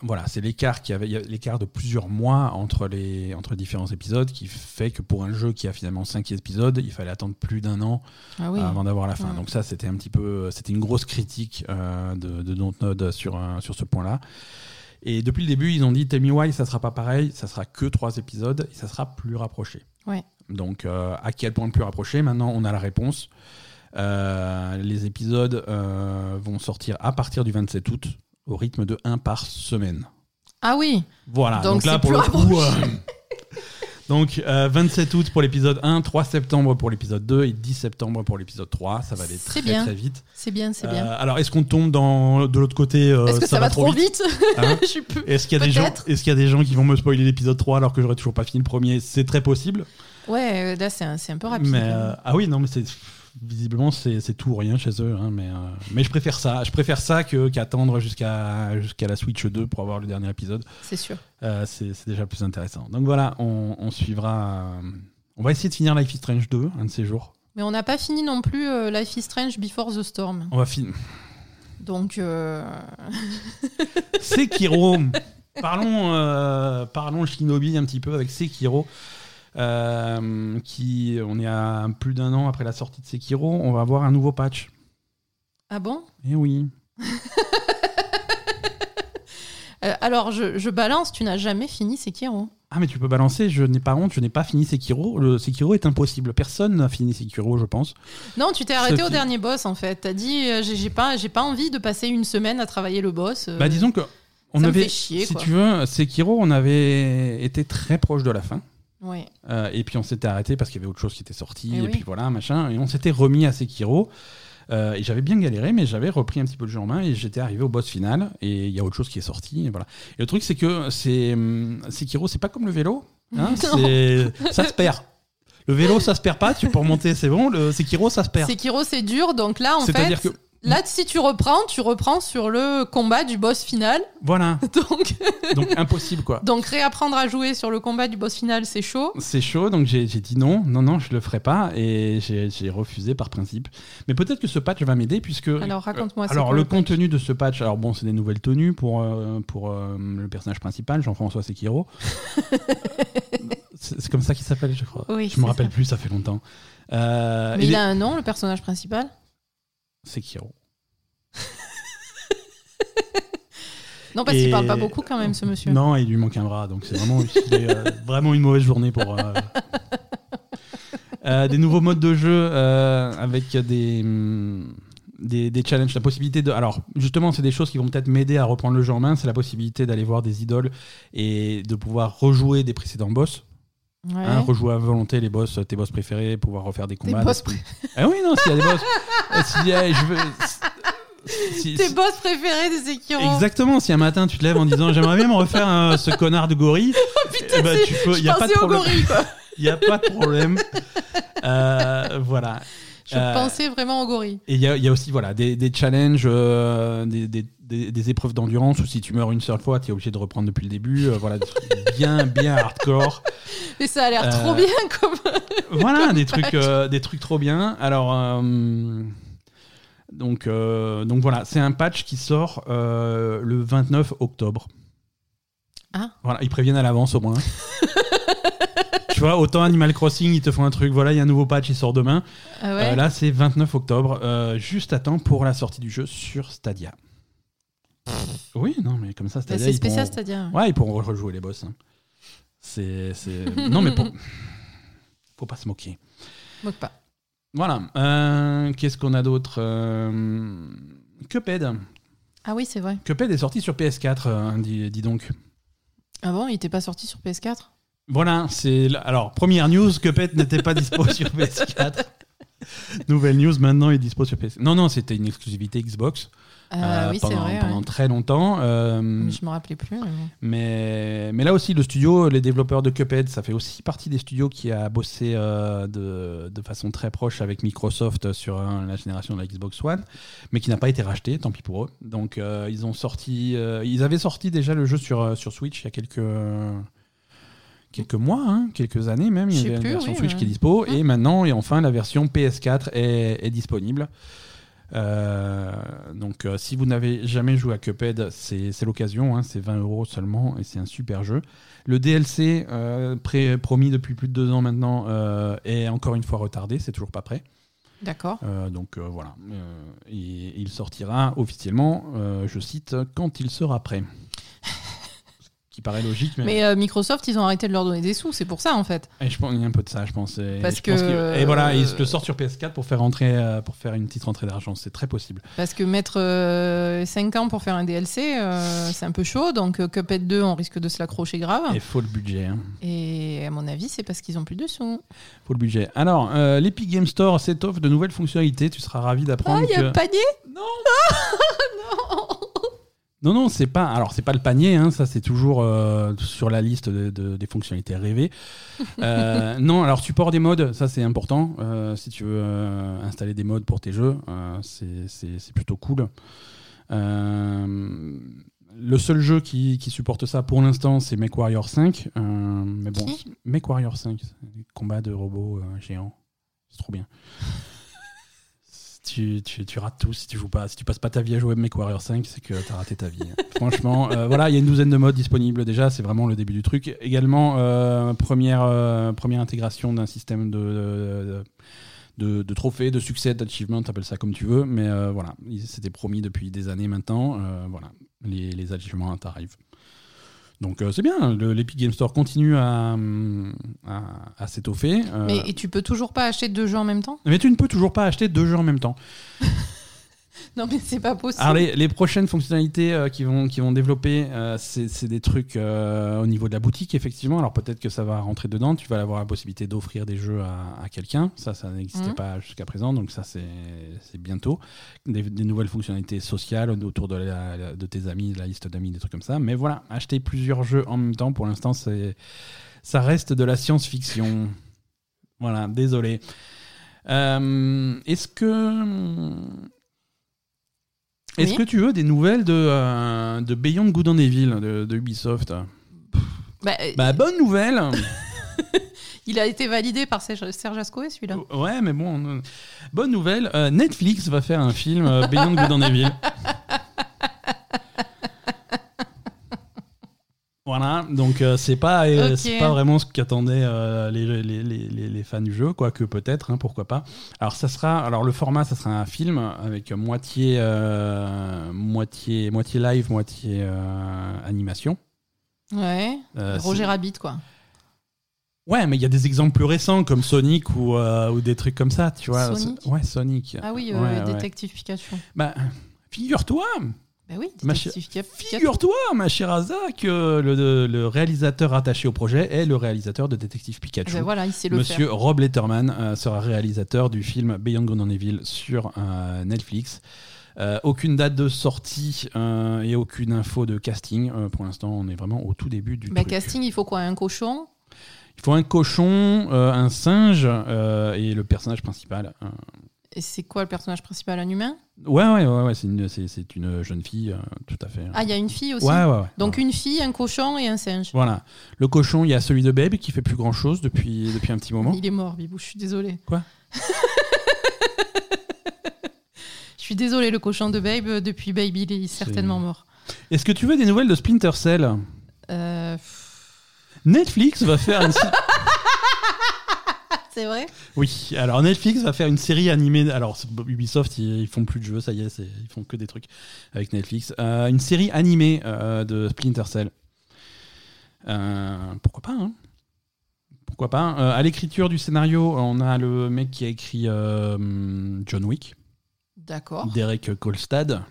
voilà, c'est l'écart qui avait l'écart de plusieurs mois entre les entre différents épisodes qui fait que pour un jeu qui a finalement 5 épisodes, il fallait attendre plus d'un an Ah oui. avant d'avoir la fin. Ouais. Donc ça, c'était un petit peu, c'était une grosse critique euh, de, de Dontnod sur un- sur ce point-là. Et depuis le début, ils ont dit Tell Me Why, ça sera pas pareil, ça sera que trois épisodes et ça sera plus rapproché. Ouais. Donc euh, à quel point plus rapproché? Maintenant, on a la réponse. Euh, les épisodes euh, vont sortir à partir du 27 août au rythme de 1 par semaine. Ah oui. Voilà, donc, Donc là pour le coup. euh, donc euh, 27 août pour l'épisode 1, 3 septembre pour l'épisode 2 et 10 septembre pour l'épisode 3. Ça va aller très bien. très vite. C'est bien, c'est Euh, bien. alors est-ce qu'on tombe dans, de l'autre côté euh, Est-ce que ça, va trop vite, hein? Est-ce qu'il y, a des gens- est-ce qu'il y a des gens qui vont me spoiler l'épisode 3 alors que j'aurais toujours pas fini le premier? C'est très possible. Ouais, là c'est un, peu rapide. mais, ah oui, non, mais c'est visiblement c'est c'est tout ou rien chez eux. hein, mais, euh, mais je préfère ça. Je préfère ça qu'attendre jusqu'à jusqu'à la Switch 2 pour avoir le dernier épisode. C'est sûr. Euh, c'est c'est déjà plus intéressant. Donc voilà, on, on suivra. euh, on va essayer de finir Life is Strange 2 un de ces jours. Mais on n'a pas fini non plus Life is Strange Before the Storm. On va finir. Donc, euh, Sekiro. parlons, parlons Shinobi un petit peu avec Sekiro. Euh, qui, on est à plus d'un an après la sortie de Sekiro. On va avoir un nouveau patch. ah bon? Eh oui. Euh, Alors, je, je balance, tu n'as jamais fini Sekiro. Ah mais tu peux balancer. Je n'ai pas honte. Je n'ai pas fini Sekiro. Le Sekiro est impossible. Personne n'a fini Sekiro, je pense. Non, tu t'es arrêté au dernier boss en fait. T'as dit, euh, j'ai pas, j'ai pas envie de passer une semaine à travailler le boss. euh, Bah disons que on ça me avait, fait chier, si quoi. tu veux, Sekiro, on avait été très proche de la fin. Ouais. Euh, et puis on s'était arrêté parce qu'il y avait autre chose qui était sorti. Eh Et, oui. puis voilà, machin. Et on s'était remis à Sekiro. Euh, et j'avais bien galéré, mais j'avais repris un petit peu le jeu en main et j'étais arrivé au boss final. Et il y a autre chose qui est sorti. Et voilà. Et le truc, c'est que c'est hum, Sekiro, c'est pas comme le vélo. hein, c'est- ça se perd. Le vélo, ça se perd pas. Tu peux remonter, c'est bon. Le Sekiro, ça se perd. Sekiro, c'est dur, donc là, en C'est-à-dire fait, que- là, si tu reprends, tu reprends sur le combat du boss final. Voilà. Donc, Donc impossible, quoi. donc réapprendre à jouer sur le combat du boss final, c'est chaud. C'est chaud, donc j'ai dit non, non, non, je le ferai pas, et j'ai refusé par principe. Mais peut-être que ce patch va m'aider, puisque... Alors, raconte-moi, c'est Alors, le contenu de ce patch, alors bon, c'est des nouvelles tenues pour, euh, pour euh, le personnage principal, Jean-François Sekiro. c'est comme ça qu'il s'appelle, je crois. Oui, je me rappelle ça. plus, ça fait longtemps. Euh, Mais il les- a un nom, le personnage principal? Sekiro. Non, parce Et- qu'il parle pas beaucoup quand même, ce monsieur. Non, il lui manque un bras, donc c'est vraiment, est, euh, vraiment une mauvaise journée pour. euh, euh, des nouveaux modes de jeu avec des, hum, des, des challenges, la possibilité de. Alors, justement, c'est des choses qui vont peut-être m'aider à reprendre le jeu en main. C'est la possibilité d'aller voir des idoles et de pouvoir rejouer des précédents boss. Ouais. hein, rejouer à volonté les boss, tes boss préférés, pouvoir refaire des combats. boss, des- pré- Ah oui, non, s'il y a des boss. si, je veux. Si- tes si- boss préférés des Sekiro. Exactement, si un matin tu te lèves en disant j'aimerais bien me refaire euh, ce connard de gorille, eh ben, tu peux, Je y a pas de pensais au problème. Il n'y a pas de problème. Euh, voilà. Je Euh, pensais vraiment au gorille. Et il y, a- il y a aussi voilà, des, des challenges, euh, des, des- des- épreuves d'endurance où si tu meurs une seule fois, tu es obligé de reprendre depuis le début. euh, voilà, des trucs bien, bien hardcore. Mais ça a l'air Euh, trop bien comme. Voilà, des trucs, euh, des trucs trop bien. Alors, euh, donc, euh, donc voilà, c'est un patch qui sort euh, le 29 octobre. Ah. Voilà, ils préviennent à l'avance au moins. tu vois, autant Animal Crossing, ils te font un truc, voilà, il y a un nouveau patch, il sort demain. Ah ouais. Euh, là, c'est 29 octobre, euh, juste à temps pour la sortie du jeu sur Stadia. Oui, non, mais comme ça, Bah, Stadia. c'est ils spécial, pourront- c'est-à-dire. Ouais, ils pourront rejouer les boss. hein. C'est, c'est... Non, mais pour... faut pas se moquer. Moque pas. Voilà. Euh, qu'est-ce qu'on a d'autre Euh, Cuphead. Ah oui, c'est vrai. Cuphead est sorti sur PS4, euh, dis, dis donc. Ah bon, il était pas sorti sur PS4 Voilà, c'est... Alors, première news, Cuphead n'était pas dispo sur PS4. Nouvelle news, maintenant il est dispo sur PS4. Non, non, c'était une exclusivité Xbox. Ah euh, oui, pendant, vrai. pendant ouais. très longtemps. euh, Mais Je me rappelais plus. mais là aussi, le studio, les développeurs de Cuphead, ça fait aussi partie des studios qui a bossé euh, de, de façon très proche avec Microsoft sur euh, la génération de la Xbox One, mais qui n'a pas été racheté, tant pis pour eux. Donc euh, ils ont sorti, euh, ils avaient sorti déjà le jeu sur, euh, sur Switch il y a quelques quelques mois, hein, quelques années même. Il y avait une version oui, Switch ouais. qui est dispo, Ah. et maintenant et enfin la version PS4 est, est disponible. Euh, donc, euh, si vous n'avez jamais joué à Cuphead, c'est l'occasion. hein, c'est 20 euros seulement et c'est un super jeu. Le DLC, euh, pré- promis depuis plus de deux ans maintenant, est encore une fois retardé. C'est toujours pas prêt. D'accord. Donc voilà. Et il sortira officiellement, je cite, quand il sera prêt. Qui paraît logique, mais, Mais euh, Microsoft, ils ont arrêté de leur donner des sous, c'est pour ça en fait. Et je pense il y a un peu de ça, je pense. Et Parce je pense que- qu'il- et voilà, ils euh, le sortent sur PS4 pour faire rentrer, euh, pour faire une petite rentrée d'argent. C'est très possible. Parce que mettre 5 ans pour faire un DLC, euh, c'est un peu chaud. Donc euh, Cuphead 2, on risque de se l'accrocher grave. Et faut le budget. hein. Et à mon avis, c'est parce qu'ils ont plus de sous. Faut le budget. Alors, euh, l'Epic Game Store s'étoffe de nouvelles fonctionnalités. Tu seras ravi Ah, d'apprendre il y a que. un panier? Non Non Non, non, c'est pas. Alors, c'est pas le panier. hein, ça, c'est toujours euh, sur la liste de- de- des fonctionnalités rêvées. Euh, non, alors support des modes, ça c'est important. Euh, si tu veux installer des modes pour tes jeux, c'est- plutôt cool. Le seul jeu qui, qui supporte ça pour l'instant, c'est MechWarrior 5. Euh, mais bon, MechWarrior 5, c'est des combats de robots géants. C'est trop bien. Tu, tu, tu rates tout si tu joues pas. Si tu passes pas ta vie à jouer MechWarrior 5, c'est que tu as raté ta vie. Franchement, euh, voilà, il y a une douzaine de modes disponibles déjà. C'est vraiment le début du truc. Également, euh, première, euh, première intégration d'un système de, de, de, de trophées, de succès, d'achievement, t'appelles ça comme tu veux. Mais voilà, il- c'était promis depuis des années maintenant. Voilà, les, les achievements arrivent. Donc euh, c'est bien, le- l'Epic Game Store continue à, à, à s'étoffer. Euh, Mais et tu peux toujours pas acheter deux jeux en même temps? Mais tu ne peux toujours pas acheter deux jeux en même temps. Non, mais c'est pas possible. Alors les, les prochaines fonctionnalités euh, qui vont qui vont développer, euh, c'est des trucs euh, au niveau de la boutique effectivement. Alors peut-être que ça va rentrer dedans. Tu vas avoir la possibilité d'offrir des jeux à, à quelqu'un. Ça, ça n'existait Mhm. pas jusqu'à présent. Donc ça c'est bientôt des, des nouvelles fonctionnalités sociales autour de la- de tes amis, de la liste d'amis, des trucs comme ça. Mais voilà, acheter plusieurs jeux en même temps pour l'instant ça reste de la science-fiction. Voilà, désolé. Euh, Est-ce que est-ce Oui. que tu veux des nouvelles de, euh, de Beyond Good and Evil de, de Ubisoft? Bah, euh, Bah bonne nouvelle Il a été validé par Serge Ascoé, celui-là. Ouais mais bon, euh, bonne nouvelle, euh, Netflix va faire un film Beyond Good and Evil. Voilà, donc euh, c'est pas, euh, c'est pas vraiment ce qu'attendaient euh, les, les, les, les- fans du jeu, quoique peut-être, hein, pourquoi pas. Alors ça sera, alors le format, ça sera un film avec moitié, euh, moitié, moitié live, moitié animation. Ouais. Roger Rabbit, quoi. Ouais, mais il y a des exemples plus récents comme Sonic ou, ou des trucs comme ça, tu vois. Sonic Ouais, Sonic. Ah oui, Ouais, ouais. Détective Pikachu. Bah, figure-toi, Bah oui, Ma Pikachu. figure-toi, ma chère Asa, que le, le réalisateur attaché au projet est le réalisateur de Détective Pikachu. Ben voilà, il sait le Monsieur faire. Rob Letterman euh, sera réalisateur du film Beyond Good and Evil sur euh, Netflix. Euh, aucune date de sortie et aucune info de casting. Pour l'instant, on est vraiment au tout début du Bah, truc. casting, il faut quoi Un cochon? Il faut un cochon, un singe et le personnage principal. Et c'est quoi le personnage principal Un humain? Ouais, ouais, ouais, ouais, c'est une, une jeune fille, euh, tout à fait. Ah, il y a une fille aussi? Ouais, ouais. Donc une fille, un cochon et un singe. Voilà. Le cochon, il y a celui de Babe qui fait plus grand chose depuis, depuis un petit moment. Il est mort, Bibou, je suis désolée. Quoi? Je suis désolée, le cochon de Babe, depuis Babe, il est certainement mort. Est-ce que tu veux des nouvelles de Splinter Cell? Euh, Netflix va faire une. C'est vrai oui, alors Netflix va faire une série animée. Alors Ubisoft, ils, font plus de jeux, ça y est, ils font que des trucs avec Netflix. Euh, une série animée euh, de Splinter Cell. Euh, pourquoi pas hein Pourquoi pas À l'écriture du scénario, on a le mec qui a écrit John Wick. D'accord. Derek Kolstad.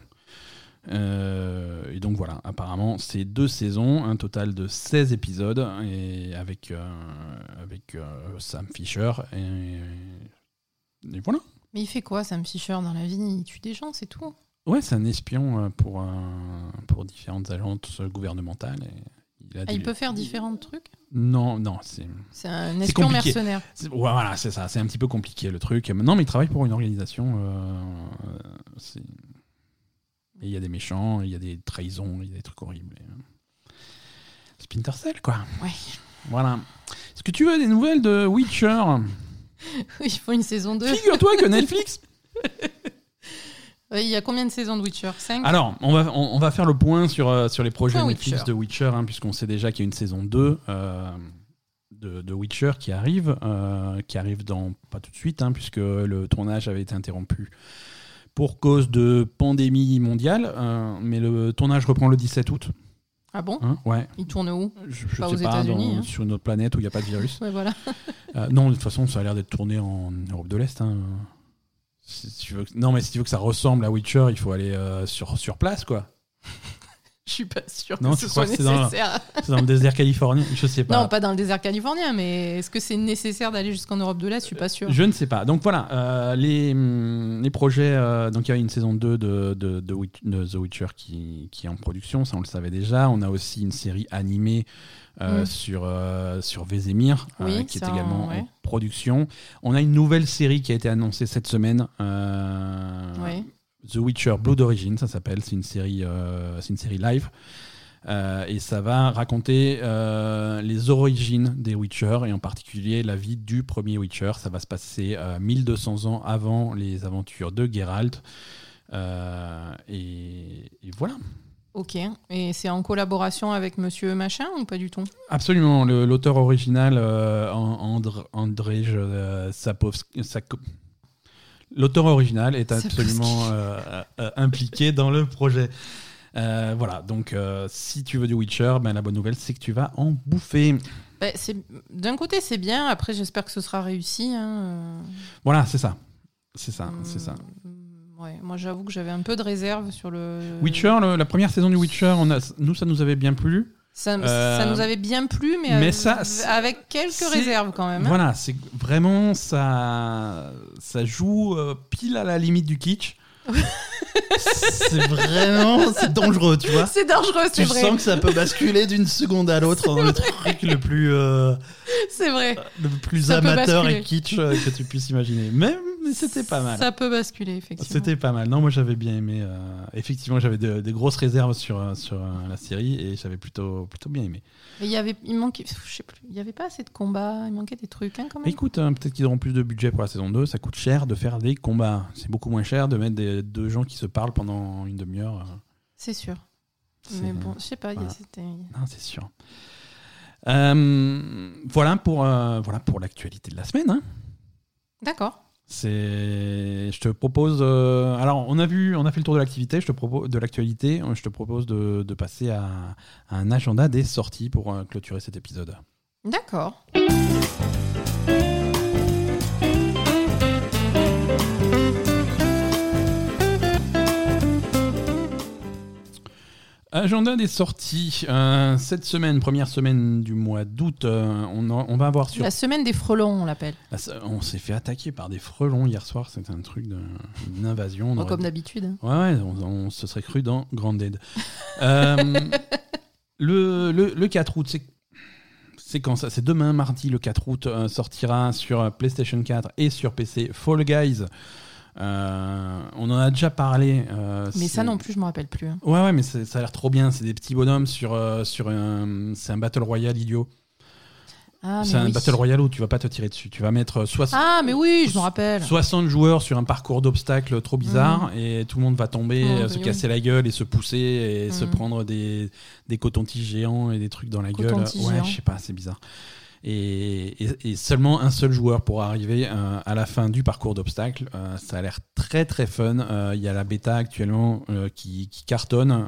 Euh, et donc voilà, apparemment, c'est deux saisons, un total de 16 épisodes, et avec, euh, avec euh, Sam Fisher. Et, et voilà. Mais il fait quoi, Sam Fisher, dans la vie? Il tue des gens, c'est tout. Ouais, c'est un espion pour, pour différentes agences gouvernementales. et il, a Ah, des- il peut faire différents trucs? Non, non, c'est. C'est un espion mercenaire. ouais, voilà, c'est ça. C'est un petit peu compliqué le truc. Non, mais il travaille pour une organisation. euh, c'est- et il y a des méchants, il y a des trahisons, il y a des trucs horribles. euh, Splinter Cell, quoi. Ouais. Voilà. Est-ce que tu veux des nouvelles de Witcher? Il faut une saison 2. Figure-toi que Netflix Il y a combien de saisons de Witcher? 5 Alors, on va, on, on va faire le point sur, euh, sur les projets Point Netflix Witcher. de Witcher, hein, puisqu'on sait déjà qu'il y a une saison 2 euh, de, de Witcher qui arrive, euh, qui arrive dans pas tout de suite, hein, puisque le tournage avait été interrompu pour cause de pandémie mondiale, euh, mais le tournage reprend le 17 août. Ah bon? Hein, ouais. Il tourne où? Je, je Pas sais aux pas, dans- hein? sur une autre planète où il n'y a pas de virus. Ouais, voilà. Euh, non, de toute façon, ça a l'air d'être tourné en Europe de l'Est. hein. Si tu veux que- Non, mais si tu veux que ça ressemble à Witcher, il faut aller euh, sur, sur place, quoi. Je suis pas sûre Non, que ce soit que nécessaire. C'est dans le désert californien Je sais pas. Non, pas dans le désert californien, mais est-ce que c'est nécessaire d'aller jusqu'en Europe de l'Est? Je suis pas sûre. Je ne sais pas. Donc voilà, euh, les, hum, les projets. euh, donc il y a une saison 2 de, de, de Wit- de The Witcher qui, qui est en production, ça on le savait déjà. On a aussi une série animée euh, Mm. sur, euh, sur Vézémir euh, Oui, qui est également ouais. en production. On a une nouvelle série qui a été annoncée cette semaine. euh, Oui. The Witcher Blood Origin, ça s'appelle. C'est une série, euh, c'est une série live. Euh, et ça va raconter euh, les origines des Witcher et en particulier la vie du premier Witcher. Ça va se passer euh, 1200 ans avant les aventures de Geralt. Et, et voilà. Ok. Et c'est en collaboration avec Monsieur Machin ou pas du tout? Absolument. L'auteur original, An- Andr- Andrzej Sapkowski- L'auteur original est absolument euh, euh, impliqué dans le projet. Euh, voilà, donc si tu veux du Witcher, ben, la bonne nouvelle c'est que tu vas en bouffer. Bah, c'est- D'un côté, c'est bien. Après, j'espère que ce sera réussi. hein. Voilà, c'est ça. C'est ça, c'est ça. Hum, Ouais, moi j'avoue que j'avais un peu de réserve sur le. Witcher, le- la première saison du Witcher, on a, nous ça nous avait bien plu. Ça, Euh, ça nous avait bien plu, mais, mais euh, ça, avec quelques réserves quand même. hein. Voilà, c'est vraiment ça, ça joue euh, pile à la limite du kitsch. C'est vraiment, c'est dangereux, tu vois. C'est dangereux, c'est Tu vrai. sens que ça peut basculer d'une seconde à l'autre dans le truc le plus, euh, C'est vrai. le plus Ça amateur et kitsch euh, que tu puisses imaginer. Même, mais c'était pas mal. Ça peut basculer, effectivement. C'était pas mal. Non, moi j'avais bien aimé. euh, effectivement, j'avais de- des grosses réserves sur, sur euh, la série et j'avais plutôt, plutôt bien aimé. Mais il y avait, il manquait, je sais plus, il y avait pas assez de combats, il manquait des trucs hein, quand même. Écoute, hein, peut-être qu'ils auront plus de budget pour la saison 2. Ça coûte cher de faire des combats. C'est beaucoup moins cher de mettre des, deux gens qui se parlent pendant une demi-heure. euh, C'est sûr. Mais bon, je sais pas, il y a- voilà. c'est sûr. Euh, voilà pour, euh, voilà pour l'actualité de la semaine. hein. D'accord. Je te propose. euh, alors, on a vu, on a fait le tour de l'activité. Je propose de l'actualité. Je te propose de, passer à, à un agenda des sorties pour euh, clôturer cet épisode. D'accord. Agenda des sorties. Euh, cette semaine, première semaine du mois d'août, euh, on, va avoir sur. La semaine des frelons, on l'appelle. Ah, ça- On s'est fait attaquer par des frelons hier soir. C'était un truc de, une invasion. On Bon, aurait comme dit- d'habitude. hein. Ouais, ouais, on, on se serait cru dans Grounded. Euh, le, le, le 4 août, c'est. C'est quand ça? C'est demain, mardi, le 4 août, euh, sortira sur PlayStation 4 et sur PC Fall Guys. Euh, on en a déjà parlé. euh, Mais ça non plus, je me rappelle plus. hein. Ouais, ouais, mais ça a l'air trop bien. C'est des petits bonhommes sur, euh, sur un. C'est un Battle Royale idiot. Ah, c'est un oui. Battle Royale où tu vas pas te tirer dessus. Tu vas mettre 60. Ah, mais oui, je me rappelle. 60 joueurs sur un parcours d'obstacles trop bizarre et tout le monde va tomber, monde, euh, se oui, casser la gueule et se pousser et se Mhm. prendre des, des cotons-tiges géants et des trucs dans la gueule. Ouais, je sais pas, c'est bizarre. Et, et- et seulement un seul joueur pourra arriver euh, à la fin du parcours d'obstacles. Euh, ça a l'air très très fun. Euh, Il y a la bêta actuellement qui, qui cartonne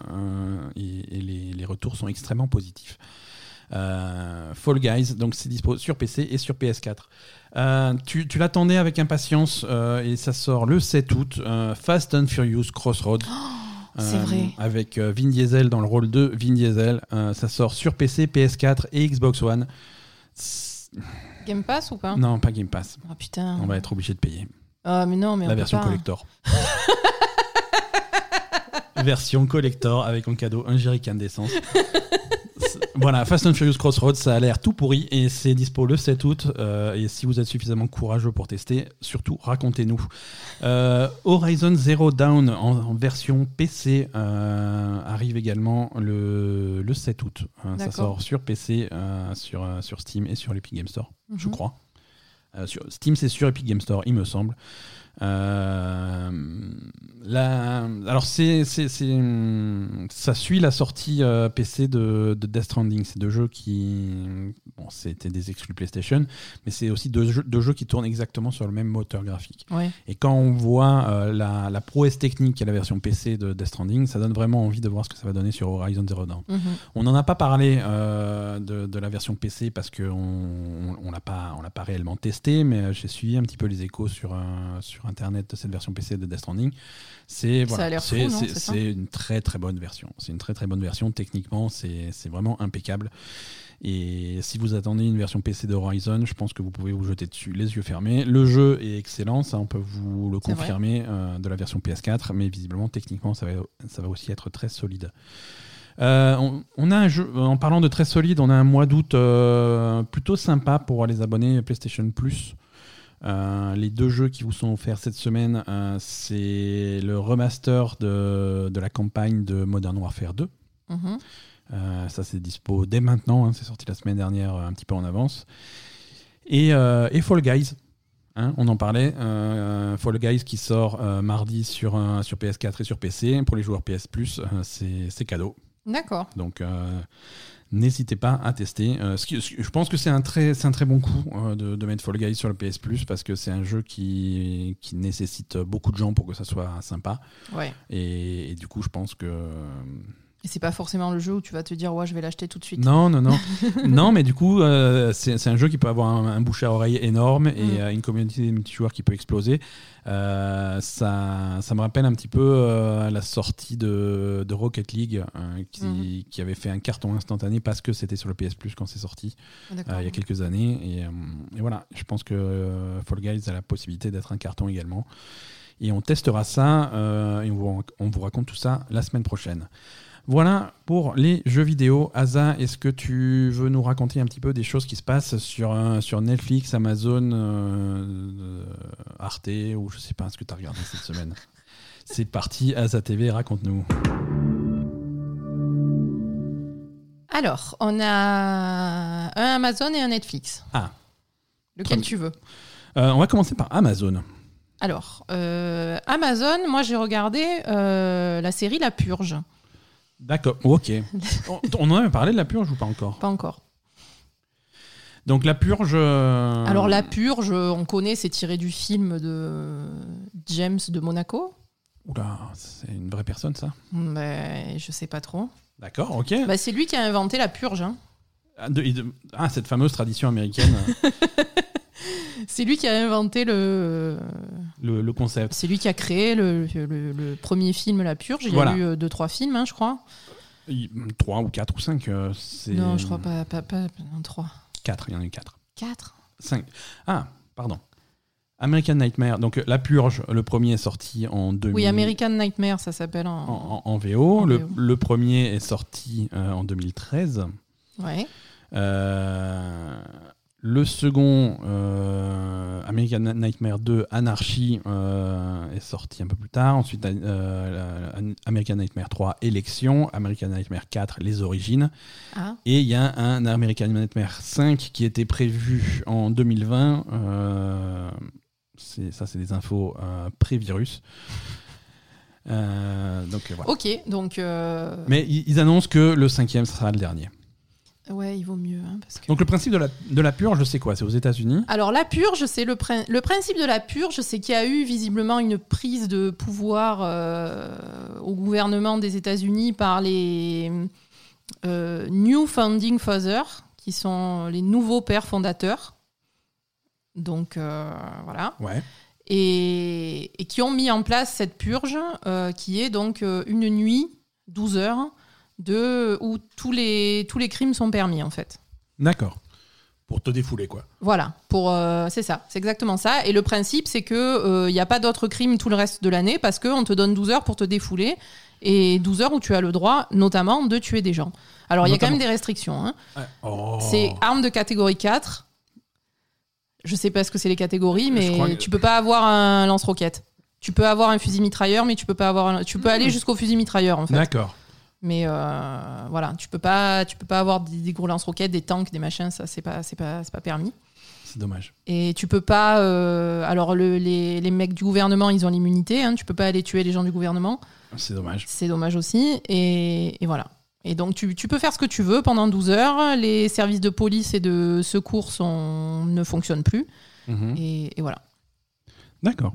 et, et les, les retours sont extrêmement positifs. Fall Guys, donc c'est dispo sur PC et sur PS4. Euh, tu tu l'attendais avec impatience et ça sort le 7 août. Fast and Furious Crossroads. c'est Euh, vrai. Avec Vin Diesel dans le rôle de Vin Diesel. Euh, ça sort sur PC, PS4 et Xbox One. Game Pass ou pas? Non, pas Game Pass. Ah putain. On va être obligé de payer Ah, mais non, mais on la peut version pas. collector. version collector avec en cadeau un jerrycan d'essence. voilà, Fast and Furious Crossroads, ça a l'air tout pourri et c'est dispo le 7 août. euh, et si vous êtes suffisamment courageux pour tester, surtout racontez-nous. Euh, Horizon Zero Dawn en, en version PC euh, arrive également le, le 7 août. Euh, ça sort sur PC, sur, sur Steam et sur l'Epic Game Store, je Mhm. crois. Sur Steam, c'est sur Epic Game Store, il me semble. Euh, la- alors, c'est, c'est- c'est, hum, ça suit la sortie euh, PC de, de Death Stranding. C'est deux jeux qui. Bon, c'était des exclus PlayStation, mais c'est aussi deux jeux, deux jeux qui tournent exactement sur le même moteur graphique. Ouais. Et quand on voit euh, la, la prouesse technique et la version PC de Death Stranding, ça donne vraiment envie de voir ce que ça va donner sur Horizon Zero Dawn. Mhm. On n'en a pas parlé de, de la version PC parce qu'on on, on l'a pas, on l'a pas réellement testé, mais j'ai suivi un petit peu les échos sur, sur Internet de cette version PC de Death Stranding. C'est voilà, c'est- une très très bonne version. C'est une très très bonne version. Techniquement, c'est vraiment impeccable. Et si vous attendez une version PC de Horizon, je pense que vous pouvez vous jeter dessus les yeux fermés. Le jeu est excellent, ça on peut vous le confirmer euh, de la version PS4, mais visiblement techniquement ça va, ça va aussi être très solide. Euh, on, on a un jeu, en parlant de très solide, on a un mois d'août euh, plutôt sympa pour les abonnés PlayStation Plus. Euh, les deux jeux qui vous sont offerts cette semaine, euh, c'est le remaster de, de la campagne de Modern Warfare 2. Mhm. Euh, ça, c'est dispo dès maintenant. hein, c'est sorti la semaine dernière, un petit peu en avance. Et, et Fall Guys. hein, on en parlait. Fall Guys qui sort mardi sur, sur PS4 et sur PC. Pour les joueurs PS c'est cadeau. D'accord. Donc, n'hésitez pas à tester. Euh, ce qui- ce qui- je pense que c'est un, très- c'est un très bon coup euh, de, de mettre Fall Guys sur le PS Plus parce que c'est un jeu qui, qui nécessite beaucoup de gens pour que ça soit sympa. Ouais. Et, et du coup, je pense que. Et c'est pas forcément le jeu où tu vas te dire, ouais, je vais l'acheter tout de suite. Non, non, non. non, mais du coup, euh, c'est c'est un jeu qui peut avoir un, un bouche à oreille énorme et Mm. euh, une communauté multijoueur qui peut exploser. Euh, ça, ça me rappelle un petit peu euh, la sortie de, de Rocket League euh, qui, Mm. qui avait fait un carton instantané parce que c'était sur le PS Plus quand c'est sorti Ah, il y a quelques années. Et, et voilà, je pense que Fall Guys a la possibilité d'être un carton également. Et on testera ça euh, et on vous, on vous raconte tout ça la semaine prochaine. Voilà pour les jeux vidéo. Asa, est-ce que tu veux nous raconter un petit peu des choses qui se passent sur, euh, sur Netflix, Amazon, euh, euh, Arte ou je sais pas ce que tu as regardé cette semaine? C'est parti, Asa TV, raconte-nous. Alors, on a un Amazon et un Netflix. Ah. Lequel tu veux? Euh, on va commencer par Amazon. Alors, euh, Amazon, moi j'ai regardé euh, la série La Purge. D'accord, ok. on, on en avait parlé de la purge ou pas encore? Pas encore. Donc la purge. euh, Alors, La Purge, on connaît, c'est tiré du film de James de Monaco. Oula, c'est une vraie personne ça Mais je sais pas trop. D'accord, ok. Bah, c'est lui qui a inventé la purge. hein. Ah, de- de- ah, cette fameuse tradition américaine, C'est lui qui a inventé le. le, le concept. C'est lui qui a créé le, le- le premier film La Purge. Il y a eu euh, deux, trois films, hein, je crois. Il- Trois ou quatre ou cinq, euh, c'est. Non, je crois pas. pas, pas non, trois. Quatre, il y en a eu quatre. Quatre Cinq. Ah, pardon. American Nightmare. Donc La Purge, le premier est sorti en 2000. Oui, American Nightmare, ça s'appelle en. En, en- en VO. Le, VO. le premier est sorti euh, en 2013. Ouais. Euh, le second, euh, American Nightmare 2, Anarchy, euh, est sorti un peu plus tard. Ensuite, euh, American Nightmare 3, Élection. American Nightmare 4, Les Origines. Ah, Et il y a un American Nightmare 5 qui était prévu en 2020. Euh, c'est- ça, c'est des infos pré-virus. Donc voilà. ok, donc. Mais ils ils annoncent que le cinquième sera le dernier. Ouais, il vaut mieux. hein, parce que... Donc le principe de la, de la purge, c'est quoi? C'est aux États-Unis? Alors, la purge, c'est le, prin- le principe de la purge, c'est qu'il y a eu visiblement une prise de pouvoir euh, au gouvernement des États-Unis par les euh, New Founding Fathers, qui sont les nouveaux pères fondateurs. Donc, euh, voilà. Ouais. et, et qui ont mis en place cette purge qui est donc une nuit, 12 heures, de, où tous les, tous les crimes sont permis en fait. D'accord. Pour te défouler, quoi. Voilà, pour euh, c'est ça, c'est exactement ça. Et le principe, c'est que il n'y a pas d'autres crimes tout le reste de l'année parce qu'on te donne 12 heures pour te défouler. et 12 heures où tu as le droit, notamment, de tuer des gens. Alors, il y a quand même des restrictions. hein. Oh. C'est arme de catégorie 4. Je sais pas ce que c'est les catégories, mais que- tu peux pas avoir un lance-roquette. Tu peux avoir un fusil mitrailleur, mais tu peux pas avoir. un- Tu peux aller jusqu'au fusil mitrailleur en fait. D'accord. Mais euh, voilà, tu peux pas, tu peux pas avoir des, des gros lance-roquettes, des tanks, des machins. Ça, c'est pas, c'est pas, c'est pas permis. C'est dommage. Et tu peux pas. euh, alors le- les, les mecs du gouvernement, ils ont l'immunité. Hein, tu peux pas aller tuer les gens du gouvernement. C'est dommage. C'est dommage aussi. Et, et voilà. Et donc, tu, tu peux faire ce que tu veux pendant 12 heures. Les services de police et de secours sont, ne fonctionnent plus. Mhm. Et, et voilà. D'accord.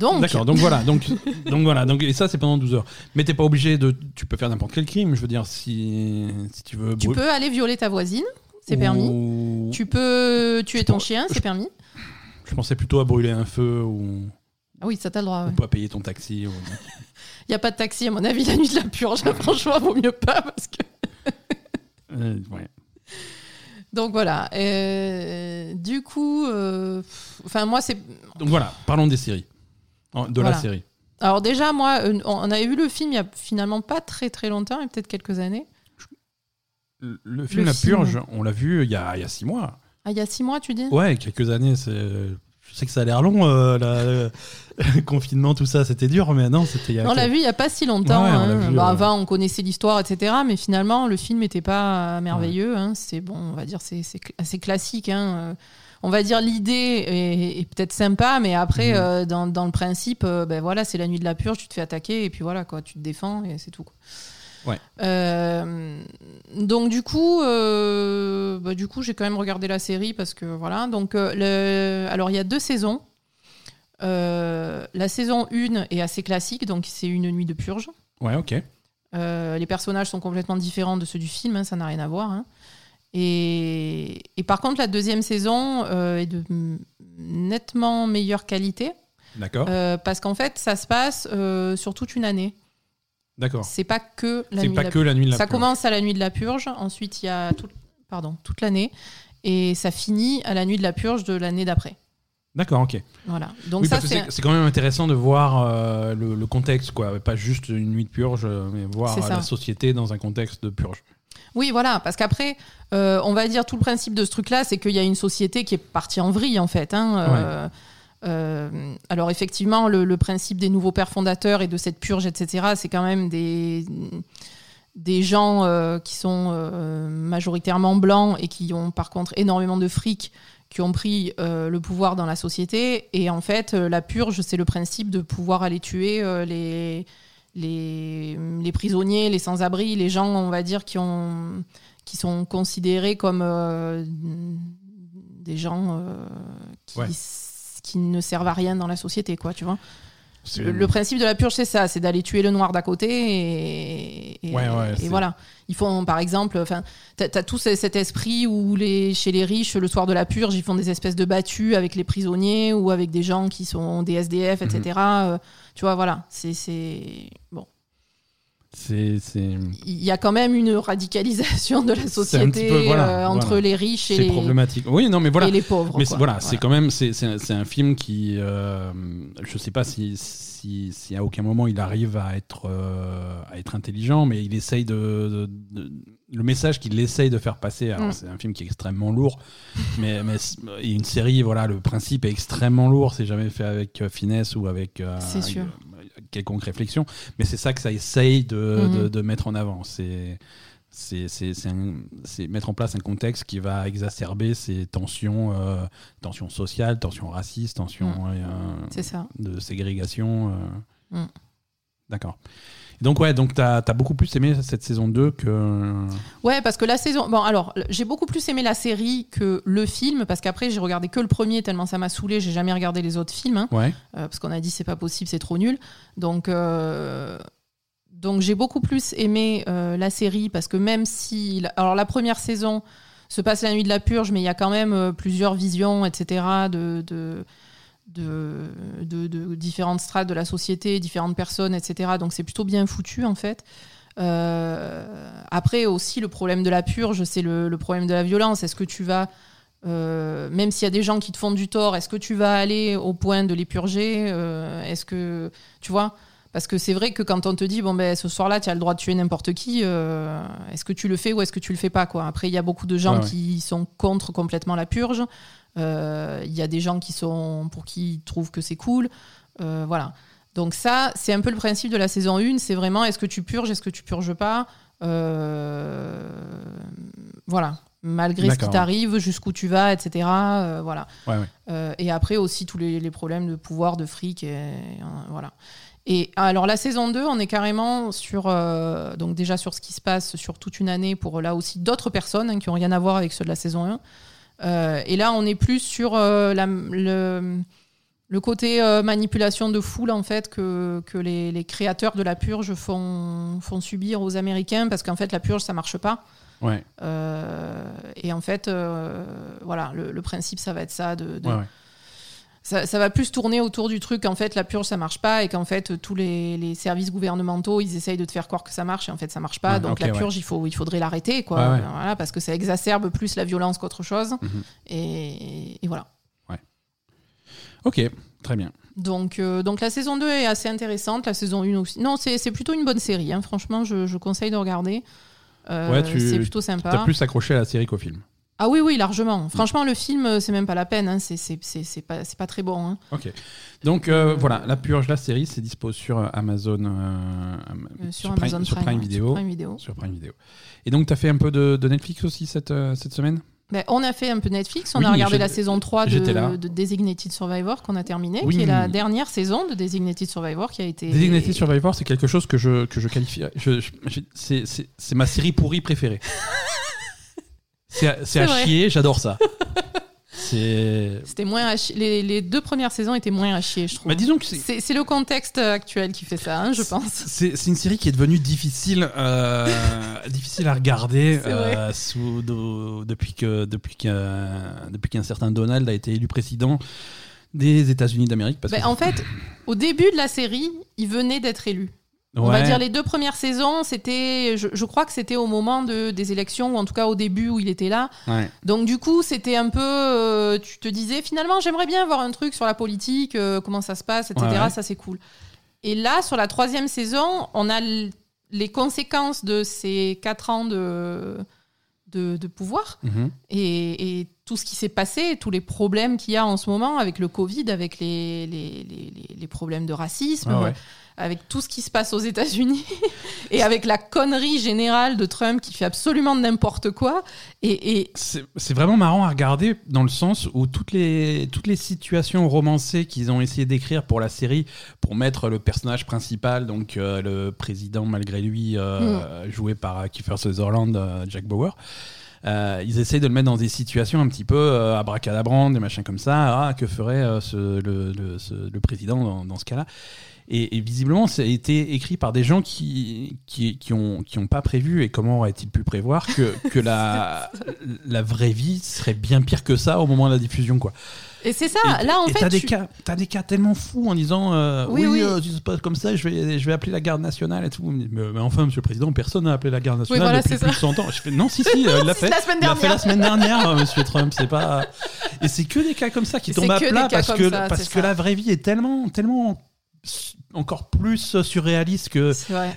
Donc, D'accord. Donc voilà. Donc, donc voilà. Donc, et ça, c'est pendant 12 heures. Mais t'es pas obligé de. Tu peux faire n'importe quel crime. Je veux dire, si, si tu veux. tu peux aller violer ta voisine, c'est ou- permis. Tu peux tuer Je ton pense- chien, c'est permis. Je pensais plutôt à brûler un feu ou, Ah oui, ça t'as le droit. ou pas payer ton taxi. ou- Il n'y a pas de taxi, à mon avis, la nuit de la purge. franchement, vaut mieux pas. Parce que... Euh, ouais. Donc voilà. Euh, du coup, euh, pff, enfin, moi, c'est. Donc voilà. Parlons des séries. De Voilà. la série. Alors, déjà, moi, euh, on avait vu le film il y a finalement pas très très longtemps, a peut-être quelques années. Le, film Le La film. Purge, on l'a vu il y a, il y a six mois. Ah, il y a six mois, tu dis? Ouais, quelques années. C'est. Je sais que ça a l'air long, euh, la- le confinement, tout ça, c'était dur, mais non, c'était il y a. On l'a vu il n'y a pas si longtemps. Ouais, on l'a hein. vu, Bah, euh. Avant, on connaissait l'histoire, etc. Mais finalement, le film n'était pas euh, merveilleux. hein. C'est bon, on va dire, c'est assez classique. hein. On va dire l'idée est, est peut-être sympa, mais après, Mhm. euh, dans, dans le principe, euh, ben voilà, c'est la nuit de la purge, tu te fais attaquer et puis voilà, quoi, tu te défends et c'est tout. quoi. Ouais. Euh, donc du coup, euh, bah, du coup, j'ai quand même regardé la série parce que voilà. Donc euh, le, alors il y a deux saisons. La saison 1 est assez classique, donc c'est une nuit de purge. Ouais, ok. Les personnages sont complètement différents de ceux du film, hein, ça n'a rien à voir. hein. Et, et par contre, la deuxième saison euh, est de nettement meilleure qualité D'accord. euh, parce qu'en fait, ça se passe euh, sur toute une année. D'accord. C'est pas que la C'est nuit pas de la que la nuit de la ça purge. commence à la nuit de la purge, ensuite il y a tout- pardon, toute l'année, et ça finit à la nuit de la purge de l'année d'après. D'accord, ok. Voilà. Donc oui, ça c'est quand même intéressant de voir euh, le, le contexte, quoi. Pas juste une nuit de purge, mais voir la société dans un contexte de purge. Oui voilà parce qu'après euh, on va dire tout le principe de ce truc-là c'est qu'il y a une société qui est partie en vrille en fait. hein, euh, euh, alors effectivement le, le principe des nouveaux pères fondateurs et de cette purge etc c'est quand même des des gens qui sont majoritairement blancs et qui ont par contre énormément de fric qui ont pris le pouvoir dans la société. Et en fait, la purge, c'est le principe de pouvoir aller tuer les, les, les prisonniers, les sans-abri, les gens, on va dire, qui, ont, qui sont considérés comme euh, des gens euh, qui, Ouais. qui ne servent à rien dans la société, quoi, tu vois. Le, le principe de la purge, c'est ça, c'est d'aller tuer le noir d'à côté et, et, Ouais, ouais, et voilà. Ils font, par exemple, enfin, t'as as tout ce- cet esprit où les, chez les riches, le soir de la purge, ils font des espèces de battues avec les prisonniers ou avec des gens qui sont des SDF, etc. tu vois, voilà, c'est bon. C'est. Il y a quand même une radicalisation de la société peu, voilà, euh, entre voilà. les riches et les, problématique. Oui, non, mais voilà. et les pauvres. Mais voilà, c'est quand même c'est un, un film qui euh, je sais pas si, si si à aucun moment il arrive à être euh, à être intelligent mais il essaye de, de- de- le message qu'il essaye de faire passer alors Mm. c'est un film qui est extrêmement lourd mais et une série voilà le principe est extrêmement lourd c'est jamais fait avec euh, finesse ou avec euh, sûr. euh, quelconque réflexion mais c'est ça que ça essaye de, de, de mettre en avant c'est mettre en place un contexte qui va exacerber ces tensions, euh, tensions sociales, tensions racistes, tensions Mm. euh, de ségrégation. euh. Mm. D'accord. Donc ouais, donc t'as as beaucoup plus aimé cette saison 2 que... Ouais, parce que la saison. Bon, alors, j'ai beaucoup plus aimé la série que le film, parce qu'après, j'ai regardé que le premier, tellement ça m'a saoulé, j'ai jamais regardé les autres films, hein, Ouais. euh, parce qu'on a dit c'est pas possible, c'est trop nul. Donc, euh, donc j'ai beaucoup plus aimé euh, la série, parce que même si. Alors, la première saison se passe la nuit de la purge, mais il y a quand même euh, plusieurs visions, etc., de. de de, de- de différentes strates de la société, différentes personnes, etc. Donc c'est plutôt bien foutu en fait. Euh, après aussi le problème de la purge, c'est le, le problème de la violence. Est-ce que tu vas, euh, même s'il y a des gens qui te font du tort, est-ce que tu vas aller au point de les purger Euh, Est-ce que tu vois? Parce que c'est vrai que quand on te dit, bon, ben, ce soir-là, tu as le droit de tuer n'importe qui, est-ce que tu le fais ou est-ce que tu le fais pas quoi? Après, il y a beaucoup de gens ouais. qui sont contre complètement la purge. Euh, Il y a des gens qui sont pour qui ils trouvent que c'est cool. Euh, voilà. Donc, ça, c'est un peu le principe de la saison 1. C'est vraiment est-ce que tu purges, est-ce que tu purges pas? Euh, Voilà. Malgré ce qui t'arrive, jusqu'où tu vas, etc. Euh, voilà. Ouais, ouais. Euh, et après aussi tous les, les problèmes de pouvoir, de fric, et, euh, voilà. Et alors la saison 2, on est carrément sur donc déjà sur ce qui se passe sur toute une année pour là aussi d'autres personnes hein, qui ont rien à voir avec ceux de la saison 1. Euh, et là, on est plus sur euh, la- le, le côté euh, manipulation de foule en fait que, que les, les créateurs de la purge font, font subir aux Américains parce qu'en fait la purge ça marche pas. Ouais, et en fait, voilà, le, le principe, ça va être ça. De, de- ouais, ouais. Ça, ça va plus tourner autour du truc qu'en fait, la purge, ça marche pas et qu'en fait, tous les, les services gouvernementaux, ils essayent de te faire croire que ça marche et en fait, ça marche pas. Ouais, Donc la ouais. purge, il, faut, il faudrait l'arrêter, quoi. Ouais, ouais. Voilà, parce que ça exacerbe plus la violence qu'autre chose. Mhm. Et, et voilà. Ok, très bien. Donc, euh, donc la saison 2 est assez intéressante, la saison 1 aussi. Non, c'est plutôt une bonne série, hein. franchement, je, je conseille de regarder. Euh, Ouais, tu- c'est plutôt sympa. T'as plus accroché à la série qu'au film. Ah oui, oui, largement. Franchement, le film, euh, c'est même pas la peine. Hein. C'est- C'est c'est- c'est pas, c'est pas très bon. hein. Ok. Donc euh, voilà, La Purge, la série, c'est dispo sur euh, Amazon, euh, Am- Euh, sur, Prime, Amazon sur Prime, Prime ouais, Video. Sur Prime Video. Sur Prime Video. Et donc, tu as fait un peu de, de Netflix aussi cette, euh, cette semaine? Ben, on a fait un peu Netflix. On Oui, a regardé la saison 3 j'étais là. de, de Designated Survivor qu'on a terminé, Oui. qui est la dernière saison de Designated Survivor qui a été. Designated Survivor, c'est quelque chose que je, que je qualifie. Je, je- je- c'est- c'est c'est ma série pourrie préférée. C'est à- c'est chier, j'adore ça. C'est. C'était moins à chier. Les, les deux premières saisons étaient moins à chier, je trouve. Bah, disons que c'est. c'est c'est le contexte actuel qui fait ça, hein, je pense. C'est c'est une série qui est devenue difficile, euh, difficile à regarder C'est vrai. euh, sous, de- depuis que depuis qu'un depuis qu'un certain Donald a été élu président des États-Unis d'Amérique. Parce Ben, que- en fait, au début de la série, il venait d'être élu. On va dire les deux premières saisons, c'était, je, je crois que c'était au moment de, des élections, ou en tout cas au début où il était là. Ouais. Donc du coup, c'était un peu, euh, tu te disais finalement, j'aimerais bien avoir un truc sur la politique, euh, comment ça se passe, etc. Ouais. Ça c'est cool. Et là, sur la troisième saison, on a les conséquences de ces quatre ans de, de, de pouvoir Mhm. et, et tout ce qui s'est passé, tous les problèmes qu'il y a en ce moment avec le Covid, avec les, les, les- problèmes de racisme, ouais. Avec tout ce qui se passe aux États-Unis et avec la connerie générale de Trump qui fait absolument n'importe quoi. Et, et C'est vraiment marrant à regarder dans le sens où toutes les, toutes les situations romancées qu'ils ont essayé d'écrire pour la série, pour mettre le personnage principal, donc euh, le président malgré lui, euh, Mm. joué par Kiefer Sutherland, euh, Jack Bauer, euh, ils essayent de le mettre dans des situations un petit peu euh, abracadabrantes, des machins comme ça. Ah, que ferait euh, ce- le, le- ce- le président dans, dans ce cas-là? Et, et visiblement, ça a été écrit par des gens qui qui, qui ont qui ont pas prévu et comment aurait-il pu prévoir que que la la vraie vie serait bien pire que ça au moment de la diffusion quoi? et c'est ça. Et- là, en et fait, t'as des tu- cas t'as des cas tellement fous en disant euh, Oui, oui, oui. euh, si ça se passe comme ça je vais je vais appeler la garde nationale et tout mais, mais enfin monsieur le président personne n'a appelé la garde nationale voilà, depuis plus de 100 ans. Je fais non si si euh, il l'a fait. la semaine Il l'a fait dernière. la semaine dernière monsieur Trump c'est pas et c'est que des cas comme ça qui tombent à plat parce que ça, parce que la vraie vie est tellement tellement encore plus surréaliste que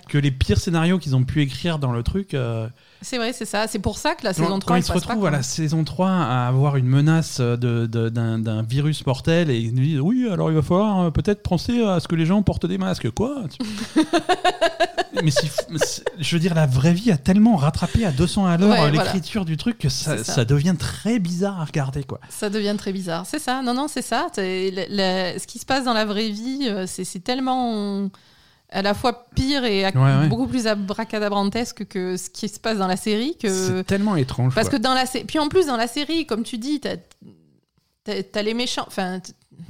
que les pires scénarios qu'ils ont pu écrire dans le truc. euh, C'est vrai, c'est ça. C'est pour ça que la quand, saison quand 3 ils elle se retrouvent à la saison 3 à avoir une menace de- de- d'un d'un virus mortel et ils nous disent oui, alors il va falloir euh, peut-être penser à ce que les gens portent des masques. Quoi Mais je veux dire, la vraie vie a tellement rattrapé à 200 à l'heure Ouais, voilà. l'écriture du truc que ça, ça. ça devient très bizarre à regarder. quoi. Ça devient très bizarre. C'est ça. Non, non, c'est ça. C'est- le- le- ce qui se passe dans la vraie vie, euh, c'est c'est tellement à la fois pire et ac- Ouais, ouais. beaucoup plus abracadabrantesque que ce qui se passe dans la série. Que... C'est tellement étrange. Parce que dans la puis en plus dans la série, comme tu dis, t'as as, les méchants. Enfin,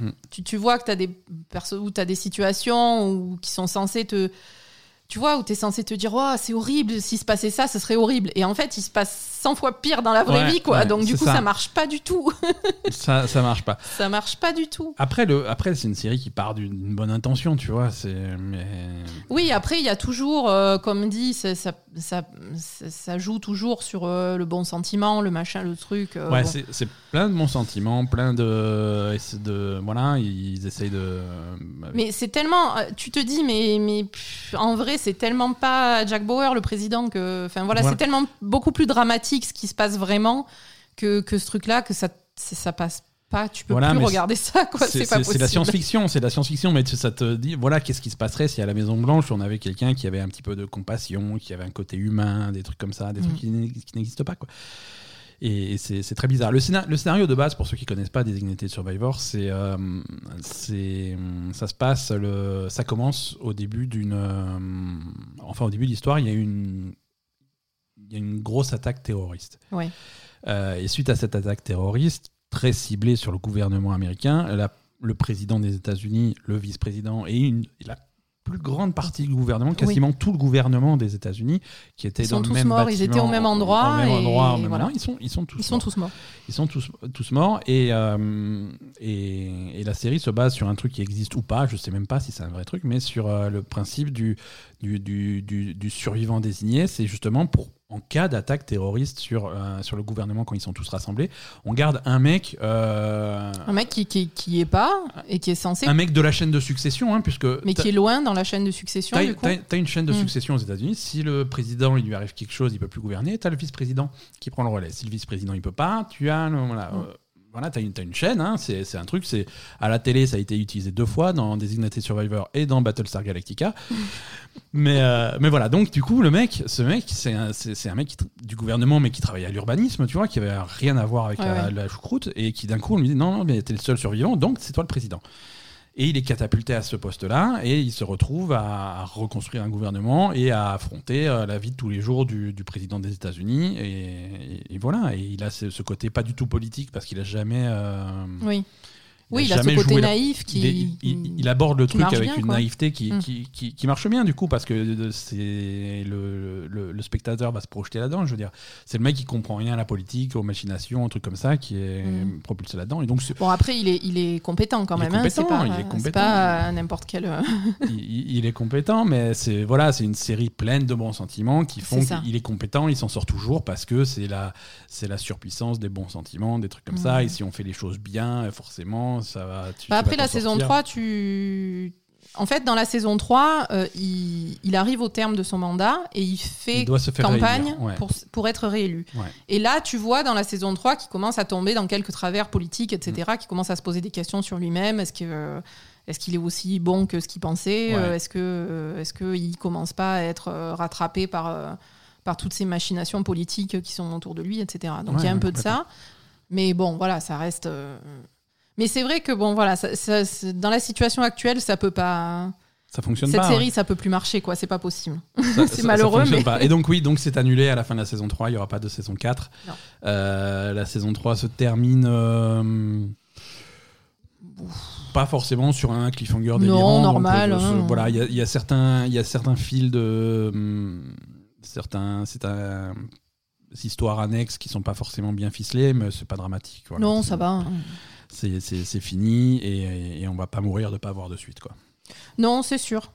Hmm. tu, tu vois que t'as des perso où t'as des situations où, qui sont censées te, tu vois, où t'es censé te dire, oh, c'est horrible. S'il se passait ça, ce serait horrible. Et en fait, il se passe 100 fois pire dans la vraie Ouais, vie, quoi. ouais, Donc du coup, ça. ça marche pas du tout. ça, ça marche pas. ça marche pas du tout. Après, le, après c'est une série qui part d'une bonne intention, tu vois. C'est, mais... Oui, après, il y a toujours, euh, comme dit, ça, ça, ça, joue toujours sur euh, le bon sentiment, le machin, le truc. euh, Ouais, bon. c'est, plein de bons sentiments, plein de, de. Voilà, ils essayent de. Mais c'est tellement. Tu te dis, mais, mais pff, en vrai, c'est tellement pas Jack Bauer, le président, que. Enfin voilà, Voilà. c'est tellement beaucoup plus dramatique ce qui se passe vraiment que, que ce truc-là, que ça, c'est- ça passe pas. Tu peux Voilà, plus regarder ça, quoi. C'est pas c'est possible. la science-fiction, c'est la science-fiction, mais ça te dit, voilà, qu'est-ce qui se passerait si à la Maison Blanche on avait quelqu'un qui avait un petit peu de compassion, qui avait un côté humain, des trucs comme ça, des Mm. trucs qui n'ex- qui n'existent pas, quoi. Et, c'est c'est très bizarre. Le, scénar- le scénario de base, pour ceux qui connaissent pas Designated Survivor, c'est, euh, c'est, ça se passe, le, ça commence au début d'une, euh, enfin au début de l'histoire, il y a une, y a une grosse attaque terroriste. Ouais. Euh, et suite à cette attaque terroriste, très ciblée sur le gouvernement américain, la- le président des États-Unis, le vice-président et, une- la plus grande partie du gouvernement, quasiment tout le gouvernement des États-Unis, qui était Ils sont dans le tous même morts, ils bâtiment, étaient au même endroit, au même et endroit, au même voilà. endroit. Ils sont, ils sont tous Ils sont morts. tous morts. Ils sont tous, tous morts et, euh, et, et la série se base sur un truc qui existe ou pas, je sais même pas si c'est un vrai truc, mais sur euh, le principe du, du, du, du- du survivant désigné. C'est justement pour, en cas d'attaque terroriste sur, euh, sur le gouvernement quand ils sont tous rassemblés, on garde un mec, euh, Un mec qui, qui, qui est pas et qui est censé, un mec de la chaîne de succession, hein, puisque mais qui est loin dans la chaîne de succession, T'as du coup. t'as- t'as une chaîne de Mm. succession aux États-Unis. Si le président il lui arrive quelque chose, il peut plus gouverner. T'as le vice-président qui prend le relais. Si le vice-président il peut pas, tu as le- voilà. Mm. euh, voilà, t'as une, t'as une chaîne, hein, c'est un truc, c'est à la télé, ça a été utilisé deux fois dans Designated Survivor et dans Battlestar Galactica. mais, euh, mais voilà, donc du coup, le mec, ce mec, c'est un, un mec qui du gouvernement, mais qui travaillait à l'urbanisme, tu vois, qui avait rien à voir avec Ouais, la, ouais. la choucroute, et qui d'un coup, on lui dit non, non, mais t'es le seul survivant, donc c'est toi le président. Et il est catapulté à ce poste-là et il se retrouve à, reconstruire un gouvernement et à affronter euh, la vie de tous les jours du, président des États-Unis. Et, voilà, et il a ce, ce côté pas du tout politique parce qu'il a jamais. euh, Oui. Il Oui, a il a ce côté la- naïf qui. il, aborde le qui truc avec bien, une quoi. naïveté qui, Mm. qui, qui- qui marche bien du coup parce que c'est le, le, le spectateur va se projeter là-dedans. Je veux dire, c'est le mec qui comprend rien à la politique, aux machinations, aux trucs comme ça, qui est Mm. propulsé là-dedans. Et donc Bon, après, il est, il est compétent quand Il est même. hein, compétent, pas, il est compétent. pas n'importe quel. euh, il, est compétent, mais c'est voilà, c'est une série pleine de bons sentiments qui font qu'il est compétent, il s'en sort toujours parce que c'est la la surpuissance des bons sentiments, des trucs comme Mhm. ça. Et si on fait les choses bien, forcément, ça va. tu- Bah, après la saison sortir. 3, tu. En fait, dans la saison 3, euh, il, il arrive au terme de son mandat et il fait il doit se faire campagne ouais. pour, pour être réélu. Ouais. Et là, tu vois dans la saison 3 qu'il commence à tomber dans quelques travers politiques, etc., Mm. qui commence à se poser des questions sur lui-même. Est-ce que. euh, Est-ce qu'il est aussi bon que ce qu'il pensait Ouais. Euh, Est-ce que est-ce qu'il commence pas à être rattrapé par, par toutes ces machinations politiques qui sont autour de lui, etc. Donc il y a un peu de ça. Mais bon, voilà, ça reste. euh, Mais c'est vrai que bon, voilà, ça- ça- c'est- dans la situation actuelle, ça peut pas. Ça fonctionne Cette pas. série, ouais. ça peut plus marcher, quoi. C'est pas possible. C'est ça malheureux, fonctionne mais- pas. Et donc oui, donc c'est annulé à la fin de la saison 3, il n'y aura pas de saison 4. Non. Euh, la saison 3 se termine euh, pas forcément sur un cliffhanger Non, délirant. donc, normal, hein. voilà, il y, a- y certains il y a certains fils de hum, certains c'est un histoires annexes qui sont pas forcément bien ficelées, mais c'est pas dramatique. voilà. non, ça va. hein. C'est fini et, et on va pas mourir de pas avoir de suite quoi. Non, c'est sûr.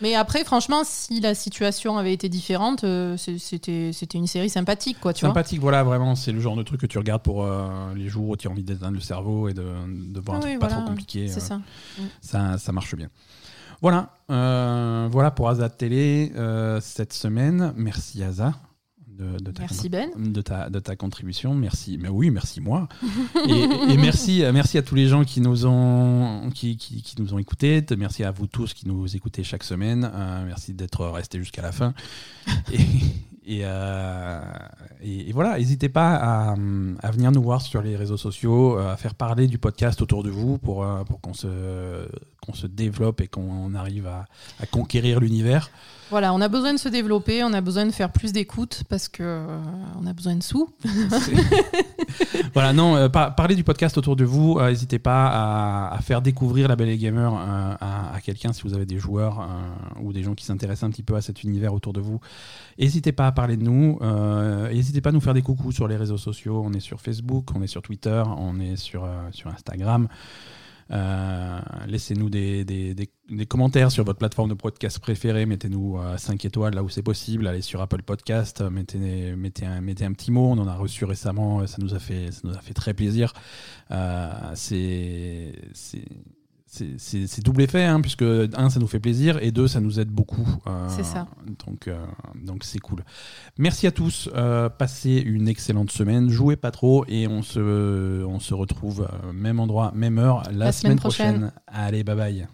Mais après, franchement, si la situation avait été différente, euh, c'était une série sympathique, quoi. Tu vois Sympathique, voilà, vraiment, c'est le genre de truc que tu regardes pour euh, les jours où tu as envie d'éteindre le cerveau et de, de voir un truc pas trop compliqué. C'est euh, ça. ça. Ça marche bien. Voilà, voilà pour Aza Télé cette semaine. Merci Aza de, de ta Merci Ben. de ta, de ta contribution. Merci. Mais oui, merci moi. et, et merci, merci à tous les gens qui nous ont, qui, qui, qui nous ont écoutés. Merci à vous tous qui nous écoutez chaque semaine. Euh, merci d'être restés jusqu'à la fin. Et, et, euh, et- et voilà, n'hésitez pas à, à venir nous voir sur les réseaux sociaux, euh, à faire parler du podcast autour de vous pour, euh, pour qu'on se, qu'on se développe et qu'on arrive à, à conquérir l'univers. Voilà, on a besoin de se développer, on a besoin de faire plus d'écoute parce que euh, on a besoin de sous. Voilà, non, euh, par- parlez du podcast autour de vous. euh, N'hésitez pas à, faire découvrir la Belle et Gamer à, quelqu'un si vous avez des joueurs ou des gens qui s'intéressent un petit peu à cet univers autour de vous. N'hésitez pas à parler de nous. N'hésitez pas à nous faire des coucous sur les réseaux sociaux. On est sur Facebook, on est sur Twitter, on est sur Instagram. Euh, Laissez-nous des, des, commentaires sur votre plateforme de podcast préférée. Mettez-nous 5 étoiles là où c'est possible. Allez sur Apple Podcast, mettez, mettez, un, petit mot. On en a reçu récemment. Ça nous a fait, ça nous a fait très plaisir. Euh, c'est c'est double effet, hein, puisque un, ça nous fait plaisir, et deux, ça nous aide beaucoup. Euh, c'est ça. Donc, euh, donc c'est cool. Merci à tous. Euh, passez une excellente semaine. Jouez pas trop, et on se, on se retrouve même endroit, même heure la, semaine, prochaine. Allez, bye bye.